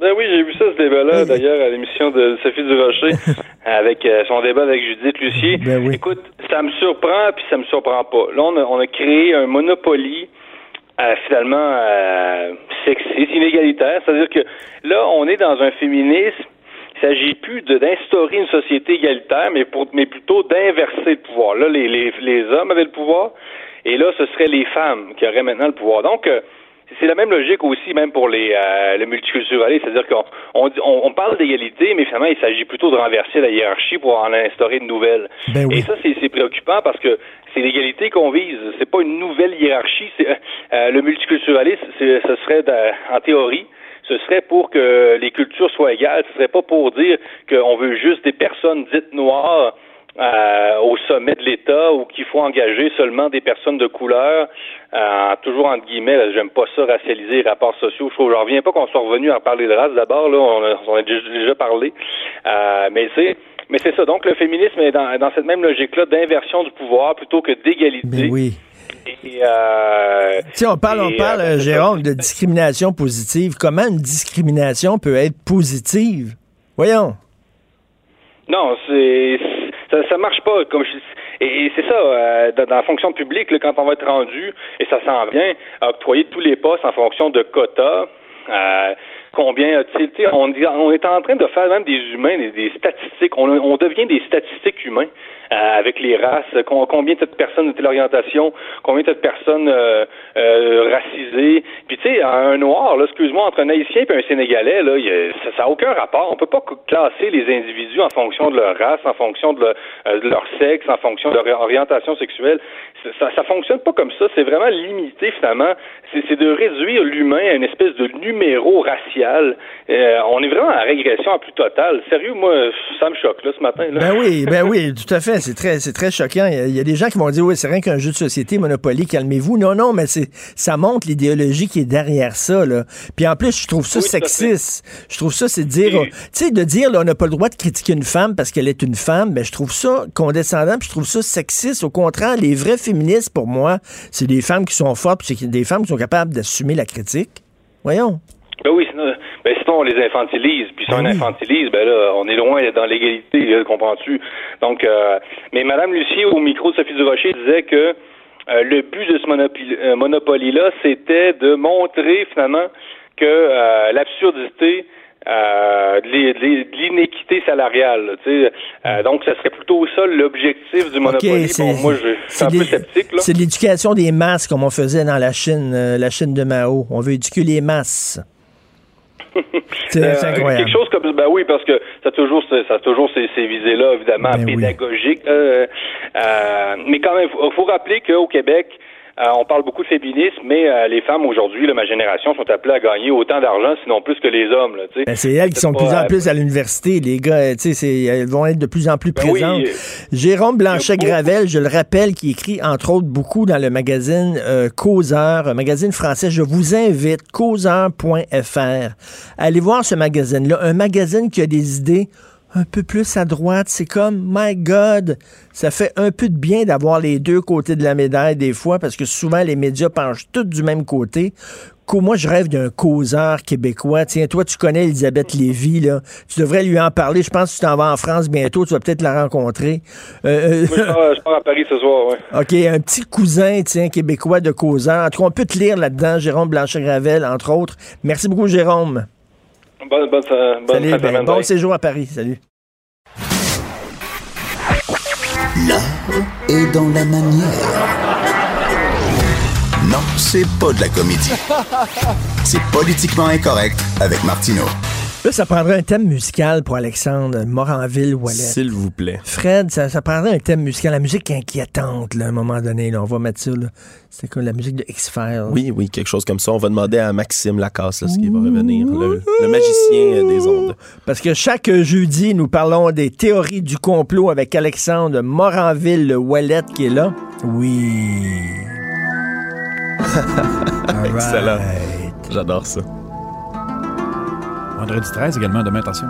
Ben oui, j'ai vu ça, ce débat-là, d'ailleurs, à l'émission de Sophie Durocher, avec euh, son débat avec Judith Lucier. Ben Écoute, ça me surprend, puis ça me surprend pas. Là, on a, on a créé un Monopoly, euh, finalement, euh, sexiste, inégalitaire. C'est-à-dire que là, on est dans un féminisme il s'agit plus d'instaurer une société égalitaire, mais, pour, mais plutôt d'inverser le pouvoir. Là, les, les, les hommes avaient le pouvoir, et là, ce seraient les femmes qui auraient maintenant le pouvoir. Donc, euh, c'est la même logique aussi, même pour les euh, le multiculturalisme, c'est-à-dire qu'on on, on, parle d'égalité, mais finalement, il s'agit plutôt de renverser la hiérarchie pour en instaurer une nouvelle. Ben oui. Et ça, c'est préoccupant parce que c'est l'égalité qu'on vise. C'est pas une nouvelle hiérarchie. C'est euh, le multiculturalisme, c'est- ce serait de- en théorie ce serait pour que les cultures soient égales. Ce serait pas pour dire qu'on veut juste des personnes dites noires euh, au sommet de l'État ou qu'il faut engager seulement des personnes de couleur, euh, toujours entre guillemets, j'aime pas ça, racialiser les rapports sociaux. Je trouve, je reviens pas qu'on soit revenu à parler de race d'abord, là, on a, on a déjà, parlé. Euh, mais c'est mais c'est ça. Donc le féminisme est dans, dans cette même logique-là d'inversion du pouvoir plutôt que d'égalité. Ben oui. Et, euh, sais, on parle, on parle, euh, Jérôme, de discrimination positive. Comment une discrimination peut être positive? Voyons. Non, c'est ça, ça marche pas. Comme je, et, et c'est ça, euh, dans, la fonction publique, là, quand on va être rendu, et ça s'en vient, à octroyer tous les postes en fonction de quotas. Euh, combien, on, on est en train de faire même des humains, des, des statistiques. On, on devient des statistiques humains. Euh, avec les races, com- combien de personnes de telle orientation, combien de personnes euh, euh, racisées. Puis tu sais, un noir, là, excuse-moi, entre un haïtien et un sénégalais, là, a- ça n'a aucun rapport. On peut pas classer les individus en fonction de leur race, en fonction de leur, sexe, en fonction de leur orientation sexuelle. Ça, ça, fonctionne pas comme ça. C'est vraiment limité finalement. C'est de réduire l'humain à une espèce de numéro racial. Euh, on est vraiment en régression à plus totale. Sérieux, moi, ça me choque là ce matin. Là. Ben oui, ben oui, tout à fait. C'est très, c'est très choquant. Il y, a, il y a des gens qui vont dire, oui, c'est rien qu'un jeu de société, Monopoly, calmez-vous. Non, non, mais c'est, ça montre l'idéologie qui est derrière ça, là. Puis en plus, je trouve ça Oui, sexiste. Je trouve ça, c'est de dire, tu sais, de dire, là, on n'a pas le droit de critiquer une femme parce qu'elle est une femme, ben, je trouve ça condescendant, puis je trouve ça sexiste. Au contraire, les vrais féministes, pour moi, c'est des femmes qui sont fortes, puis c'est des femmes qui sont capables d'assumer la critique. Voyons. Ben oui, sinon, ben sinon on les infantilise. Puis si on infantilise, ben là, on est loin dans l'égalité, comprends-tu? Donc, euh, mais Madame Lucie, au micro de Sophie Durocher, disait que euh, le but de ce monopoli- euh, Monopoly-là, c'était de montrer finalement que euh, l'absurdité euh, de l'inéquité salariale. là, tu sais. Euh, donc, ça serait plutôt ça l'objectif du bon, moi, je suis un peu sceptique. C'est l'éducation des masses, comme on faisait dans la Chine, euh, la Chine de Mao. On veut éduquer les masses. C'est Euh, incroyable. Quelque chose comme ben oui, parce que ça a toujours, ça a toujours ces, ces visées-là, évidemment, Ben oui. pédagogiques. euh, euh, mais quand même, faut, faut rappeler qu'au Québec, on parle beaucoup de féminisme, mais euh, les femmes aujourd'hui, ma génération, sont appelées à gagner autant d'argent, sinon plus que les hommes. Ben, c'est elles qui sont de plus en euh, plus à l'université. Les gars, euh, tu sais, c'est- elles vont être de plus en plus Ben présentes. euh, Jérôme Blanchet-Gravel, je le rappelle, qui écrit entre autres beaucoup dans le magazine euh, Causeur, un magazine français. Je vous invite, causeur.fr. Allez voir ce magazine-là. Un magazine qui a des idées un peu plus à droite. C'est comme, my God, ça fait un peu de bien d'avoir les deux côtés de la médaille des fois, parce que souvent les médias penchent tous du même côté. Moi, je rêve d'un causeur québécois. Tiens, toi, tu connais Elisabeth Lévy, là. Tu devrais lui en parler. Je pense que tu t'en vas en France bientôt. Tu vas peut-être la rencontrer. Euh, euh, je, pars, à Paris ce soir, ouais. OK, un petit cousin, tiens, québécois de causeur. En tout cas, on peut te lire là-dedans, Jérôme Blanchet-Gravel, entre autres. Merci beaucoup, Jérôme. Bonne, bonne, bonne Salut, fin de ben, bon séjour à Paris. Salut. L'art est dans la manière. Non, c'est pas de la comédie. C'est politiquement incorrect avec Martineau. Là, ça prendrait un thème musical pour Alexandre Moranville-Wallet. S'il vous plaît. Fred, ça, ça prendrait un thème musical. La musique inquiétante, là, à un moment donné. Là, on va mettre ça. C'est comme la musique de X-Files. Oui, oui, quelque chose comme ça. On va demander à Maxime Lacasse, là, ce qui va revenir, le, le magicien des ondes. Parce que chaque jeudi, nous parlons des théories du complot avec Alexandre Moranville-Wallet qui est là. Oui. Excellent. J'adore ça. Vendredi 13 également, demain, attention.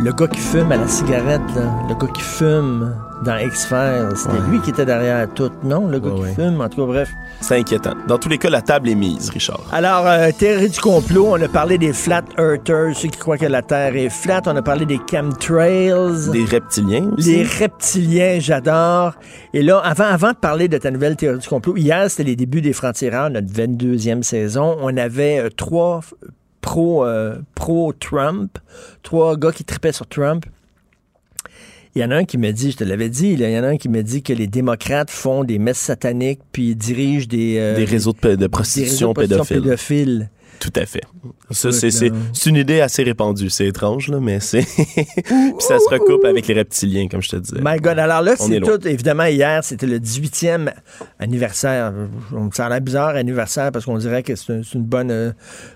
Le gars qui fume à la cigarette, là. le gars qui fume dans X-Files, c'était lui qui était derrière tout, non? Le gars Ouais, qui ouais. fume, en tout cas, bref. C'est inquiétant. Dans tous les cas, la table est mise, Richard. Alors, euh, théorie du complot, on a parlé des flat earthers, ceux qui croient que la Terre est flat. On a parlé des chemtrails. Des reptiliens aussi. Les reptiliens, j'adore. Et là, avant, avant de parler de ta nouvelle théorie du complot, hier, c'était les débuts des Francs-Tireurs, notre 22e saison. On avait euh, trois pro, euh, pro-Trump, trois gars qui tripaient sur Trump. Il y en a un qui me dit, je te l'avais dit, là, il y en a un qui me dit que les démocrates font des messes sataniques puis dirigent des... euh, Des réseaux de, des prostitution réseaux de prostitution pédophile. Tout à fait. Ça, c'est, c'est, là. c'est une idée assez répandue. C'est étrange, là, mais c'est. Puis ça se recoupe avec les reptiliens, comme je te disais. My God. Alors là, c'est tout. Évidemment, hier, c'était le 18e anniversaire. On me semble bizarre, anniversaire, parce qu'on dirait que c'est une, bonne, euh,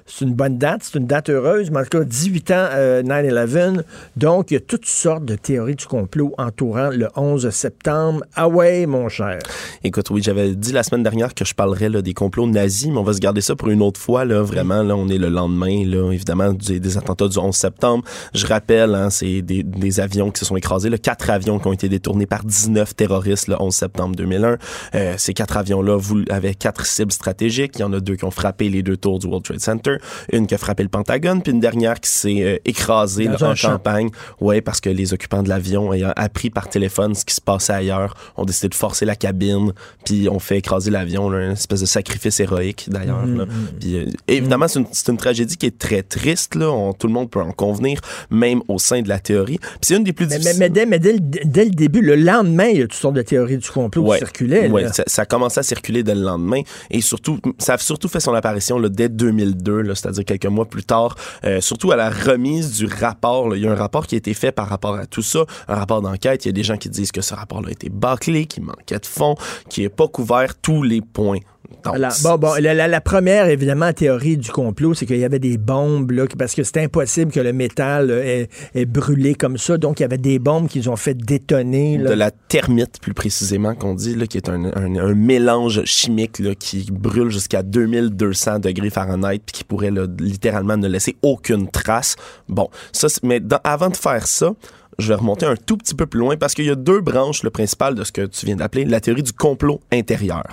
c'est une bonne date. C'est une date heureuse. Mais en tout cas, 18 ans, euh, 9-11. Donc, il y a toutes sortes de théories du complot entourant le 11 septembre. Ah ouais, mon cher. Écoute, oui, j'avais dit la semaine dernière que je parlerais des complots nazis, mais on va se garder ça pour une autre fois. Là, vraiment, là, on est le lendemain, là, évidemment, des attentats du 11 septembre. Je rappelle, hein, c'est des, avions qui se sont écrasés. Quatre avions qui ont été détournés par 19 terroristes le 11 septembre 2001. Euh, ces quatre avions-là avaient quatre cibles stratégiques. Il y en a deux qui ont frappé les deux tours du World Trade Center, une qui a frappé le Pentagone, puis une dernière qui s'est euh, écrasée là, en campagne. Ouais, parce que les occupants de l'avion, ayant appris par téléphone ce qui se passait ailleurs, ont décidé de forcer la cabine, puis ont fait écraser l'avion, une espèce de sacrifice héroïque d'ailleurs. Là. mhm. Puis euh, évidemment, c'est une, une tragédie qui est très triste. Là. On- tout le monde peut en convenir, même au sein de la théorie. Puis c'est une des plus Mais, mais, difficiles. mais dès, mais dès le, dès le début, le lendemain, il y a toutes sortes de théories du complot Ouais, qui circulaient. là. ça, ça a commencé à circuler dès le lendemain et surtout, ça a surtout fait son apparition là, dès 2002, là, c'est-à-dire quelques mois plus tard, euh, surtout à la remise du rapport. Il y a un rapport qui a été fait par rapport à tout ça, un rapport d'enquête. Il y a des gens qui disent que ce rapport-là a été bâclé, qu'il manquait de fond, qui n'a pas couvert tous les points. Donc, Alors, bon, bon, la, la- la première, évidemment, théorie du complot, c'est qu'il y avait des bombes, là, parce que c'était impossible que le métal ait, ait brûlé comme ça. Donc, il y avait des bombes qu'ils ont fait détonner. là. de la thermite plus précisément qu'on dit là, qui est un, un- un mélange chimique là, qui brûle jusqu'à 2200 degrés Fahrenheit puis qui pourrait là, littéralement ne laisser aucune trace. Bon, ça c'est- mais dans- avant de faire ça, je vais remonter un tout petit peu plus loin parce qu'il y a deux branches le principal de ce que tu viens d'appeler la théorie du complot intérieur.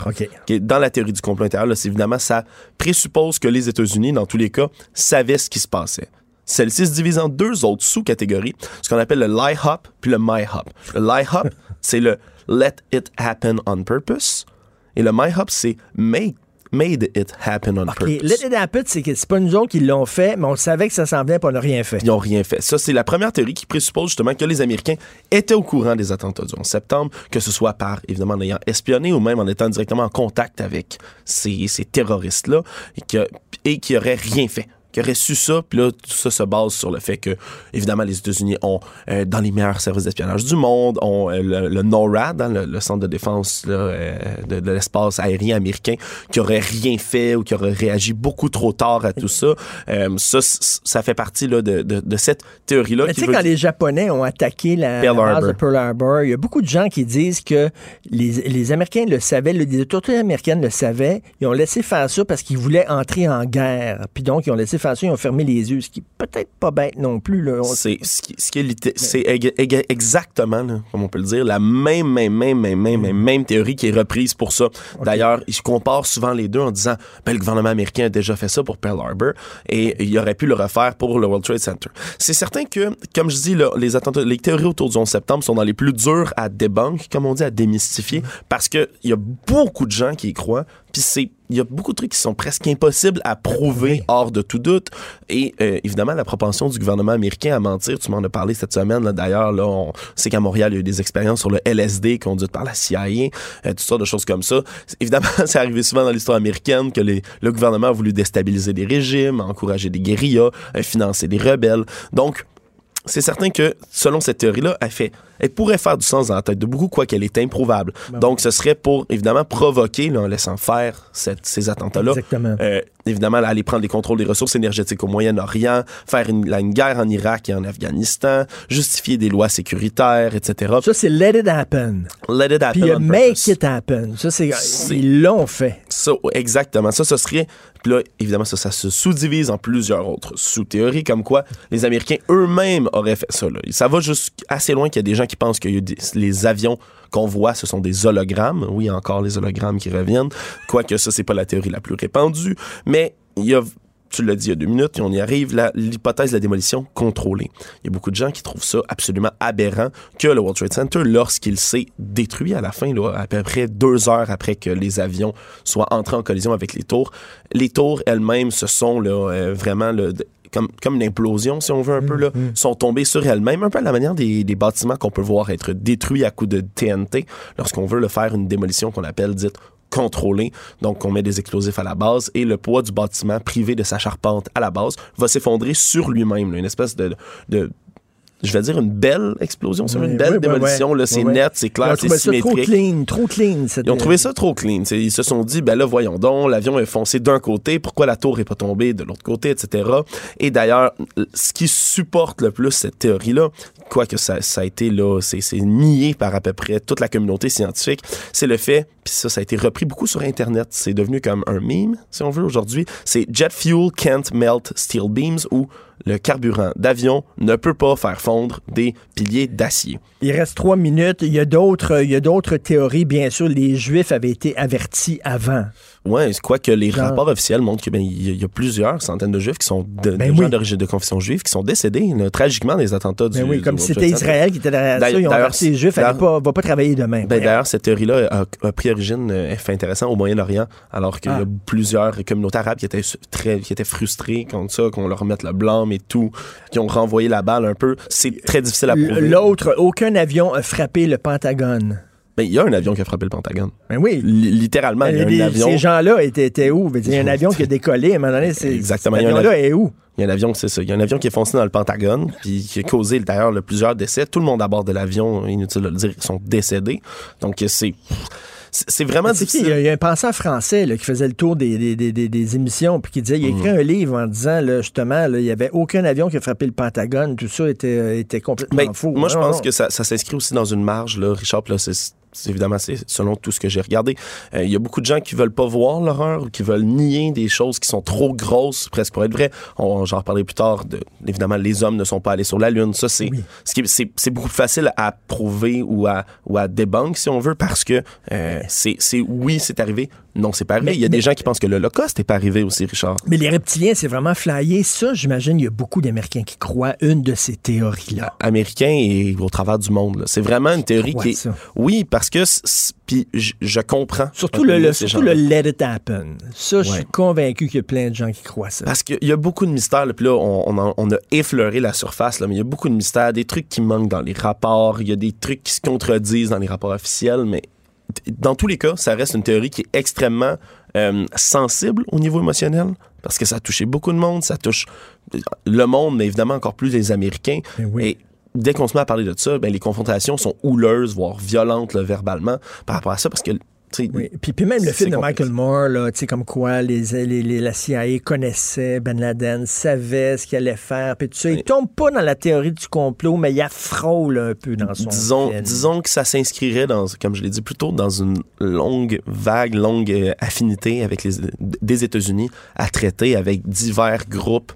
Dans la théorie du complot intérieur, là, c'est évidemment ça présuppose que les États-Unis, dans tous les cas, savaient ce qui se passait. Celle-ci se divise en deux autres sous-catégories, ce qu'on appelle le lie hop puis le my hop. Le lie hop, c'est le let it happen on purpose, et le my hop, c'est make made it happen on OK, purpose. Let It Happen, c'est que c'est pas nous autres qui l'ont fait, mais on savait que ça s'en venait, puis on n'a rien fait. Ils n'ont rien fait. Ça, c'est la première théorie qui présuppose justement que les Américains étaient au courant des attentats du 11 septembre, que ce soit par, évidemment, en ayant espionné ou même en étant directement en contact avec ces, ces terroristes-là, et et qui n'auraient rien fait qui auraient su ça, puis là, tout ça se base sur le fait que, évidemment, les États-Unis ont, euh, dans les meilleurs services d'espionnage du monde, ont euh, le, le NORAD, hein, le, le centre de défense là, euh, de, de l'espace aérien américain, qui aurait rien fait ou qui aurait réagi beaucoup trop tard à tout ça. Ça, ça fait partie là, de, de, de cette théorie-là. Mais tu sais, veut quand les Japonais ont attaqué la, Pearl la base Harbor. de Pearl Harbor, il y a beaucoup de gens qui disent que les, les Américains le savaient, le- les autorités américaines le savaient, ils ont laissé faire ça parce qu'ils voulaient entrer en guerre. Puis donc, ils ont laissé faire ça, ils ont fermé les yeux, ce qui est peut-être pas bête non plus. C'est ce qui, ce qui est, ég- exactement, là, comme on peut le dire, la même, même, même, même, même, même, même théorie qui est reprise pour ça. D'ailleurs, ils comparent souvent les deux en disant, ben, le gouvernement américain a déjà fait ça pour Pearl Harbor et il aurait pu le refaire pour le World Trade Center. C'est certain que, comme je dis, là, les attentats, les théories autour du 11 septembre sont dans les plus dures à débunk, comme on dit, à démystifier, parce que il y a beaucoup de gens qui y croient, puis c'est il y a beaucoup de trucs qui sont presque impossibles à prouver hors de tout doute. Et euh, évidemment, la propension du gouvernement américain à mentir, tu m'en as parlé cette semaine, d'ailleurs, là, on sait qu'à Montréal, il y a eu des expériences sur le LSD conduites par la CIA, euh, toutes sortes de choses comme ça. Évidemment, c'est arrivé souvent dans l'histoire américaine que les- le gouvernement a voulu déstabiliser des régimes, encourager des guérillas, euh, financer des rebelles. Donc, c'est certain que, selon cette théorie-là, elle, fait, elle pourrait faire du sens dans la tête de beaucoup, quoi qu'elle est improuvable. Ben Donc, ce serait pour, évidemment, provoquer, là, en laissant faire cette- ces attentats-là, Exactement. euh, évidemment, là, aller prendre les contrôles des ressources énergétiques au Moyen-Orient, faire une, là, une guerre en Irak et en Afghanistan, justifier des lois sécuritaires, etc. Ça, c'est Let It Happen. Let it happen Puis Make purpose. It Happen. Ça, c'est, C'est- ils l'ont fait. Ça, exactement. Ça, ce serait. Puis là, évidemment, ça, ça se sous-divise en plusieurs autres sous-théories, comme quoi les Américains eux-mêmes auraient fait ça. là. Ça va juste assez loin qu'il y a des gens qui pensent que les avions qu'on voit, ce sont des hologrammes. Oui, encore les hologrammes qui reviennent. Quoique ça, c'est pas la théorie la plus répandue. Mais il y a tu l'as dit il y a deux minutes, et on y arrive, l'hypothèse de la démolition contrôlée. Il y a beaucoup de gens qui trouvent ça absolument aberrant que le World Trade Center, lorsqu'il s'est détruit à la fin, à peu près deux heures après que les avions soient entrés en collision avec les tours, les tours elles-mêmes se sont euh, vraiment là, comme, comme une implosion, si on veut un peu, là, sont tombées sur elles-mêmes, un peu à la manière des, des bâtiments qu'on peut voir être détruits à coups de TNT lorsqu'on veut le faire une démolition qu'on appelle dite contrôlée. Donc, on met des explosifs à la base et le poids du bâtiment privé de sa charpente à la base va s'effondrer sur lui-même. Une espèce de, de je vais dire une belle explosion, c'est Oui, une belle oui, démolition. oui. là, c'est net, c'est Ils clair, ont c'est trouvé ça trop symétrique. clean, trop clean. cette- Ils ont trouvé ça trop clean. Ils se sont dit, ben là, voyons donc, l'avion est foncé d'un côté, pourquoi la tour est pas tombée de l'autre côté, etc. Et d'ailleurs, ce qui supporte le plus cette théorie-là, quoique ça, ça a été là, c'est c'est nié par à peu près toute la communauté scientifique, c'est le fait, puis ça, ça a été repris beaucoup sur Internet, c'est devenu comme un meme, si on veut, aujourd'hui, c'est Jet Fuel Can't Melt Steel Beams ou le carburant d'avion ne peut pas faire fondre des piliers d'acier. Il reste trois minutes. Il y a d'autres, théories. Bien sûr, les Juifs avaient été avertis avant. Ouais, quoi que les rapports officiels montrent qu'il y, a- il y a plusieurs centaines de juifs qui sont de, Ben de gens d'origine de confession juive qui sont décédés là, tragiquement des attentats du Ben oui, comme du si c'était. Israël qui était derrière ça. Ils ont averti les Juifs, d'ailleurs- pas, va pas travailler demain. Ben. D'ailleurs, cette théorie-là a, a pris origine, euh, fait intéressant, au Moyen-Orient, alors qu'il y Ah. a plusieurs communautés arabes qui étaient, très, qui étaient frustrées contre ça, qu'on leur remette le blâme et tout, qui ont renvoyé la balle un peu. C'est très difficile à prouver. L'autre, aucun avion a frappé le Pentagone. Ben, il y a un avion qui a frappé le Pentagone. Ben oui. Li- littéralement, il y a Les- un avion. Ces gens-là étaient, étaient où? Il y a un avion qui a décollé. À un moment donné, Exactement. cet Il y a un avion-là avi- est où? Il y a un avion, c'est ça. Il y a un avion qui est foncé dans le Pentagone, puis qui a causé d'ailleurs le- plusieurs décès. Tout le monde à bord de l'avion, inutile de le dire, sont décédés. Donc c'est c'est vraiment difficile. Il y a- il y a un penseur français là, qui faisait le tour des, des, des- des- émissions puis qui disait, il a écrit Mm. un livre en disant là, justement, là, il n'y avait aucun avion qui a frappé le Pentagone, tout ça était, était complètement Ben, faux. Moi, je pense non. que ça, ça s'inscrit aussi dans une marge, là, Richard. Là, évidemment, c'est selon tout ce que j'ai regardé. Euh, Il y a beaucoup de gens qui veulent pas voir l'horreur ou qui veulent nier des choses qui sont trop grosses, presque pour être vraies. On, j'en reparlerai plus tard. De, évidemment, les hommes ne sont pas allés sur la Lune. Ça, c'est ce qui est- c'est c'est beaucoup plus facile à prouver ou à, ou à débunk, si on veut, parce que euh, c'est c'est- oui, c'est arrivé. Non, c'est pas arrivé. Il y a mais- des gens qui pensent que l'Holocauste n'est pas arrivé aussi, Richard. Mais les reptiliens, c'est vraiment flyé. Ça, j'imagine, il y a beaucoup d'Américains qui croient une de ces théories-là. américain et au travers du monde. C'est vraiment une théorie qui est... ça. Oui, parce que... Puis je, comprends. Surtout le, le- surtout le let it happen. Ça, je suis convaincu qu'il y a plein de gens qui croient ça. Parce qu'il y a beaucoup de mystères. là, Puis là, on, on en- on a effleuré la surface, là, mais il y a beaucoup de mystères, des trucs qui manquent dans les rapports, il y a des trucs qui se contredisent dans les rapports officiels, mais dans tous les cas, ça reste une théorie qui est extrêmement euh, sensible au niveau émotionnel, parce que ça a touché beaucoup de monde, ça touche le monde, mais évidemment encore plus les Américains. Et dès qu'on se met à parler de ça, ben, les confrontations sont houleuses, voire violentes là, verbalement par rapport à ça, parce que tu sais, Puis, puis même le film de. Michael Moore, là, tu sais, comme quoi les, les- les- la CIA connaissait Ben Laden, savait ce qu'il allait faire, puis tout ça. Il tombe pas dans la théorie du complot, mais il a frôle un peu dans son disons, film. disons que ça s'inscrirait dans, comme je l'ai dit plus tôt, dans une longue vague, longue euh, affinité avec les des États-Unis à traiter avec divers groupes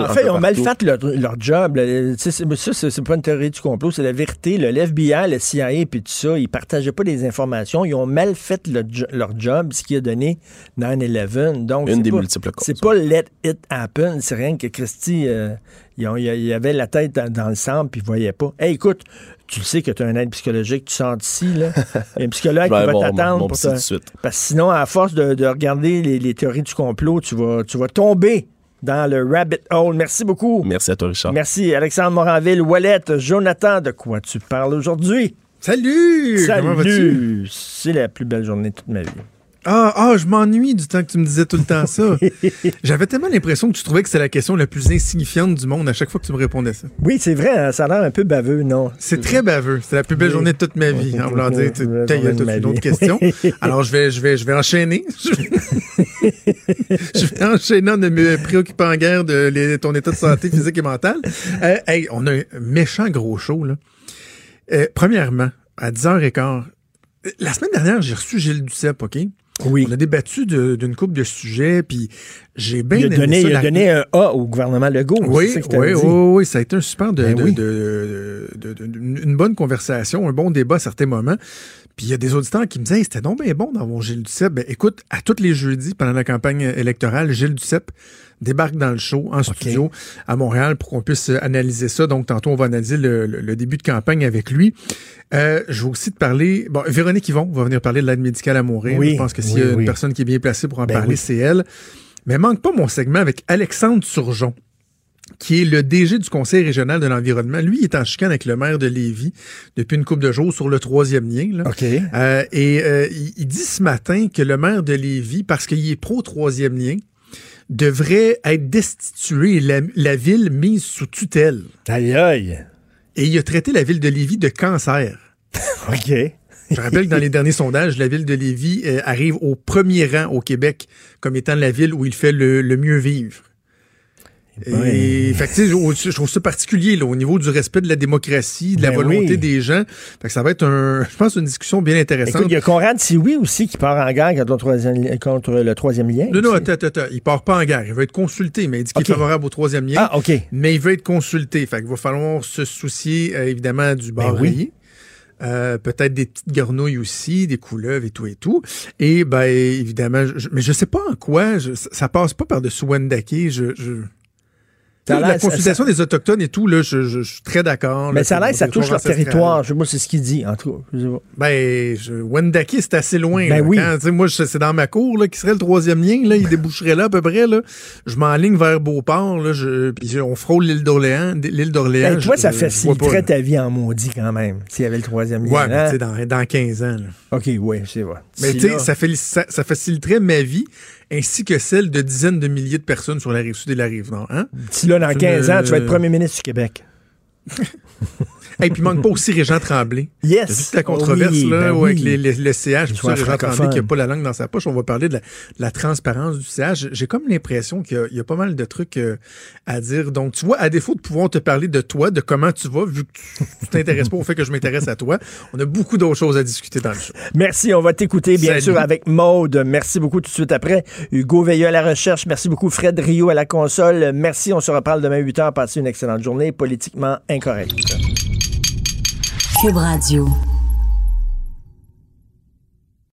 En fait, ils ont mal fait leur, leur job. là. Ça, c'est pas une théorie du complot, c'est la vérité. Le FBI, le CIA, puis tout ça, ils partageaient pas des informations. Ils ont mal fait le leur job, ce qui a donné 9-11. Donc, Une des pas- multiples causes. C'est pas let it happen. C'est rien que Christy, euh, il y avait la tête dans, dans le sang, puis ils voyaient pas. Hey, écoute, tu sais que tu as un aide psychologique, tu sors d'ici, là. Il y a un psychologue qui va t'attendre pour te- suite. Parce que sinon, à force de, de regarder les, les théories du complot, tu vas, tu vas tomber dans le rabbit hole. Merci beaucoup. Merci à toi, Richard. Merci, Alexandre Moranville, Wallet, Jonathan, de quoi tu parles aujourd'hui? Salut! Comment vas-tu? Salut! C'est la plus belle journée de toute ma vie. Ah, ah, je m'ennuie du temps que tu me disais tout le temps ça. J'avais tellement l'impression que tu trouvais que c'était la question la plus insignifiante du monde à chaque fois que tu me répondais ça. Oui, c'est vrai, hein, ça a l'air un peu baveux, non? C'est très baveux. C'est la plus belle journée de toute ma vie. En voulant dire, tu ma une autre question. Alors, je vais, je vais, je vais enchaîner. je vais enchaîner en ne me préoccupant guère de les- ton état de santé physique et mental. Euh, hey, on a un méchant gros show, là. Euh, premièrement, à 10h15, euh, la semaine dernière, j'ai reçu Gilles Duceppe, OK? Oui. On a débattu d'une coupe de sujets, puis j'ai bien il a aimé donné, ça, il a la- donné un A au gouvernement Legault. oui, ça que oui, oui, oui, ça a été un super de, Ben de- oui. de- de- de- de- une bonne conversation, un bon débat à certains moments. Puis il y a des auditeurs qui me disaient Hey, c'était donc bien bon d'avoir Gilles Duceppe. Ben, écoute, à tous les jeudis pendant la campagne électorale, Gilles Duceppe débarque dans le show, en studio, à Montréal, pour qu'on puisse analyser ça. Donc, tantôt, on va analyser le, le- le début de campagne avec lui. Euh, je vais aussi te parler. Bon, Véronique Yvon va venir parler de l'aide médicale à mourir. Oui, je pense que s'il oui, y a une oui. personne qui est bien placée pour en Ben parler, c'est elle. Mais manque pas mon segment avec Alexandre Turgeon qui est le DG du Conseil régional de l'environnement. Lui, il est en chicane avec le maire de Lévis depuis une couple de jours sur le troisième lien. là. OK. Euh, et euh, il, dit ce matin que le maire de Lévis, parce qu'il est pro-troisième lien, devrait être destitué et la, la ville mise sous tutelle. Aïe, aïe. Et il a traité la ville de Lévis de cancer. OK. Je rappelle que dans les derniers sondages, la ville de Lévis euh, arrive au premier rang au Québec comme étant la ville où il fait le, le mieux vivre. Et fait que, tu sais, je je trouve ça particulier là, au niveau du respect de la démocratie, de la Ben volonté oui. des gens. Fait que ça va être un, je pense, une discussion bien intéressante. Il y a Conrad Sioui aussi qui part en guerre contre le troisième, contre le troisième lien. Non, non, attends, attends, attends. Il part pas en guerre. Il veut être consulté, mais il dit qu'il est favorable au troisième lien. Ah, OK. Mais il veut être consulté. Fait qu'il va falloir se soucier, euh, évidemment, du bar Ben oui. euh, peut-être des petites grenouilles aussi, des couleuvres et tout et tout. Et ben évidemment, je- mais je sais pas en quoi, je- ça passe pas par-dessus Wendake. Je, je... La ça- consultation des Autochtones et tout, là, je, je- je suis très d'accord. Mais là, ça a l'air ça touche leur territoire. Je- Moi, c'est ce qu'il dit, en tout cas. Ben, je, Wendake, c'est assez loin. Ben là. oui. Quand, moi, c'est dans ma cour, là, qui serait le troisième lien, là, il déboucherait là, à peu près, là. Je m'enligne vers Beauport, là, je, puis on frôle l'île d'Orléans, l'île d'Orléans. Ben, toi, ça faciliterait ta vie en maudit quand même, s'il y avait le troisième lien. Ouais, mais hein? tu sais, dans, dans 15 ans, là. OK, oui, c'est vrai. Mais tu sais, ça, ça faciliterait ma vie ainsi que celle de dizaines de milliers de personnes sur la rive sud et la rive nord. Hein? Si là, dans C'est 15 une- ans, tu vas être premier ministre du Québec. Et puis, il manque pas aussi Régent Tremblay. Yes. Toute la controverse Oui, là, ben avec les, les- le CH, ça, Régent Tremblay qui n'a pas la langue dans sa poche. On va parler de la, de la transparence du CH. J'ai comme l'impression qu'il y a- il y, a pas mal de trucs euh, à dire. Donc, tu vois, à défaut de pouvoir te parler de toi, de comment tu vas, vu que tu t'intéresses pas au fait que je m'intéresse à toi, on a beaucoup d'autres choses à discuter dans le show. Merci, on va t'écouter bien Salut. sûr avec Maude. Merci beaucoup tout de suite après. Hugo Veilleux à la recherche. Merci beaucoup Fred Rio à la console. Merci, on se reparle demain 8h. Passez une excellente journée politiquement incorrecte. Cube Radio.